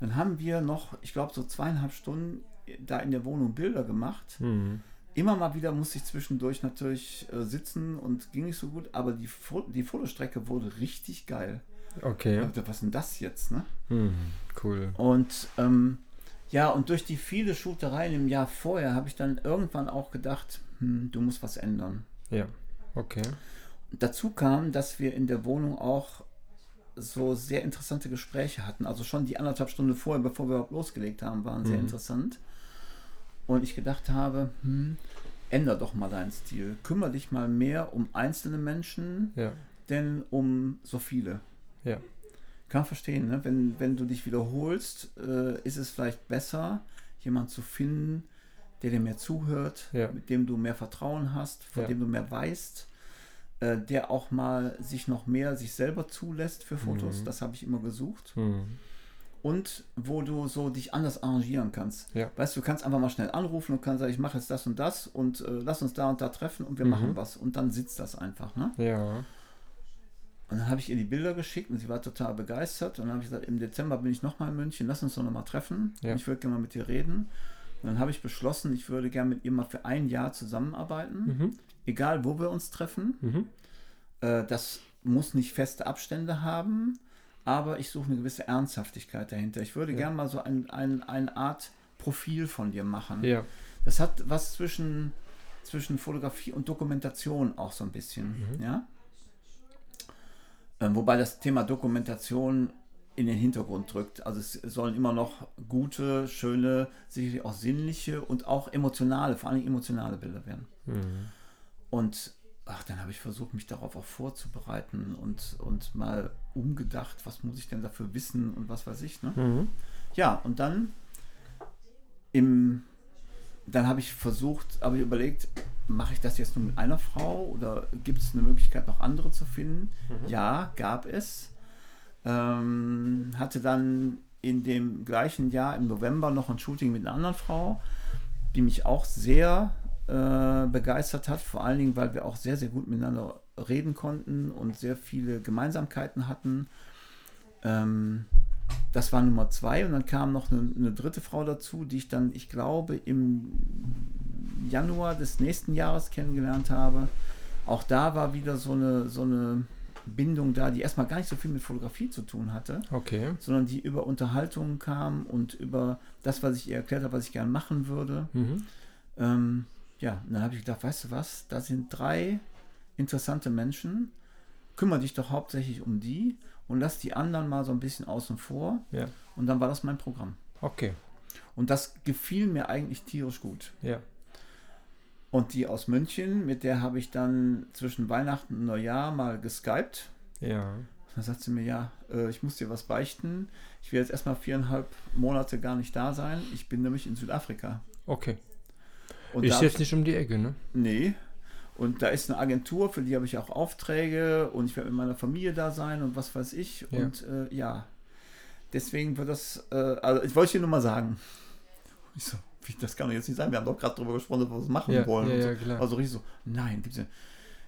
Dann haben wir noch, ich glaube, so zweieinhalb Stunden da in der Wohnung Bilder gemacht. Mhm. Immer mal wieder musste ich zwischendurch natürlich äh, sitzen und ging nicht so gut, aber die, Fo die Fotostrecke wurde richtig geil. Ich Okay. hab gedacht, was ist denn das jetzt? Ne? Mhm. Cool. Und ähm, ja, und durch die viele Shootereien im Jahr vorher habe ich dann irgendwann auch gedacht, hm, du musst was ändern. Ja. Okay. Dazu kam, dass wir in der Wohnung auch so sehr interessante Gespräche hatten. Also schon die anderthalb Stunden vorher, bevor wir überhaupt losgelegt haben, waren sehr Mhm. interessant. Und ich gedacht habe, hm, änder doch mal deinen Stil. Kümmere dich mal mehr um einzelne Menschen, Ja. denn um so viele. Ja. Kann verstehen, ne? wenn, wenn du dich wiederholst, äh, ist es vielleicht besser, jemanden zu finden, der dir mehr zuhört, Ja. mit dem du mehr Vertrauen hast, von Ja. dem du mehr weißt, äh, der auch mal sich noch mehr sich selber zulässt für Fotos. Mhm. Das habe ich immer gesucht. Mhm. Und wo du so dich anders arrangieren kannst. Ja. Weißt du, du kannst einfach mal schnell anrufen und kannst sagen, ich mache jetzt das und das und äh, lass uns da und da treffen und wir Mhm. machen was. Und dann sitzt das einfach. Ne? Ja. Und dann habe ich ihr die Bilder geschickt und sie war total begeistert. Und dann habe ich gesagt, im Dezember bin ich nochmal in München, lass uns doch nochmal treffen. Ja. Ich würde gerne mal mit dir reden. Und dann habe ich beschlossen, ich würde gerne mit ihr mal für ein Jahr zusammenarbeiten. Mhm. Egal, wo wir uns treffen. Mhm. Äh, das muss nicht feste Abstände haben, aber ich suche eine gewisse Ernsthaftigkeit dahinter. Ich würde Ja. gerne mal so ein, ein, eine Art Profil von dir machen. Ja. Das hat was zwischen, zwischen Fotografie und Dokumentation auch so ein bisschen. Mhm. Ja? Ähm, wobei das Thema Dokumentation in den Hintergrund drückt. Also es sollen immer noch gute, schöne, sicherlich auch sinnliche und auch emotionale, vor allem emotionale Bilder werden. Mhm. Und ach, dann habe ich versucht, mich darauf auch vorzubereiten und, und mal umgedacht, was muss ich denn dafür wissen und was weiß ich. Ne? Mhm. Ja, und dann im dann habe ich versucht, habe ich überlegt, mache ich das jetzt nur mit einer Frau oder gibt es eine Möglichkeit, noch andere zu finden? Ja, gab es. Ähm, hatte dann in dem gleichen Jahr im November noch ein Shooting mit einer anderen Frau, die mich auch sehr äh, begeistert hat, vor allen Dingen, weil wir auch sehr, sehr gut miteinander reden konnten und sehr viele Gemeinsamkeiten hatten. Ähm, das war Nummer zwei und dann kam noch eine, eine dritte Frau dazu, die ich dann, ich glaube, im Januar des nächsten Jahres kennengelernt habe. Auch da war wieder so eine, so eine Bindung da, die erstmal gar nicht so viel mit Fotografie zu tun hatte, Okay. sondern die über Unterhaltungen kam und über das, was ich ihr erklärt habe, was ich gerne machen würde. Mhm. Ähm, ja, und dann habe ich gedacht, weißt du was, da sind drei interessante Menschen, kümmere dich doch hauptsächlich um die und lass die anderen mal so ein bisschen außen vor. Ja. Und dann war das mein Programm. Okay. Und das gefiel mir eigentlich tierisch gut. Ja. Und die aus München, mit der habe ich dann zwischen Weihnachten und Neujahr mal geskypt. Ja. Dann sagt sie mir, ja, äh, ich muss dir was beichten. Ich werde jetzt erstmal viereinhalb Monate gar nicht da sein. Ich bin nämlich in Südafrika. Okay. Und Ist da- jetzt nicht um die Ecke, ne? Nee. Und da ist eine Agentur, für die habe ich auch Aufträge und ich werde mit meiner Familie da sein und was weiß ich. Ja. Und äh, ja, deswegen wird das, äh, also ich wollte dir nur mal sagen. Ich so, das kann doch jetzt nicht sein. Wir haben doch gerade darüber gesprochen, dass wir was machen Ja, wollen. ja, so. klar. Also richtig so, nein, gibt's ja.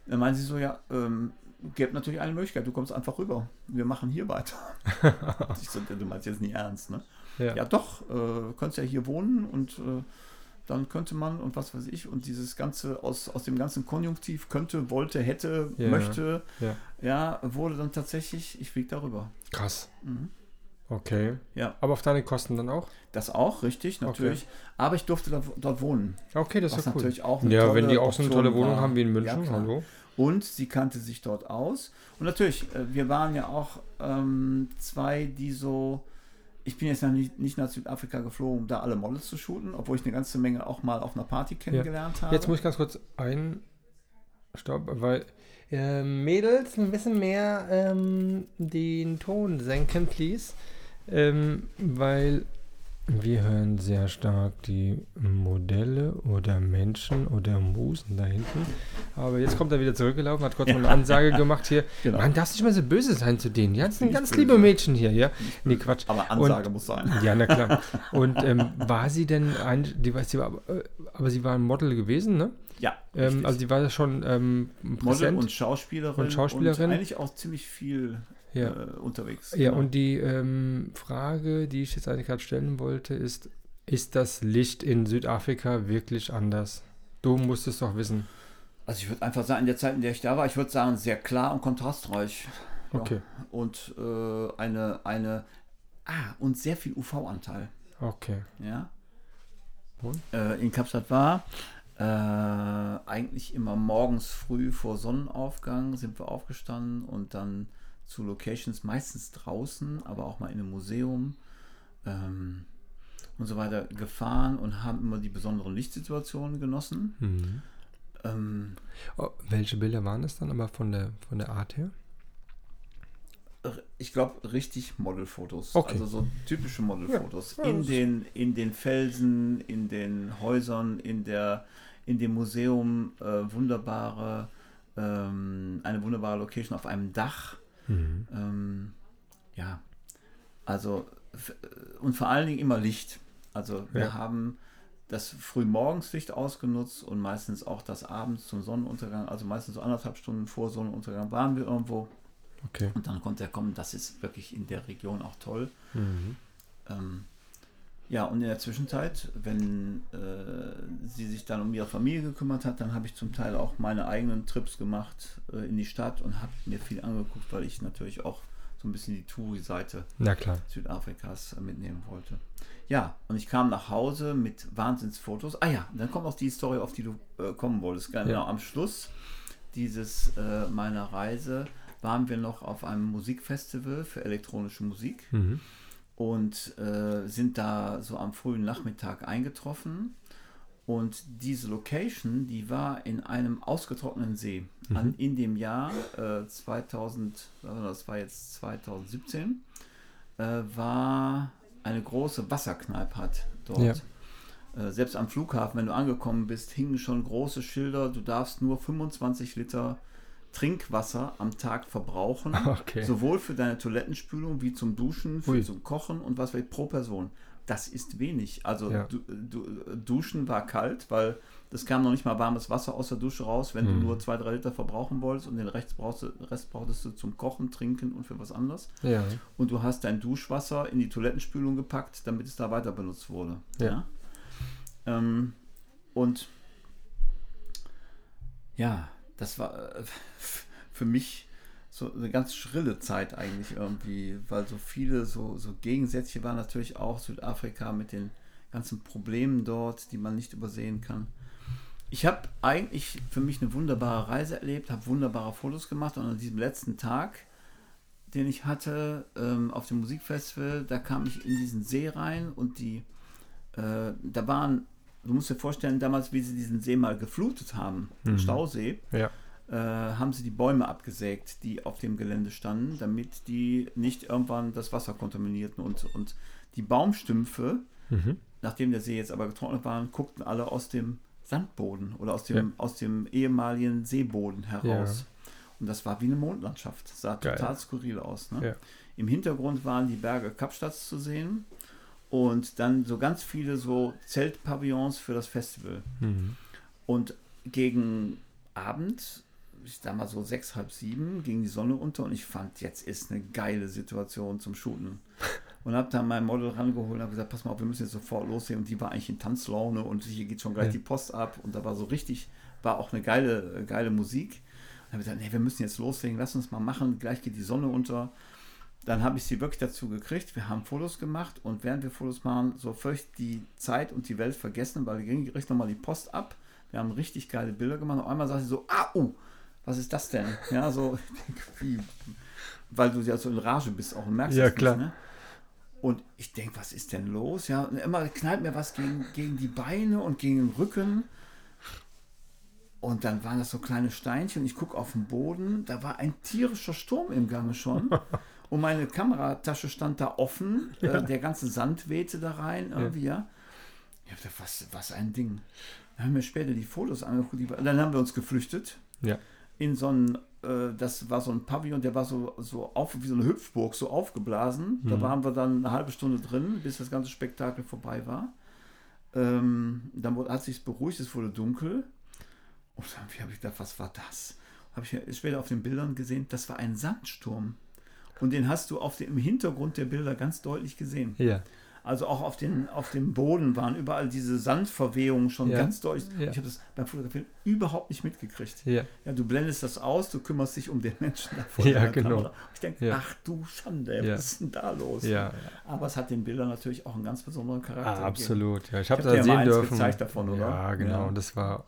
Dann meinen sie so, ja, ähm, gibt natürlich eine Möglichkeit, du kommst einfach rüber. Wir machen hier weiter. ich so, du meinst jetzt nicht ernst, ne? Ja. Ja, doch, äh, könntest ja hier wohnen und äh, dann könnte man und was weiß ich und dieses Ganze aus, aus dem ganzen Konjunktiv könnte, wollte, hätte, Ja. möchte, Ja. ja, wurde dann tatsächlich, ich fliege darüber. Krass. Mhm. Okay. Ja, Aber auf deine Kosten dann auch? das auch, richtig, natürlich. Aber ich durfte da, dort wohnen. Okay, das ist ja cool. natürlich auch eine Ja, tolle wenn die auch so eine tolle Wohnung war. haben wie in Ja, München, klar. hallo. Und sie kannte sich dort aus. Und natürlich, äh, wir waren ja auch ähm, zwei, die so. Ich bin jetzt noch nicht, nicht nach Südafrika geflogen, um da alle Models zu shooten, obwohl ich eine ganze Menge auch mal auf einer Party kennengelernt habe. Jetzt muss ich ganz kurz ein. Stopp, weil. Äh, Mädels, ein bisschen mehr ähm, den Ton senken, please. Ähm, weil wir hören sehr stark die Modelle oder Menschen oder Musen da hinten. Aber jetzt kommt er wieder zurückgelaufen, hat kurz mal eine Ansage gemacht hier. Genau. Man darf nicht mehr so böse sein zu denen. Ja, das sind ganz böse. liebe Mädchen hier, ja. Nee, Quatsch. Aber Ansage muss sein. Ja, na klar. Und ähm, war sie denn ein, die, war- sie war, äh, aber sie war ein Model gewesen, ne? Ja, Ähm, also die war schon ähm, Model und Schauspielerin. Und Schauspielerin. Und eigentlich auch ziemlich viel ja. äh, unterwegs. ja, Genau. und die ähm, Frage, die ich jetzt eigentlich gerade stellen wollte, ist, ist das Licht in Südafrika wirklich anders? Du musst es doch wissen. Also ich würde einfach sagen, in der Zeit, in der ich da war, ich würde sagen, sehr klar und kontrastreich. Ja. Okay. Und äh, eine, eine, ah, und sehr viel UV-Anteil. Okay. Ja. Und? Äh, in Kapstadt war äh, eigentlich immer morgens früh vor Sonnenaufgang sind wir aufgestanden und dann zu Locations, meistens draußen, aber auch mal in einem Museum ähm, und so weiter gefahren und haben immer die besonderen Lichtsituationen genossen. Mhm. Ähm, Oh, welche Bilder waren es dann aber von der, von der Art her? ich glaube, richtig Modelfotos. Okay. Also so typische Modelfotos. Ja, in, den, in den Felsen, in den Häusern, in, der, in dem Museum äh, wunderbare, ähm, eine wunderbare Location auf einem Dach. Mhm. Ähm, ja, also f- und vor allen Dingen immer Licht. Also wir Ja. haben das Frühmorgenslicht ausgenutzt und meistens auch das abends zum Sonnenuntergang, also meistens so anderthalb Stunden vor Sonnenuntergang waren wir irgendwo Okay. und dann konnte er kommen. Das ist wirklich in der Region auch toll. Mhm. Ähm, ja, und in der Zwischenzeit, wenn äh, sie sich dann um ihre Familie gekümmert hat, dann habe ich zum Teil auch meine eigenen Trips gemacht äh, in die Stadt und habe mir viel angeguckt, weil ich natürlich auch so ein bisschen die Touri-Seite. Südafrikas äh, mitnehmen wollte. Ja, und ich kam nach Hause mit Wahnsinnsfotos. Ah ja, dann kommt auch die Story, auf die du äh, kommen wolltest. Genau, Ja. am Schluss dieses äh, meiner Reise waren wir noch auf einem Musikfestival für elektronische Musik Mhm. Und äh, sind da so am frühen Nachmittag eingetroffen. Und diese Location, die war in einem ausgetrockneten See. An, in dem Jahr äh, 2000, sagen wir, das war jetzt 2017, äh, war eine große Wasserkneipe hat dort. Ja. Äh, selbst am Flughafen, wenn du angekommen bist, hingen schon große Schilder, du darfst nur 25 Liter Trinkwasser am Tag verbrauchen. Okay. Sowohl für deine Toilettenspülung wie zum Duschen, für Ui. zum Kochen und was weiß ich, pro Person. das ist wenig. Also Ja. du, du, Duschen war kalt, weil das kam noch nicht mal warmes Wasser aus der Dusche raus, wenn du nur zwei, drei Liter verbrauchen wolltest und den Rest brauchst Rest brauchtest du zum Kochen, Trinken und für was anderes. Ja. Und du hast dein Duschwasser in die Toilettenspülung gepackt, damit es da weiter benutzt wurde. Ja. Ähm, und ja, das war äh, für mich so eine ganz schrille Zeit eigentlich irgendwie, weil so viele so, so Gegensätze waren natürlich auch Südafrika mit den ganzen Problemen dort, die man nicht übersehen kann. Ich habe eigentlich für mich eine wunderbare Reise erlebt, habe wunderbare Fotos gemacht und an diesem letzten Tag, den ich hatte ähm, auf dem Musikfestival, da kam ich in diesen See rein und die, äh, da waren, du musst dir vorstellen, damals, wie sie diesen See mal geflutet haben, den Stausee, Ja. äh, haben sie die Bäume abgesägt, die auf dem Gelände standen, damit die nicht irgendwann das Wasser kontaminierten. Und, und die Baumstümpfe, Mhm. nachdem der See jetzt aber getrocknet war, guckten alle aus dem Sandboden oder aus dem, aus dem ehemaligen Seeboden heraus. Und das war wie eine Mondlandschaft. Sah Geil. total skurril aus. Ne? Ja. Im Hintergrund waren die Berge Kapstadt zu sehen und dann so ganz viele so Zeltpavillons für das Festival. Mhm. Und gegen Abend, ich sag mal so sechs, halb sieben, ging die Sonne unter und ich fand, jetzt ist eine geile Situation zum Shooten. Und habe dann mein Model rangeholt und habe gesagt, pass mal auf, wir müssen jetzt sofort loslegen. Und die war eigentlich in Tanzlaune und hier geht schon gleich Ja. die Post ab. Und da war so richtig, war auch eine geile, geile Musik. Und habe gesagt, nee, wir müssen jetzt loslegen, lass uns mal machen, gleich geht die Sonne unter. Dann habe ich sie wirklich dazu gekriegt. Wir haben Fotos gemacht und während wir Fotos machen, so völlig die Zeit und die Welt vergessen, weil wir ging direkt nochmal die Post ab. Wir haben richtig geile Bilder gemacht. Auf einmal sagt sie so, ah, uh, was ist das denn? Ja, so, wie, weil du ja so in Rage bist auch und merkst Ja, das klar. nicht, ne? Und ich denke, was ist denn los? Ja, und immer knallt mir was gegen, gegen die Beine und gegen den Rücken. Und dann waren das so kleine Steinchen. Ich gucke auf den Boden. Da war ein tierischer Sturm im Gange schon. Und meine Kameratasche stand da offen. Äh, der ganze Sand wehte da rein irgendwie, ja. Ich gedacht, was, was ein Ding. Dann haben wir später die Fotos angeguckt. Die, dann haben wir uns geflüchtet Ja. in so ein, äh, das war so ein Pavillon, der war so, so auf, wie so eine Hüpfburg, so aufgeblasen. Da waren wir dann eine halbe Stunde drin, bis das ganze Spektakel vorbei war. Ähm, dann wurde, hat sich beruhigt, es wurde dunkel. Und dann habe ich gedacht, was war das? Habe ich später auf den Bildern gesehen, das war ein Sandsturm. Und den hast du auf dem, im Hintergrund der Bilder ganz deutlich gesehen. Ja. Also auch auf, den, auf dem Boden waren überall diese Sandverwehungen schon Ja. ganz deutlich. Ja. Ich habe das beim Fotografieren überhaupt nicht mitgekriegt. Ja. Ja, du blendest das aus, du kümmerst dich um den Menschen da vor Ja, genau. Kamera. Ich denke, ach du Schande, was ist denn da los? Ja. Aber es hat den Bildern natürlich auch einen ganz besonderen Charakter. Ah, absolut. Ja, ich habe hab da sehen dürfen. gezeigt davon, oder? Ja, genau. Und das war.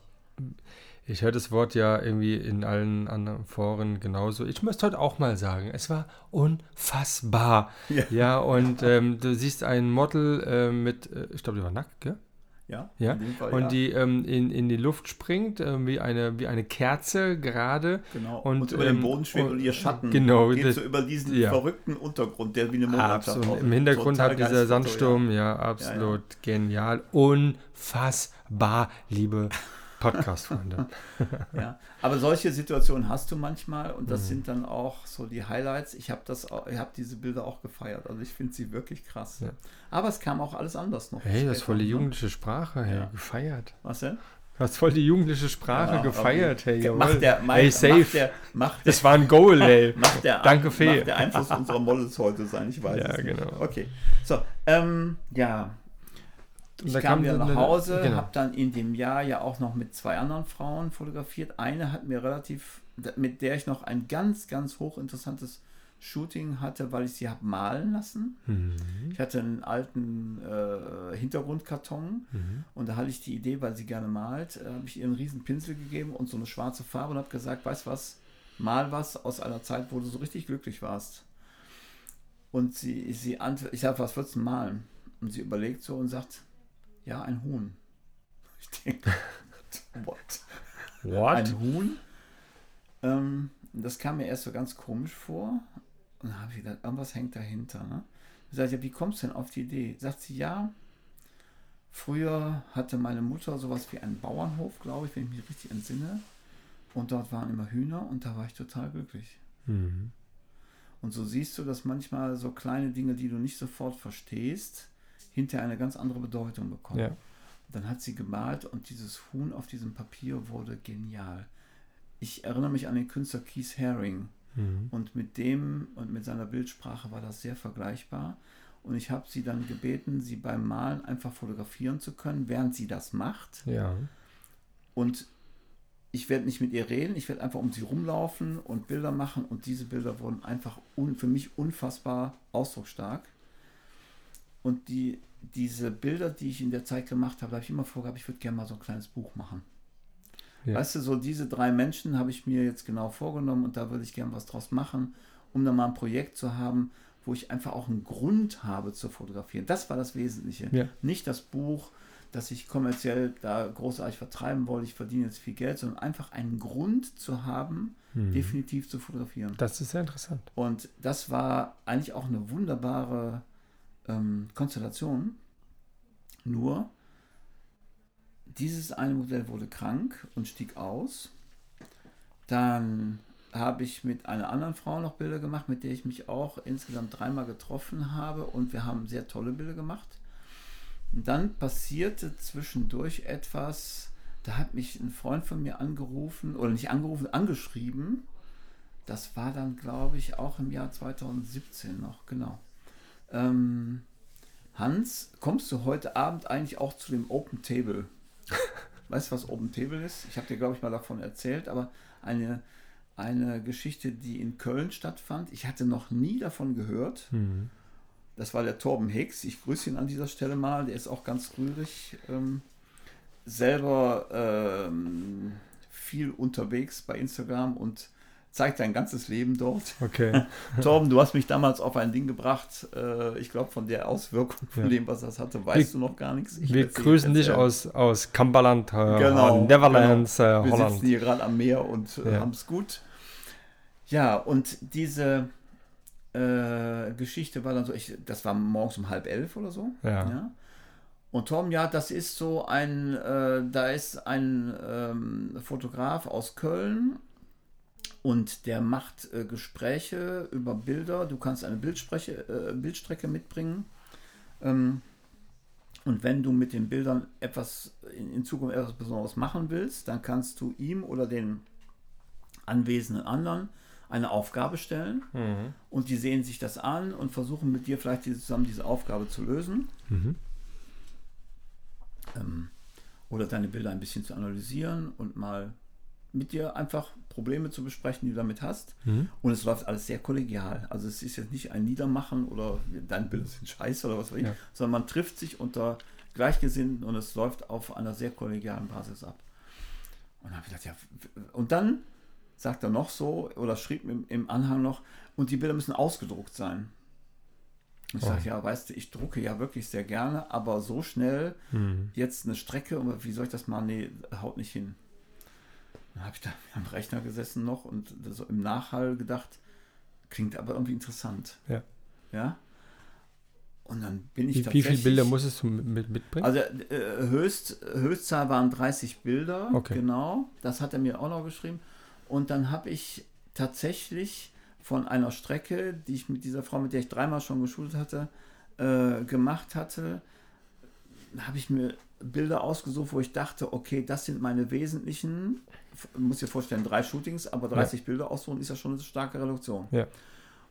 Ich höre das Wort ja irgendwie in allen anderen Foren genauso. Ich möchte heute auch mal sagen, es war unfassbar. Ja. Ja, und ähm, du siehst ein Model äh, mit, äh, ich glaube, die war nackt, gell? Ja, Ja. in dem Fall, und ja. die ähm, in, in die Luft springt, äh, wie, eine, wie eine Kerze gerade. Genau. Und, Und, über den ähm, Boden schwebt und- ihr Schatten genau, geht das- so über diesen ja. verrückten Untergrund, der wie eine Mondlandschaft Absolut. Im Hintergrund hat dieser Sandsturm, ja, absolut genial. Unfassbar, liebe Podcast-Freunde. Ja. Aber solche Situationen hast du manchmal und Mhm. das sind dann auch so die Highlights. Ich habe das, ich habe diese Bilder auch gefeiert. Also ich finde sie wirklich krass. Ja. Aber es kam auch alles anders noch. hey, das ist voll die ne? jugendliche Sprache, hey, Ja. gefeiert. Was denn? Du hast voll die jugendliche Sprache Ja, gefeiert, hey, jawohl. Macht der, mein, hey, safe. Macht der, macht der, das war ein Goal, ey. macht der, Danke, Fee. macht der Einfluss unserer Models heute sein, ich weiß Ja, es nicht. genau. Okay, so, ähm, ja, Und ich kam wieder nach Hause, genau. habe dann in dem Jahr ja auch noch mit zwei anderen Frauen fotografiert. Eine hat mir relativ, mit der ich noch ein ganz, ganz hochinteressantes Shooting hatte, weil ich sie habe malen lassen. Mhm. Ich hatte einen alten äh, Hintergrundkarton Mhm. und da hatte ich die Idee, weil sie gerne malt, äh, habe ich ihr einen riesen Pinsel gegeben und so eine schwarze Farbe und habe gesagt, weißt was, mal was aus einer Zeit, wo du so richtig glücklich warst. Und sie, sie antwortet, ich sage, was würdest du malen? Und sie überlegt so und sagt, ja, ein Huhn. Ich denke, what? What? Ein Huhn? Ähm, das kam mir erst so ganz komisch vor. Und dann habe ich gedacht, irgendwas hängt dahinter. Ne? Ich sagte, ja, wie kommst du denn auf die Idee? Sagt sie, ja, früher hatte meine Mutter sowas wie einen Bauernhof, glaube ich, wenn ich mich richtig entsinne. Und dort waren immer Hühner und da war ich total glücklich. Mhm. Und so siehst du, dass manchmal so kleine Dinge, die du nicht sofort verstehst, hinterher eine ganz andere Bedeutung bekommen. Ja. Dann hat sie gemalt und dieses Huhn auf diesem Papier wurde genial. Ich erinnere mich an den Künstler Keith Haring Mhm. und mit dem und mit seiner Bildsprache war das sehr vergleichbar. Und ich habe sie dann gebeten, sie beim Malen einfach fotografieren zu können, während sie das macht. Ja. Und ich werde nicht mit ihr reden, ich werde einfach um sie rumlaufen und Bilder machen. Und diese Bilder wurden einfach un, für mich unfassbar ausdrucksstark. Und die, diese Bilder, die ich in der Zeit gemacht habe, habe ich immer vorgehabt, ich würde gerne mal so ein kleines Buch machen. Ja. Weißt du, so diese drei Menschen habe ich mir jetzt genau vorgenommen und da würde ich gerne was draus machen, um dann mal ein Projekt zu haben, wo ich einfach auch einen Grund habe zu fotografieren. Das war das Wesentliche. Ja. Nicht das Buch, das ich kommerziell da großartig vertreiben wollte, ich verdiene jetzt viel Geld, sondern einfach einen Grund zu haben, Mhm. definitiv zu fotografieren. Das ist sehr interessant. Und das war eigentlich auch eine wunderbare ähm, Konstellation. Nur, dieses eine Modell wurde krank und stieg aus. Dann habe ich mit einer anderen Frau noch Bilder gemacht, mit der ich mich auch insgesamt dreimal getroffen habe und wir haben sehr tolle Bilder gemacht. Und dann passierte zwischendurch etwas, da hat mich ein Freund von mir angerufen, oder nicht angerufen, angeschrieben. Das war dann, glaube ich, auch im Jahr 2017 noch, genau. Ähm, Hans, kommst du heute Abend eigentlich auch zu dem Open Table? Weißt du, was Open Table ist? Ich habe dir, glaube ich, mal davon erzählt, aber eine, eine Geschichte, die in Köln stattfand. Ich hatte noch nie davon gehört. Mhm. Das war der Torben Hicks. Ich grüße ihn an dieser Stelle mal. Der ist auch ganz rührig. Ähm, selber ähm, viel unterwegs bei Instagram und zeigt sein ganzes Leben dort. Okay. Torben, du hast mich damals auf ein Ding gebracht. Äh, ich glaube, von der Auswirkung von Ja. dem, was das hatte, weißt Wir- du noch gar nichts. Ich Wir grüßen dich aus, aus Cumberland, äh, Genau, Netherlands, Wir äh, Holland. sitzen hier gerade am Meer und äh, Ja. haben es gut. Ja, und diese äh, Geschichte war dann so, ich, das war morgens um halb elf oder so. Ja. Und Tom, ja, das ist so ein, äh, da ist ein ähm, Fotograf aus Köln und der macht äh, Gespräche über Bilder. Du kannst eine äh, Bildstrecke mitbringen. Ähm, und wenn du mit den Bildern etwas in, in Zukunft etwas Besonderes machen willst, dann kannst du ihm oder den anwesenden anderen eine Aufgabe stellen Mhm. und die sehen sich das an und versuchen mit dir vielleicht diese, zusammen diese Aufgabe zu lösen. Mhm. Ähm, oder deine Bilder ein bisschen zu analysieren und mal mit dir einfach Probleme zu besprechen, die du damit hast. Mhm. Und es läuft alles sehr kollegial. Also es ist jetzt nicht ein Niedermachen oder deine Bilder sind scheiße oder was weiß ich, Ja. sondern man trifft sich unter Gleichgesinnten und es läuft auf einer sehr kollegialen Basis ab. Und dann gedacht, ja, und dann sagt er noch so oder schrieb im, im Anhang noch, und die Bilder müssen ausgedruckt sein. Und ich Oh. sage, ja, weißt du, ich drucke ja wirklich sehr gerne, aber so schnell Mhm. jetzt eine Strecke, wie soll ich das machen? Nee, haut nicht hin. Dann habe ich da am Rechner gesessen noch und so im Nachhall gedacht, klingt aber irgendwie interessant. Ja. Ja. Und dann bin ich Wie, wie tatsächlich. viele Bilder musstest du mit, mitbringen? Also äh, Höchst, Höchstzahl waren 30 Bilder, Okay. genau. Das hat er mir auch noch geschrieben. Und dann habe ich tatsächlich von einer Strecke, die ich mit dieser Frau, mit der ich dreimal schon geschult hatte, äh, gemacht hatte, habe ich mir Bilder ausgesucht, wo ich dachte, okay, das sind meine wesentlichen, muss dir vorstellen, drei Shootings, aber 30 Bilder aussuchen ist ja schon eine starke Reduktion. Ja.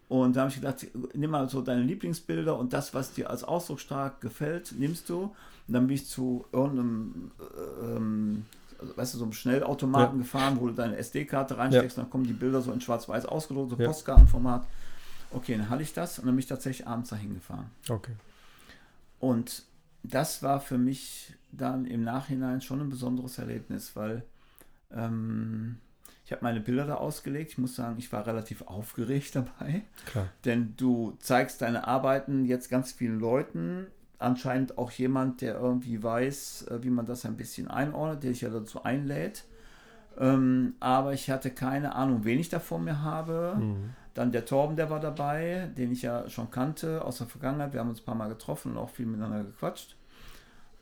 Und da habe ich gedacht, nimm mal so deine Lieblingsbilder und das, was dir als Ausdruck stark gefällt, nimmst du. Und dann bin ich zu irgendeinem, äh, ähm, weißt du, so einem Schnellautomaten gefahren, wo du deine SD-Karte reinsteckst und dann kommen die Bilder so in schwarz-weiß ausgedruckt, so Ja. Postkartenformat. Okay, dann hatte ich das und dann bin ich tatsächlich abends dahin gefahren. Okay. Und das war für mich dann im Nachhinein schon ein besonderes Erlebnis, weil ähm, ich habe meine Bilder da ausgelegt. Ich muss sagen, ich war relativ aufgeregt dabei, Klar. denn du zeigst deine Arbeiten jetzt ganz vielen Leuten. Anscheinend auch jemand, der irgendwie weiß, äh, wie man das ein bisschen einordnet, der dich ja dazu einlädt. Ähm, aber ich hatte keine Ahnung, wen ich da vor mir habe. Mhm. Dann der Torben, der war dabei, den ich ja schon kannte aus der Vergangenheit. Wir haben uns ein paar Mal getroffen und auch viel miteinander gequatscht.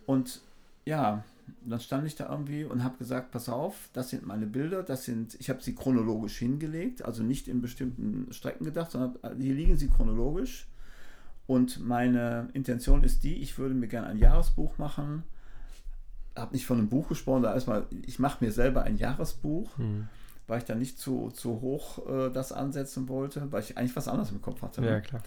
Und ja, dann stand ich da irgendwie und habe gesagt, pass auf, das sind meine Bilder, das sind, ich habe sie chronologisch hingelegt, also nicht in bestimmten Strecken gedacht, sondern hier liegen sie chronologisch. Und meine Intention ist die, ich würde mir gerne ein Jahresbuch machen. Habe nicht von einem Buch gesprochen, da erstmal, ich mache mir selber ein Jahresbuch, Hm. Weil ich da nicht zu, zu hoch äh, das ansetzen wollte, weil ich eigentlich was anderes im Kopf hatte. ne? Ja, klar.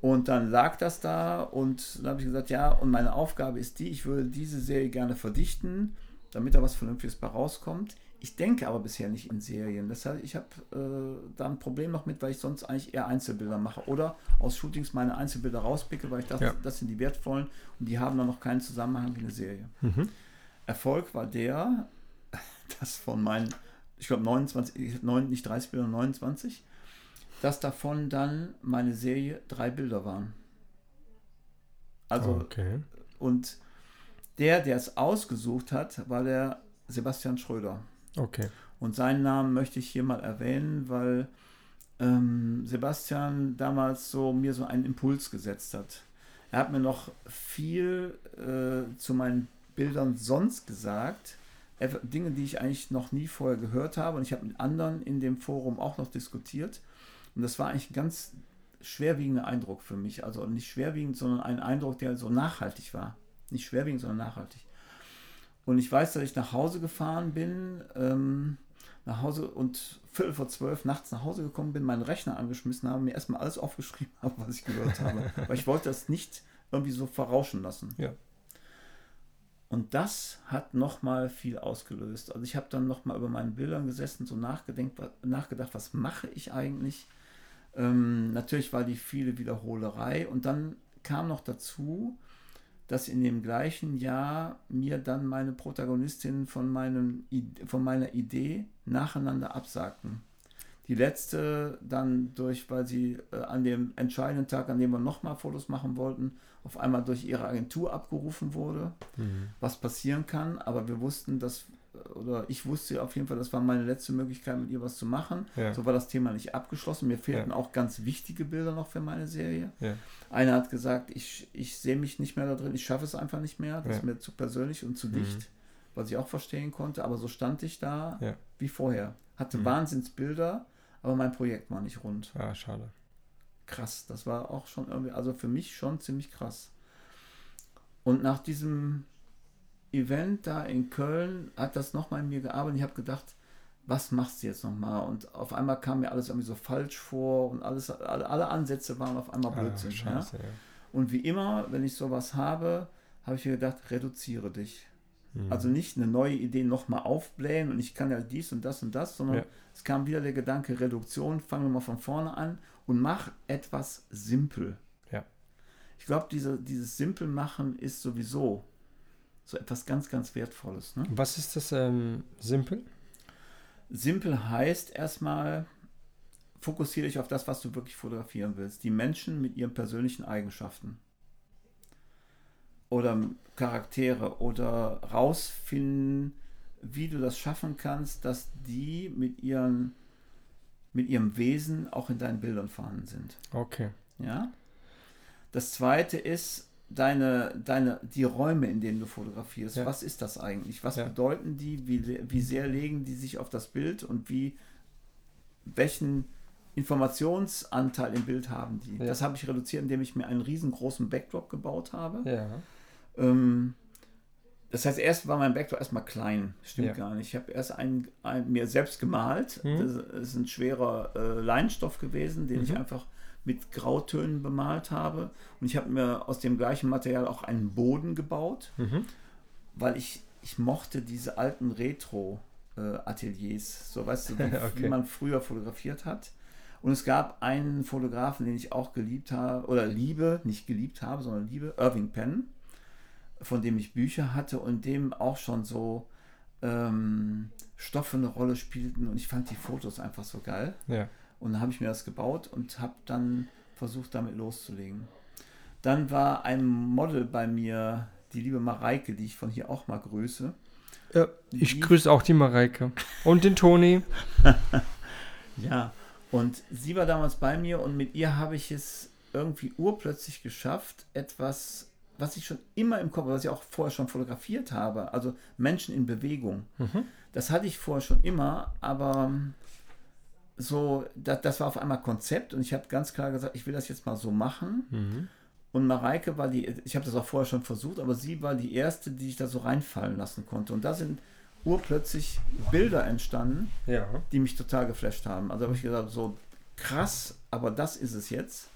Und dann lag das da und dann habe ich gesagt, ja, und meine Aufgabe ist die, ich würde diese Serie gerne verdichten, damit da was Vernünftiges bei rauskommt. Ich denke aber bisher nicht in Serien. Das heißt, ich habe äh, da ein Problem noch mit, weil ich sonst eigentlich eher Einzelbilder mache oder aus Shootings meine Einzelbilder rauspicke, weil ich dachte, Ja. das sind die wertvollen und die haben dann noch keinen Zusammenhang wie eine Serie. Mhm. Erfolg war der, dass von meinen, ich glaube 29, ich hab neun, nicht 30 Bilder, 29, dass davon dann meine Serie drei Bilder waren. Also, okay. und der, der es ausgesucht hat, war der Sebastian Schröder. Okay. Und seinen Namen möchte ich hier mal erwähnen, weil ähm, Sebastian damals so mir so einen Impuls gesetzt hat. Er hat mir noch viel äh, zu meinen Bildern sonst gesagt. Dinge, die ich eigentlich noch nie vorher gehört habe. Und ich habe mit anderen in dem Forum auch noch diskutiert. Und das war eigentlich ein ganz schwerwiegender Eindruck für mich. Also nicht schwerwiegend, sondern ein Eindruck, der so nachhaltig war. Nicht schwerwiegend, sondern nachhaltig. Und ich weiß, dass ich nach Hause gefahren bin, ähm, nach Hause und Viertel vor zwölf nachts nach Hause gekommen bin, meinen Rechner angeschmissen habe, mir erstmal alles aufgeschrieben habe, was ich gehört habe. Weil ich wollte das nicht irgendwie so verrauschen lassen. Ja. Und das hat nochmal viel ausgelöst. Also ich habe dann nochmal über meinen Bildern gesessen, so nachgedacht, was mache ich eigentlich? Ähm, natürlich war die viele Wiederholerei. Und dann kam noch dazu, dass in dem gleichen Jahr mir dann meine Protagonistinnen von, von meiner Idee nacheinander absagten. Die letzte dann durch, weil sie äh, an dem entscheidenden Tag, an dem wir nochmal Fotos machen wollten, auf einmal durch ihre Agentur abgerufen wurde, Mhm. was passieren kann. Aber wir wussten, dass, oder ich wusste auf jeden Fall, das war meine letzte Möglichkeit, mit ihr was zu machen. Ja. So war das Thema nicht abgeschlossen. Mir fehlten Ja. auch ganz wichtige Bilder noch für meine Serie. Ja. Einer hat gesagt, ich, ich sehe mich nicht mehr da drin, ich schaffe es einfach nicht mehr. Das ist mir zu persönlich und zu Mhm. dicht, was ich auch verstehen konnte. Aber so stand ich da Ja. wie vorher. Hatte Mhm. Wahnsinnsbilder, aber mein Projekt war nicht rund. Ah, schade. Krass, das war auch schon irgendwie, also für mich schon ziemlich krass. Und nach diesem Event da in Köln hat das nochmal in mir gearbeitet. Ich habe gedacht, was machst du jetzt nochmal? Und auf einmal kam mir alles irgendwie so falsch vor und alles, alle, alle Ansätze waren auf einmal Ah, Blödsinn. ja? scheiße, ja. Und wie immer, wenn ich sowas habe, habe ich mir gedacht, reduziere dich. Mhm. Also nicht eine neue Idee nochmal aufblähen und ich kann ja dies und das und das, sondern Ja. es kam wieder der Gedanke Reduktion, fangen wir mal von vorne an und mach etwas simpel. Ja. Ich glaube, diese, dieses Simpelmachen ist sowieso so etwas ganz, ganz Wertvolles. Ne? Was ist das ähm, simpel? Simpel heißt erstmal, fokussiere dich auf das, was du wirklich fotografieren willst. Die Menschen mit ihren persönlichen Eigenschaften. Oder Charaktere. Oder rausfinden, wie du das schaffen kannst, dass die mit, ihren, mit ihrem Wesen auch in deinen Bildern vorhanden sind. Okay. Ja? Das zweite ist deine, deine, die Räume, in denen du fotografierst. Ja. Was ist das eigentlich? Was Ja. bedeuten die? Wie, wie sehr legen die sich auf das Bild und wie, welchen Informationsanteil im Bild haben die? Ja. Das habe ich reduziert, indem ich mir einen riesengroßen Backdrop gebaut habe. Ja. Ähm, das heißt, erst war mein Backdrop erstmal klein. Stimmt Ja. gar nicht. Ich habe erst einen, einen mir selbst gemalt. Mhm. Das ist ein schwerer äh, Leinstoff gewesen, den ich Mhm. einfach mit Grautönen bemalt habe. Und ich habe mir aus dem gleichen Material auch einen Boden gebaut, Mhm. weil ich, ich mochte diese alten Retro-Ateliers. so weißt du, wie, Okay. wie man früher fotografiert hat. Und es gab einen Fotografen, den ich auch geliebt habe, oder liebe, nicht geliebt habe, sondern liebe, Irving Penn, von dem ich Bücher hatte und dem auch schon so ähm, Stoffe eine Rolle spielten. Und ich fand die Fotos einfach so geil. Ja. Und dann habe ich mir das gebaut und habe dann versucht, damit loszulegen. Dann war ein Model bei mir, die liebe Mareike, die ich von hier auch mal grüße. ja. Ich grüße auch die Mareike. Und den Toni. Ja, und sie war damals bei mir und mit ihr habe ich es irgendwie urplötzlich geschafft, etwas, was ich schon immer im Kopf, was ich auch vorher schon fotografiert habe, also Menschen in Bewegung. Mhm. Das hatte ich vorher schon immer, aber so, das, das war auf einmal Konzept und ich habe ganz klar gesagt, ich will das jetzt mal so machen. Mhm. Und Mareike war die, ich habe das auch vorher schon versucht, aber sie war die erste, die ich da so reinfallen lassen konnte. Und da sind urplötzlich Bilder entstanden, Ja. die mich total geflasht haben. Also habe ich gesagt, so krass, aber das ist es jetzt.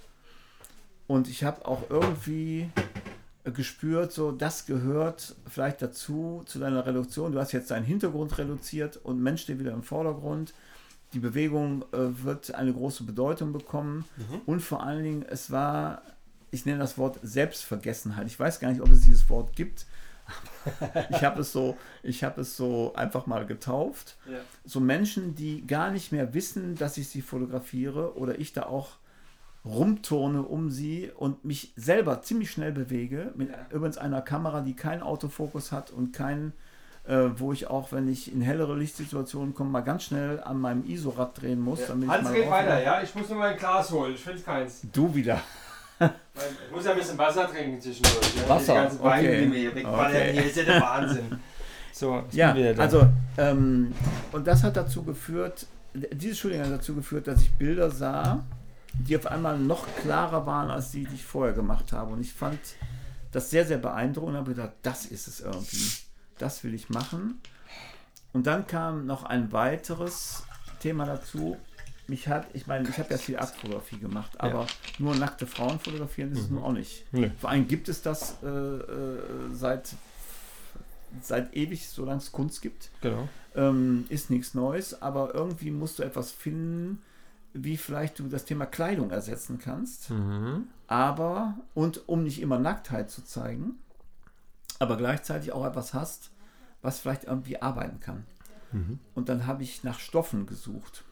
Und ich habe auch irgendwie gespürt, so das gehört vielleicht dazu, zu deiner Reduktion. Du hast jetzt deinen Hintergrund reduziert und Mensch steht wieder im Vordergrund. Die Bewegung äh, wird eine große Bedeutung bekommen. Und vor allen Dingen, es war, ich nenne das Wort Selbstvergessenheit. Ich weiß gar nicht, ob es dieses Wort gibt. ich habe es so, ich habe es so einfach mal getauft Ja. so Menschen, die gar nicht mehr wissen, dass ich sie fotografiere oder ich da auch rumturne um sie und mich selber ziemlich schnell bewege, mit übrigens einer Kamera, die keinen Autofokus hat und keinen, äh, wo ich auch, wenn ich in hellere Lichtsituationen komme, mal ganz schnell an meinem ISO-Rad drehen muss. damit ich Hans mal geht weiter, ja? Ich muss nur mein Glas holen. Ich finde keins. Du wieder. Ich muss ja ein bisschen Wasser trinken zwischendurch. Ja? Wasser, Die ganzen Weine, okay. die mir hier wegballern, Okay. hier ist ja der Wahnsinn. So, Ja, also, ähm, und das hat dazu geführt, dieses Shooting hat dazu geführt, dass ich Bilder sah, die auf einmal noch klarer waren als die, die ich vorher gemacht habe. Und ich fand das sehr, sehr beeindruckend und habe gedacht, das ist es irgendwie. Das will ich machen. Und dann kam noch ein weiteres Thema dazu. Mich hat, ich meine, ich habe ja viel Aktfotografie gemacht, aber nur nackte Frauen fotografieren ist es nun auch nicht. Nee. Vor allem gibt es das äh, äh, seit, seit ewig, solange es Kunst gibt Genau. ähm, ist nichts Neues, aber irgendwie musst du etwas finden, wie vielleicht du das Thema Kleidung ersetzen kannst. Mhm. Aber, und um nicht immer Nacktheit zu zeigen, aber gleichzeitig auch etwas hast, was vielleicht irgendwie arbeiten kann. Und dann habe ich nach Stoffen gesucht.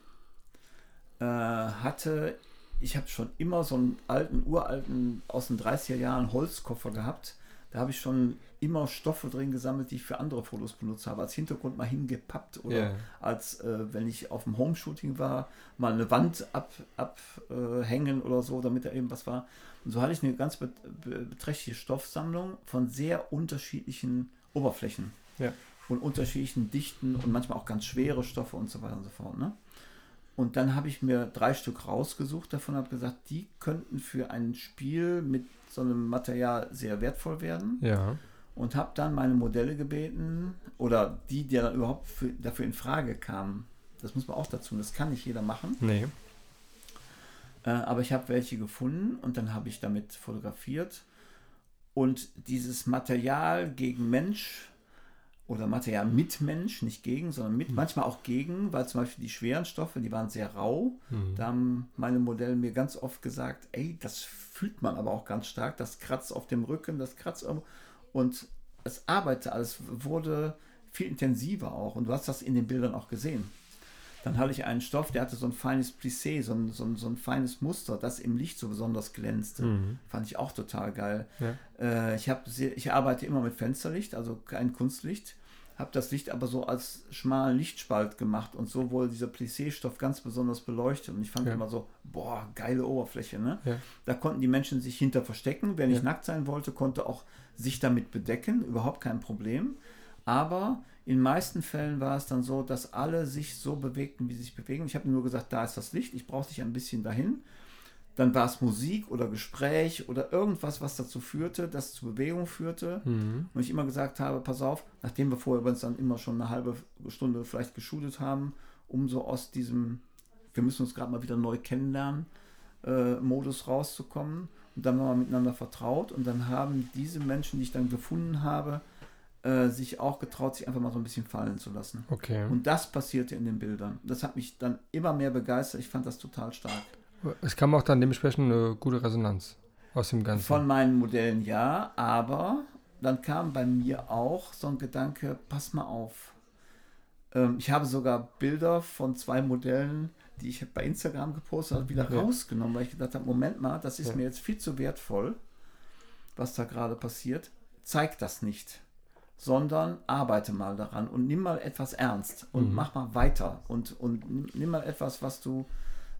Äh, hatte, ich habe schon immer so einen alten, uralten, aus den 30er Jahren Holzkoffer gehabt. Da habe ich schon immer Stoffe drin gesammelt, die ich für andere Fotos benutzt habe. Als Hintergrund mal hingepappt oder Ja. als, äh, wenn ich auf dem Home-Shooting war, mal eine Wand abhängen ab, äh, oder so, damit da eben was war. Und so hatte ich eine ganz bet be beträchtliche Stoffsammlung von sehr unterschiedlichen Oberflächen Ja. und unterschiedlichen Dichten und manchmal auch ganz schwere Stoffe und so weiter und so fort. Ne? Und dann habe ich mir drei Stück rausgesucht, davon habe gesagt, die könnten für ein Spiel mit so einem Material sehr wertvoll werden Ja. Und habe dann meine Modelle gebeten oder die, die dann überhaupt für, dafür in Frage kamen. Das muss man auch dazu, das kann nicht jeder machen. Nee. Äh, aber ich habe welche gefunden und dann habe ich damit fotografiert. Und dieses Material gegen Mensch oder Material mit Mensch, nicht gegen, sondern mit, manchmal auch gegen, weil zum Beispiel die schweren Stoffe, die waren sehr rau. Da haben meine Modelle mir ganz oft gesagt, ey, das fühlt man aber auch ganz stark, das kratzt auf dem Rücken, das kratzt irgendwo. Und es arbeitete alles, wurde viel intensiver auch und du hast das in den Bildern auch gesehen. Dann hatte ich einen Stoff, der hatte so ein feines Plissé, so ein, so ein, so ein feines Muster, das im Licht so besonders glänzte. Fand ich auch total geil. Ja. Äh, ich, hab ich arbeite immer mit Fensterlicht, also kein Kunstlicht. Habe das Licht aber so als schmalen Lichtspalt gemacht und so wurde dieser Plissé-Stoff ganz besonders beleuchtet. Und ich fand Ja. immer so, boah, geile Oberfläche. Ne? Ja. Da konnten die Menschen sich hinter verstecken. Wer nicht Ja. nackt sein wollte, konnte auch sich damit bedecken. Überhaupt kein Problem. Aber in meisten Fällen war es dann so, dass alle sich so bewegten, wie sie sich bewegen. Ich habe nur gesagt, da ist das Licht, ich brauche dich ein bisschen dahin. Dann war es Musik oder Gespräch oder irgendwas, was dazu führte, das zu Bewegung führte. Mhm. Und ich immer gesagt habe, pass auf, nachdem wir vorher uns dann immer schon eine halbe Stunde vielleicht geschult haben, um so aus diesem, wir müssen uns gerade mal wieder neu kennenlernen, äh, Modus rauszukommen. Und dann waren wir miteinander vertraut und dann haben diese Menschen, die ich dann gefunden habe, äh, sich auch getraut, sich einfach mal so ein bisschen fallen zu lassen. Okay. Und das passierte in den Bildern. Das hat mich dann immer mehr begeistert. Ich fand das total stark. Es kam auch dann dementsprechend eine gute Resonanz aus dem Ganzen. Von meinen Modellen ja, aber dann kam bei mir auch so ein Gedanke, pass mal auf. Ähm, ich habe sogar Bilder von zwei Modellen, die ich bei Instagram gepostet habe, wieder Ja. rausgenommen, weil ich gedacht habe, Moment mal, das ist Ja. mir jetzt viel zu wertvoll, was da gerade passiert. Zeig das nicht, sondern arbeite mal daran und nimm mal etwas ernst und Mhm. mach mal weiter und, und nimm- nimm mal etwas, was du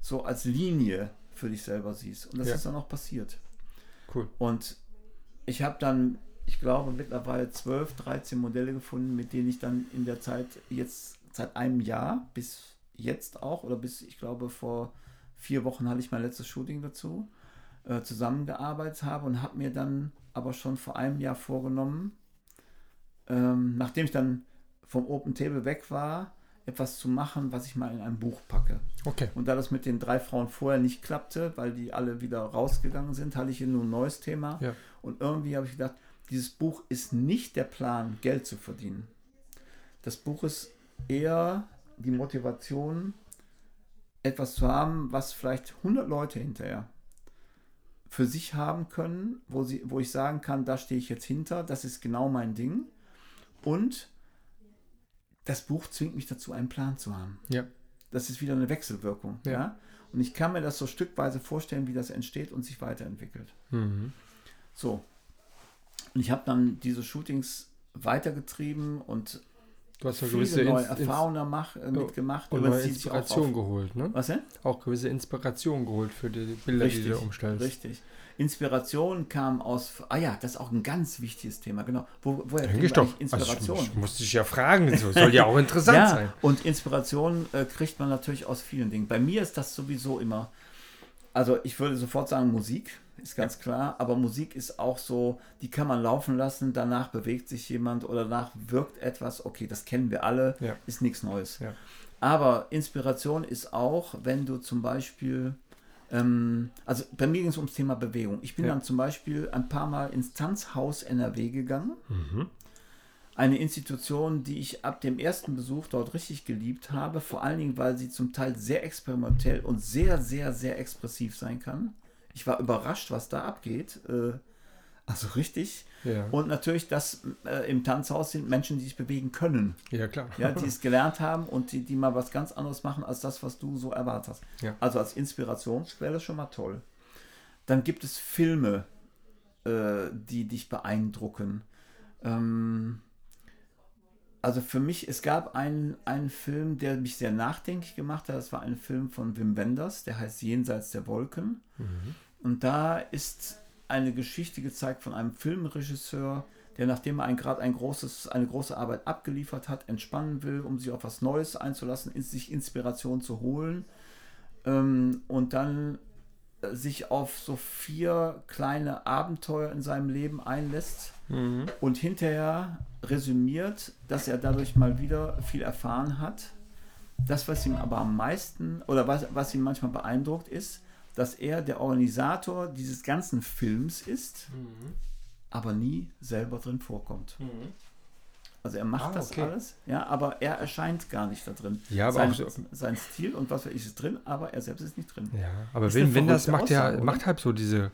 so als Linie für dich selber siehst. Und das Ja. ist dann auch passiert. cool. Und ich habe dann, ich glaube, mittlerweile 12, 13 Modelle gefunden, mit denen ich dann in der Zeit, jetzt seit einem Jahr bis jetzt auch, oder bis, ich glaube, vor vier Wochen hatte ich mein letztes Shooting dazu, äh, zusammengearbeitet habe und habe mir dann aber schon vor einem Jahr vorgenommen, ähm, nachdem ich dann vom Open Table weg war, etwas zu machen, was ich mal in ein Buch packe. Okay. Und da das mit den drei Frauen vorher nicht klappte, weil die alle wieder rausgegangen sind, hatte ich hier nur ein neues Thema. Ja. Und irgendwie habe ich gedacht, dieses Buch ist nicht der Plan, Geld zu verdienen. Das Buch ist eher die Motivation, etwas zu haben, was vielleicht 100 Leute hinterher für sich haben können, wo, sie, wo ich sagen kann, da stehe ich jetzt hinter, das ist genau mein Ding. Und das Buch zwingt mich dazu, einen Plan zu haben. Ja. Das ist wieder eine Wechselwirkung. Ja. Ja. Und ich kann mir das so stückweise vorstellen, wie das entsteht und sich weiterentwickelt. Mhm. So. Und ich habe dann diese Shootings weitergetrieben und Du hast ja gewisse neue Ins- Erfahrungen mach, äh, mitgemacht. und neue Inspiration geholt, ne? Was denn? Auch gewisse Inspiration geholt für die Bilder, die du umstellst. Richtig. Inspiration kam aus. Ah ja, das ist auch ein ganz wichtiges Thema, genau. Wo, woher kriegen ich wir eigentlich Also Inspiration? ich, ich musste dich ja fragen, so soll ja auch interessant ja, sein. und Inspiration äh, kriegt man natürlich aus vielen Dingen. Bei mir ist das sowieso immer. Also ich würde sofort sagen Musik, ist ganz klar, aber Musik ist auch so, die kann man laufen lassen, danach bewegt sich jemand oder danach wirkt etwas, okay, das kennen wir alle, Ja. ist nichts Neues. Ja. Aber Inspiration ist auch, wenn du zum Beispiel, ähm, also bei mir ging es ums Thema Bewegung. Ich bin Ja. dann zum Beispiel ein paar Mal ins Tanzhaus NRW gegangen. Mhm. Eine Institution, die ich ab dem ersten Besuch dort richtig geliebt habe, vor allen Dingen, weil sie zum Teil sehr experimentell und sehr, sehr, sehr expressiv sein kann. Ich war überrascht, was da abgeht. Äh, also richtig. Ja. Und natürlich, dass äh, im Tanzhaus sind Menschen, die sich bewegen können. ja, klar. Ja, die es gelernt haben und die, die mal was ganz anderes machen als das, was du so erwartet hast. Ja. Also als Inspirationsquelle schon mal toll. Dann gibt es Filme, äh, die dich beeindrucken. Ähm, also für mich, es gab einen, einen Film, der mich sehr nachdenklich gemacht hat. Das war ein Film von Wim Wenders, der heißt Jenseits der Wolken. Und da ist eine Geschichte gezeigt von einem Filmregisseur, der nachdem er ein, gerade ein großes, eine große Arbeit abgeliefert hat, entspannen will, um sich auf was Neues einzulassen, in sich Inspiration zu holen ähm, und dann äh, sich auf so vier kleine Abenteuer in seinem Leben einlässt Mhm. und hinterher resümiert, dass er dadurch mal wieder viel erfahren hat. Das, was ihm aber am meisten oder was, was ihn manchmal beeindruckt, ist, dass er der Organisator dieses ganzen Films ist, Mhm. aber nie selber drin vorkommt. Also er macht Ah, das okay. alles, ja, aber er erscheint gar nicht da drin. Ja, aber sein, auch so- sein Stil und was weiß ich ist drin, aber er selbst ist nicht drin. Ja, aber Ist eine Wenders verrückte macht ja Aussage, oder? macht halt so diese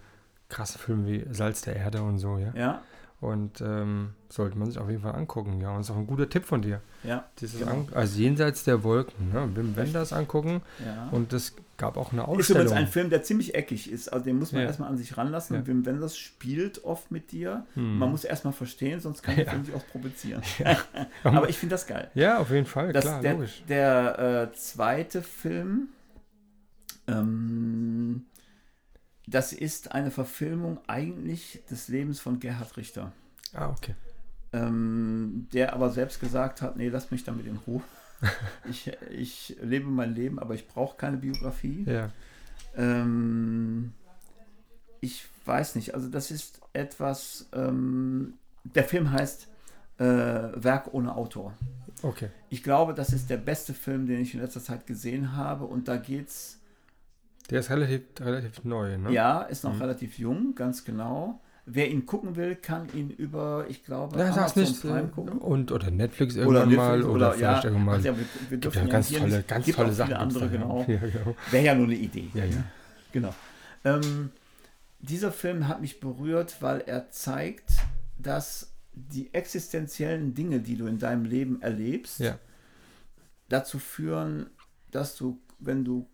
krassen Filme wie Salz der Erde und so, ja. Ja, Und ähm, sollte man sich auf jeden Fall angucken, ja. Und ist auch ein guter Tipp von dir. ja, Dieses Genau. also jenseits der Wolken, ne? Wim Wenders angucken. ja. Und es gab auch eine Ist übrigens Ausstellung. ein Film, der ziemlich eckig ist. Also den muss man Ja. erstmal an sich ranlassen. Ja. Wim Wenders spielt oft mit dir. Hm. Man muss erstmal verstehen, sonst kann der. Film sich auch provozieren. Aber ich finde das geil. ja, auf jeden Fall, Das, klar, der logisch. der äh, zweite Film, ähm, das ist eine Verfilmung eigentlich des Lebens von Gerhard Richter. Ah, okay. Ähm, der aber selbst gesagt hat, nee, lass mich damit in Ruhe. ich, ich lebe mein Leben, aber ich brauche keine Biografie. Ja. Ähm, ich weiß nicht, also das ist etwas, ähm, der Film heißt äh, Werk ohne Autor. Okay. Ich glaube, das ist der beste Film, den ich in letzter Zeit gesehen habe und da geht's, Der ist relativ, relativ neu, ne? ja, ist noch Mhm. relativ jung, ganz genau. Wer ihn gucken will, kann ihn über, ich glaube, Ja, sag's Amazon nicht. Prime äh, gucken. Und, oder Netflix irgendwann mal. Oder, vielleicht irgendwann mal. Ja, wir, wir gibt ja ganz tolle, nicht- ganz tolle Sachen. Andere, da, genau. Ja, genau. Wäre ja nur eine Idee. Ja, ja. Genau. Ähm, dieser Film hat mich berührt, weil er zeigt, dass die existenziellen Dinge, die du in deinem Leben erlebst, Ja. dazu führen, dass du, wenn du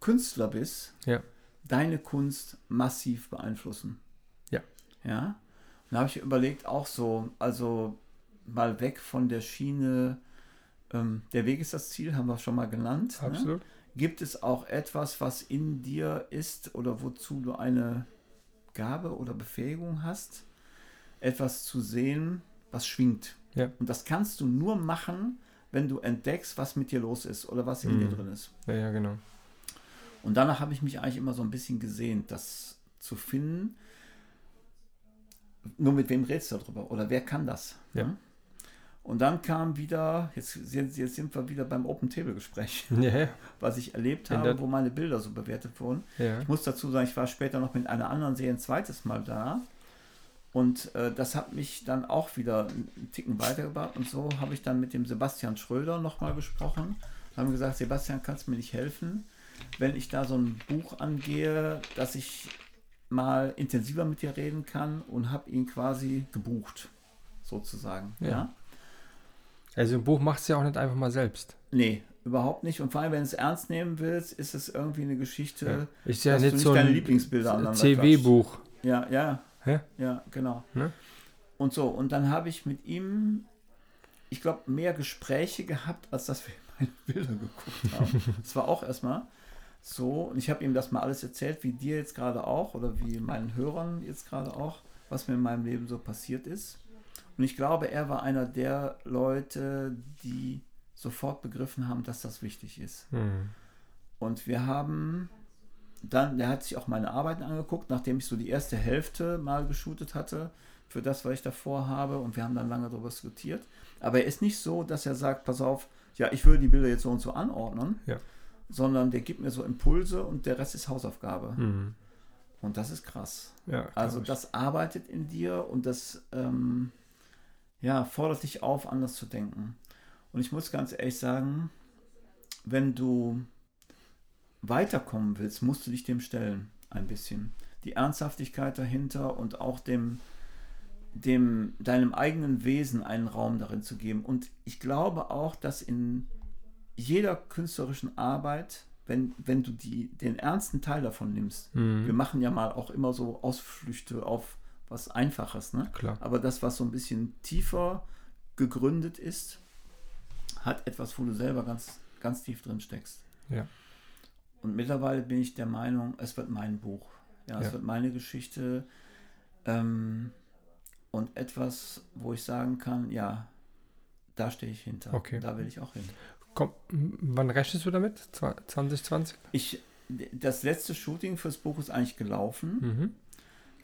Künstler bist, Ja. deine Kunst massiv beeinflussen. Ja. Ja. Und da habe ich überlegt, auch so, also mal weg von der Schiene, ähm, der Weg ist das Ziel, haben wir schon mal genannt. Ne? Absolut. Gibt es auch etwas, was in dir ist oder wozu du eine Gabe oder Befähigung hast, etwas zu sehen, was schwingt? Ja. Und das kannst du nur machen, wenn du entdeckst, was mit dir los ist oder was in Mhm. dir drin ist. Ja, ja, genau. Und danach habe ich mich eigentlich immer so ein bisschen gesehnt, das zu finden, nur mit wem redest du darüber? Oder wer kann das? Ja. ne? Und dann kam wieder, jetzt, sind- jetzt sind wir wieder beim Open Table Gespräch, Ja, was ich erlebt habe, wo meine Bilder so bewertet wurden. ja. Ich muss dazu sagen, ich war später noch mit einer anderen Serie ein zweites Mal da. Und äh, das hat mich dann auch wieder einen Ticken weitergebracht. Und so habe ich dann mit dem Sebastian Schröder nochmal gesprochen. Haben gesagt, Sebastian, kannst du mir nicht helfen, wenn ich da so ein Buch angehe, dass ich mal intensiver mit dir reden kann und habe ihn quasi gebucht, sozusagen. Ja. ja? Also ein Buch machst du ja auch nicht einfach mal selbst. Nee, überhaupt nicht. Und vor allem, wenn du es ernst nehmen willst, ist es irgendwie eine Geschichte, Ist ja dass du nicht nicht so deine ein Lieblingsbilder aneinander CW-Buch. Ja, ja, Hä? ja, genau. Ne? Und so, und dann habe ich mit ihm, ich glaube, mehr Gespräche gehabt, als dass wir meine Bilder geguckt haben. Das war auch erstmal so. Und ich habe ihm das mal alles erzählt, wie dir jetzt gerade auch oder wie meinen Hörern jetzt gerade auch, was mir in meinem Leben so passiert ist. Und ich glaube, er war einer der Leute, die sofort begriffen haben, dass das wichtig ist. Hm. Und wir haben dann, der hat sich auch meine Arbeiten angeguckt, nachdem ich so die erste Hälfte mal geshootet hatte für das, was ich davor habe. Und wir haben dann lange darüber diskutiert. Aber er ist nicht so, dass er sagt, pass auf, ja, ich würde die Bilder jetzt so und so anordnen, Ja. Sondern der gibt mir so Impulse und der Rest ist Hausaufgabe. Hm. Und das ist krass. Ja, Also ich. das arbeitet in dir und das ähm, ja, fordert dich auf, anders zu denken. Und ich muss ganz ehrlich sagen, wenn du weiterkommen willst, musst du dich dem stellen, ein bisschen. Die Ernsthaftigkeit dahinter und auch dem, dem deinem eigenen Wesen einen Raum darin zu geben. Und ich glaube auch, dass in jeder künstlerischen Arbeit, wenn, wenn du die, den ernsten Teil davon nimmst, Hm. wir machen ja mal auch immer so Ausflüchte auf was Einfaches, ne? Klar. Aber das, was so ein bisschen tiefer gegründet ist, hat etwas, wo du selber ganz, ganz tief drin steckst. Ja. Und mittlerweile bin ich der Meinung, es wird mein Buch. Ja, es Ja. wird meine Geschichte. Ähm, und etwas, wo ich sagen kann, ja, da stehe ich hinter. Okay. Da will ich auch hin. Komm, wann rechnest du damit? Zwa- 2020? Ich, das letzte Shooting fürs Buch ist eigentlich gelaufen. Mhm.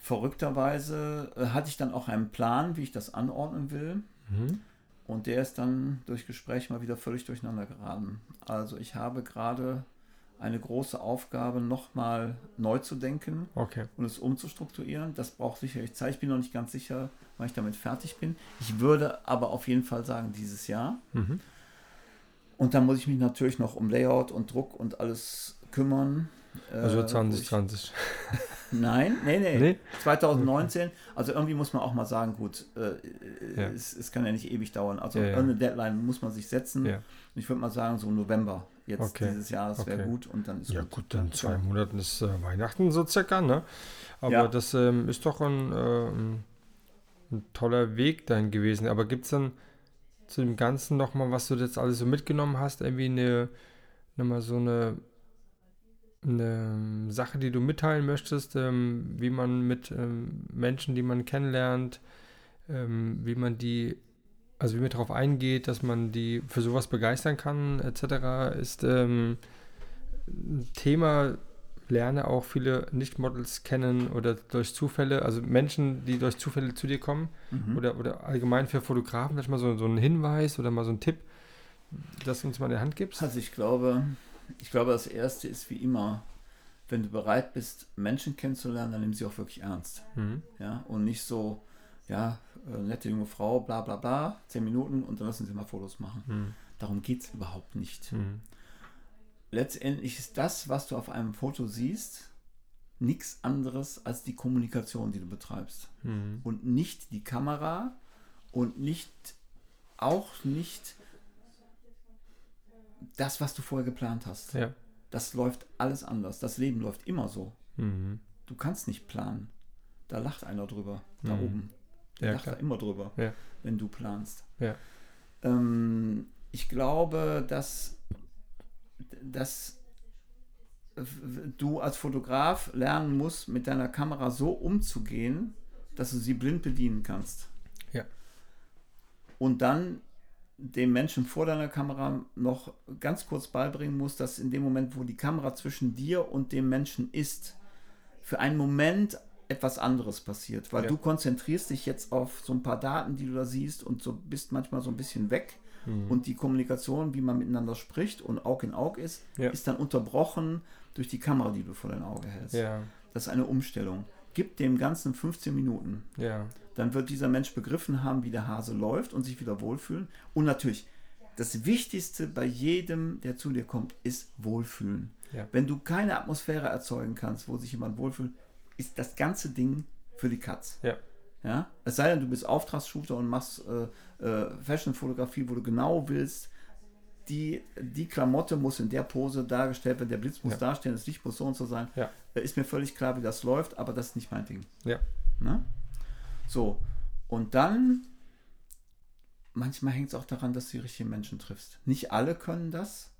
Verrückterweise äh, hatte ich dann auch einen Plan, wie ich das anordnen will. Mhm. Und der ist dann durch Gespräch mal wieder völlig durcheinander geraten. Also ich habe gerade eine große Aufgabe, nochmal neu zu denken Okay. und es umzustrukturieren. Das braucht sicherlich Zeit. Ich bin noch nicht ganz sicher, wann ich damit fertig bin. Ich würde aber auf jeden Fall sagen, dieses Jahr. Mhm. Und dann muss ich mich natürlich noch um Layout und Druck und alles kümmern. Also Äh, wo ich- 2020. Nein, nee, nee. Nee? 2019. Also irgendwie muss man auch mal sagen, gut, äh, Ja. es, es kann ja nicht ewig dauern. Also Ja, ja. irgendeine Deadline muss man sich setzen. Ich würde mal sagen, so November jetzt Okay. dieses Jahr, das wäre Okay. gut und dann ist Ja gut. gut, dann zwei Monaten ist äh, Weihnachten so circa, ne? Aber Ja. das ähm, ist doch ein, äh, ein, ein toller Weg dahin gewesen. Aber gibt es dann zu dem Ganzen nochmal, was du jetzt alles so mitgenommen hast, irgendwie eine, nochmal so eine, eine Sache, die du mitteilen möchtest, ähm, wie man mit ähm, Menschen, die man kennenlernt, ähm, wie man die, also wie man darauf eingeht, dass man die für sowas begeistern kann, etc., ist ähm, ein Thema, lerne auch viele Nicht-Models kennen oder durch Zufälle, also Menschen, die durch Zufälle zu dir kommen Mhm. oder, oder allgemein für Fotografen, vielleicht mal so, so einen Hinweis oder mal so einen Tipp, dass du uns mal in die Hand gibst. Also ich glaube, ich glaube, das erste ist wie immer, wenn du bereit bist, Menschen kennenzulernen, dann nimm sie auch wirklich ernst. Mhm. Ja, und nicht so, ja, äh, nette junge Frau, bla bla bla, zehn Minuten und dann lassen sie mal Fotos machen. Mhm. Darum geht es überhaupt nicht. Mhm. Letztendlich ist das, was du auf einem Foto siehst, nichts anderes als die Kommunikation, die du betreibst. Mhm. Und nicht die Kamera und nicht, auch nicht das, was du vorher geplant hast. Ja. Das läuft alles anders. Das Leben läuft immer so. Mhm. Du kannst nicht planen. Da lacht einer drüber, da Mhm. oben. Der Ja, lacht klar. da immer drüber, Ja. wenn du planst. Ähm, ich glaube, dass, dass du als Fotograf lernen musst, mit deiner Kamera so umzugehen, dass du sie blind bedienen kannst. Ja. Und dann dem Menschen vor deiner Kamera noch ganz kurz beibringen musst, dass in dem Moment, wo die Kamera zwischen dir und dem Menschen ist, für einen Moment etwas anderes passiert, weil Ja. du konzentrierst dich jetzt auf so ein paar Daten, die du da siehst und so bist manchmal so ein bisschen weg Mhm. und die Kommunikation, wie man miteinander spricht und Aug in Aug ist, Ja. ist dann unterbrochen durch die Kamera, die du vor dein Auge hältst. Ja, Das ist eine Umstellung. Gib dem Ganzen 15 Minuten ja, dann wird dieser Mensch begriffen haben, wie der Hase läuft und sich wieder wohlfühlen. Und natürlich, das Wichtigste bei jedem, der zu dir kommt, ist Wohlfühlen. Ja. Wenn du keine Atmosphäre erzeugen kannst, wo sich jemand wohlfühlt, ist das ganze Ding für die Katz. ja, Ja? Es sei denn, du bist Auftragsshooter und machst äh, äh, Fashion-Fotografie, wo du genau willst, die, die Klamotte muss in der Pose dargestellt werden, der Blitz muss Ja. dastehen, das Licht muss so und so sein. Ja. Äh, Ist mir völlig klar, wie das läuft, aber das ist nicht mein Ding. ja, Ne? So, und dann, manchmal hängt es auch daran, dass du die richtigen Menschen triffst. Nicht alle können das,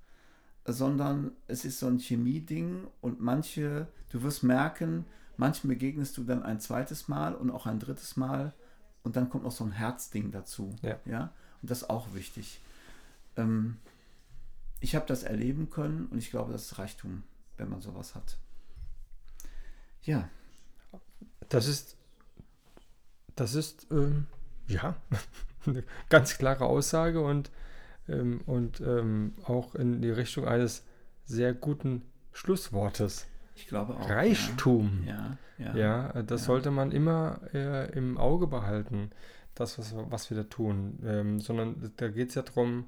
sondern es ist so ein Chemie-Ding und manche, du wirst merken, manchen begegnest du dann ein zweites Mal und auch ein drittes Mal und dann kommt noch so ein Herzding dazu. Ja. ja? Und das ist auch wichtig. Ähm, ich habe das erleben können und ich glaube, das ist Reichtum, wenn man sowas hat. Ja, Das ist, das ist, ähm, ja, eine ganz klare Aussage und, ähm, und ähm, auch in die Richtung eines sehr guten Schlusswortes. Ich glaube auch. Reichtum. Ja, ja. Ja, äh, das Ja. sollte man immer äh, im Auge behalten, das, was, was wir da tun. Ähm, sondern da geht es ja darum,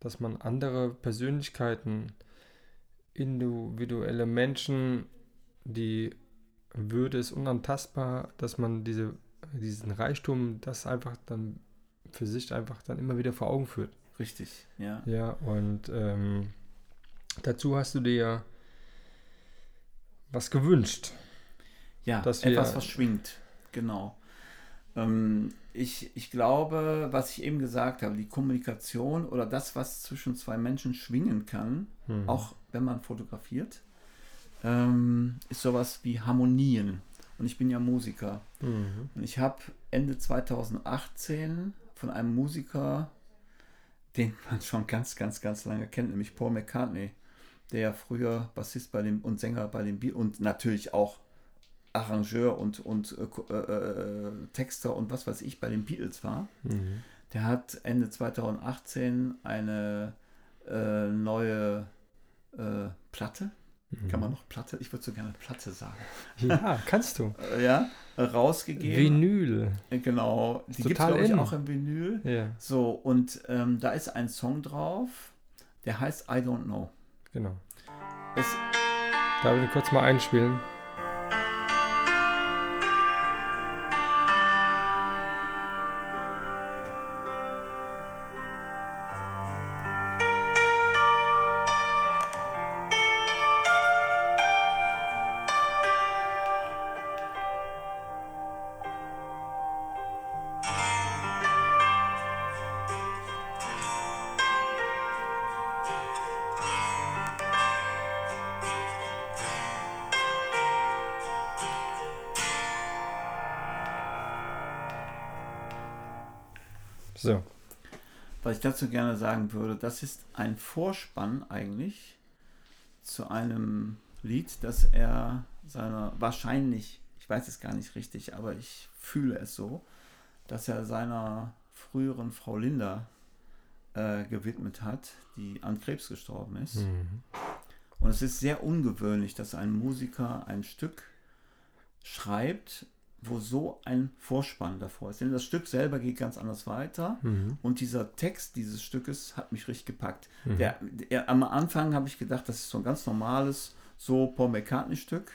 dass man andere Persönlichkeiten, individuelle Menschen, die Würde ist unantastbar, dass man diese, diesen Reichtum, das einfach dann für sich einfach dann immer wieder vor Augen führt. Richtig, ja. Ja, und ähm, dazu hast du dir was gewünscht. Ja, Dass etwas, was schwingt. Genau. Ähm, ich, ich glaube, was ich eben gesagt habe, die Kommunikation oder das, was zwischen zwei Menschen schwingen kann, Hm. auch wenn man fotografiert, ähm, ist sowas wie Harmonien. Und ich bin ja Musiker. Mhm. Und ich habe Ende 2018 von einem Musiker, den man schon ganz, ganz, ganz lange kennt, nämlich Paul McCartney, der ja früher Bassist bei dem und Sänger bei den Beatles und natürlich auch Arrangeur und, und äh, äh, äh, Texter und was weiß ich bei den Beatles war. Mhm. Der hat Ende 2018 eine äh, neue äh, Platte, kann man noch Platte, ich würde so gerne Platte sagen, Ja, kannst du. äh, ja, rausgegeben. Vinyl. Genau, die gibt es, glaube ich, auch im Vinyl. Ja, So, und ähm, da ist ein Song drauf, der heißt I Don't Know. Genau. Es, Da will ich kurz mal einspielen. So. was ich dazu gerne sagen würde, das ist ein Vorspann eigentlich zu einem Lied, das er seiner, wahrscheinlich, ich weiß es gar nicht richtig, aber ich fühle es so, dass er seiner früheren Frau Linda äh, gewidmet hat, die an Krebs gestorben ist. Mhm. Und es ist sehr ungewöhnlich, dass ein Musiker ein Stück schreibt, wo so ein Vorspann davor ist. Denn das Stück selber geht ganz anders weiter. Mhm. Und dieser Text dieses Stückes hat mich richtig gepackt. Mhm. Der, der, am Anfang habe ich gedacht, das ist so ein ganz normales, so Paul McCartney-Stück.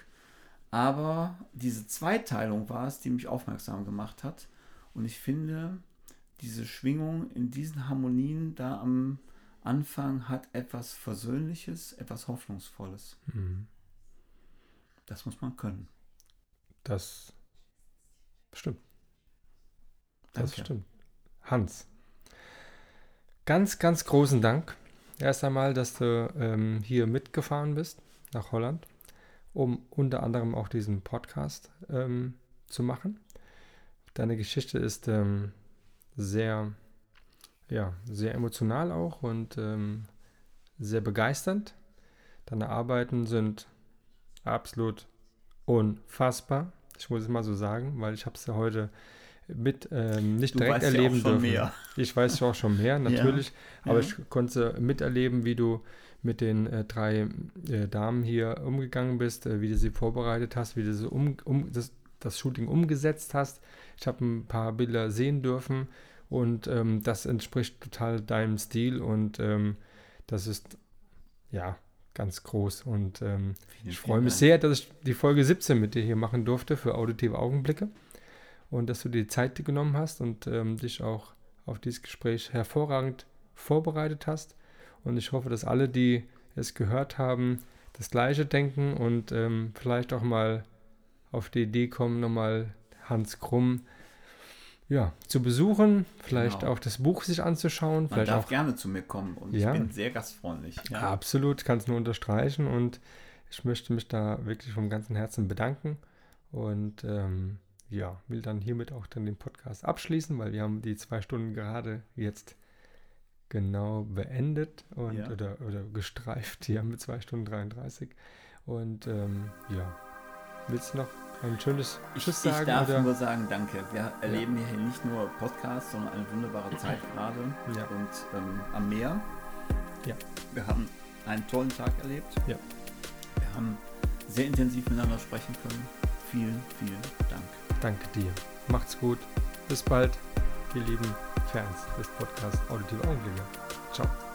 Aber diese Zweiteilung war es, die mich aufmerksam gemacht hat. Und ich finde, diese Schwingung in diesen Harmonien da am Anfang hat etwas Versöhnliches, etwas Hoffnungsvolles. Mhm. Das muss man können. Das stimmt. Das Danke. stimmt. Hans, ganz, ganz großen Dank. Erst einmal, dass du ähm, hier mitgefahren bist nach Holland, um unter anderem auch diesen Podcast ähm, zu machen. Deine Geschichte ist ähm, sehr, ja, sehr emotional auch und ähm, sehr begeisternd. Deine Arbeiten sind absolut unfassbar. Ich muss es mal so sagen, weil ich habe es ja heute mit ähm, nicht Du direkt ja erleben schon dürfen. mehr. Ich weiß ja auch schon mehr, natürlich, aber ja. ich konnte miterleben, wie du mit den äh, drei äh, Damen hier umgegangen bist, äh, wie du sie vorbereitet hast, wie du sie um, um, das, das Shooting umgesetzt hast. Ich habe ein paar Bilder sehen dürfen und ähm, das entspricht total deinem Stil und ähm, das ist ja ganz groß und ähm, ich freue mich Dank. sehr, dass ich die Folge 17 mit dir hier machen durfte für auditive Augenblicke und dass du dir die Zeit genommen hast und ähm, dich auch auf dieses Gespräch hervorragend vorbereitet hast. Und ich hoffe, dass alle, die es gehört haben, das Gleiche denken und ähm, vielleicht auch mal auf die Idee kommen, nochmal Hans Krumm ja, zu besuchen, vielleicht Genau. auch das Buch sich anzuschauen, Man vielleicht darf auch gerne zu mir kommen und Ja. ich bin sehr gastfreundlich. Ja. Absolut, kann es nur unterstreichen und ich möchte mich da wirklich vom ganzen Herzen bedanken und ähm, ja, will dann hiermit auch dann den Podcast abschließen, weil wir haben die zwei Stunden gerade jetzt genau beendet und Ja. oder, oder gestreift hier mit zwei Stunden 33 und ähm, ja, willst du noch ein schönes Ich, Tschüss ich sagen darf oder? nur sagen, danke. Wir erleben hier nicht nur Podcasts, sondern eine wunderbare Zeit gerade. Ja. Und ähm, am Meer. Ja. Wir haben einen tollen Tag erlebt. Ja. Wir haben sehr intensiv miteinander sprechen können. Vielen, vielen Dank. Danke dir. Macht's gut. Bis bald, ihr lieben Fans des Podcasts Auditive Augenblicke. Ciao.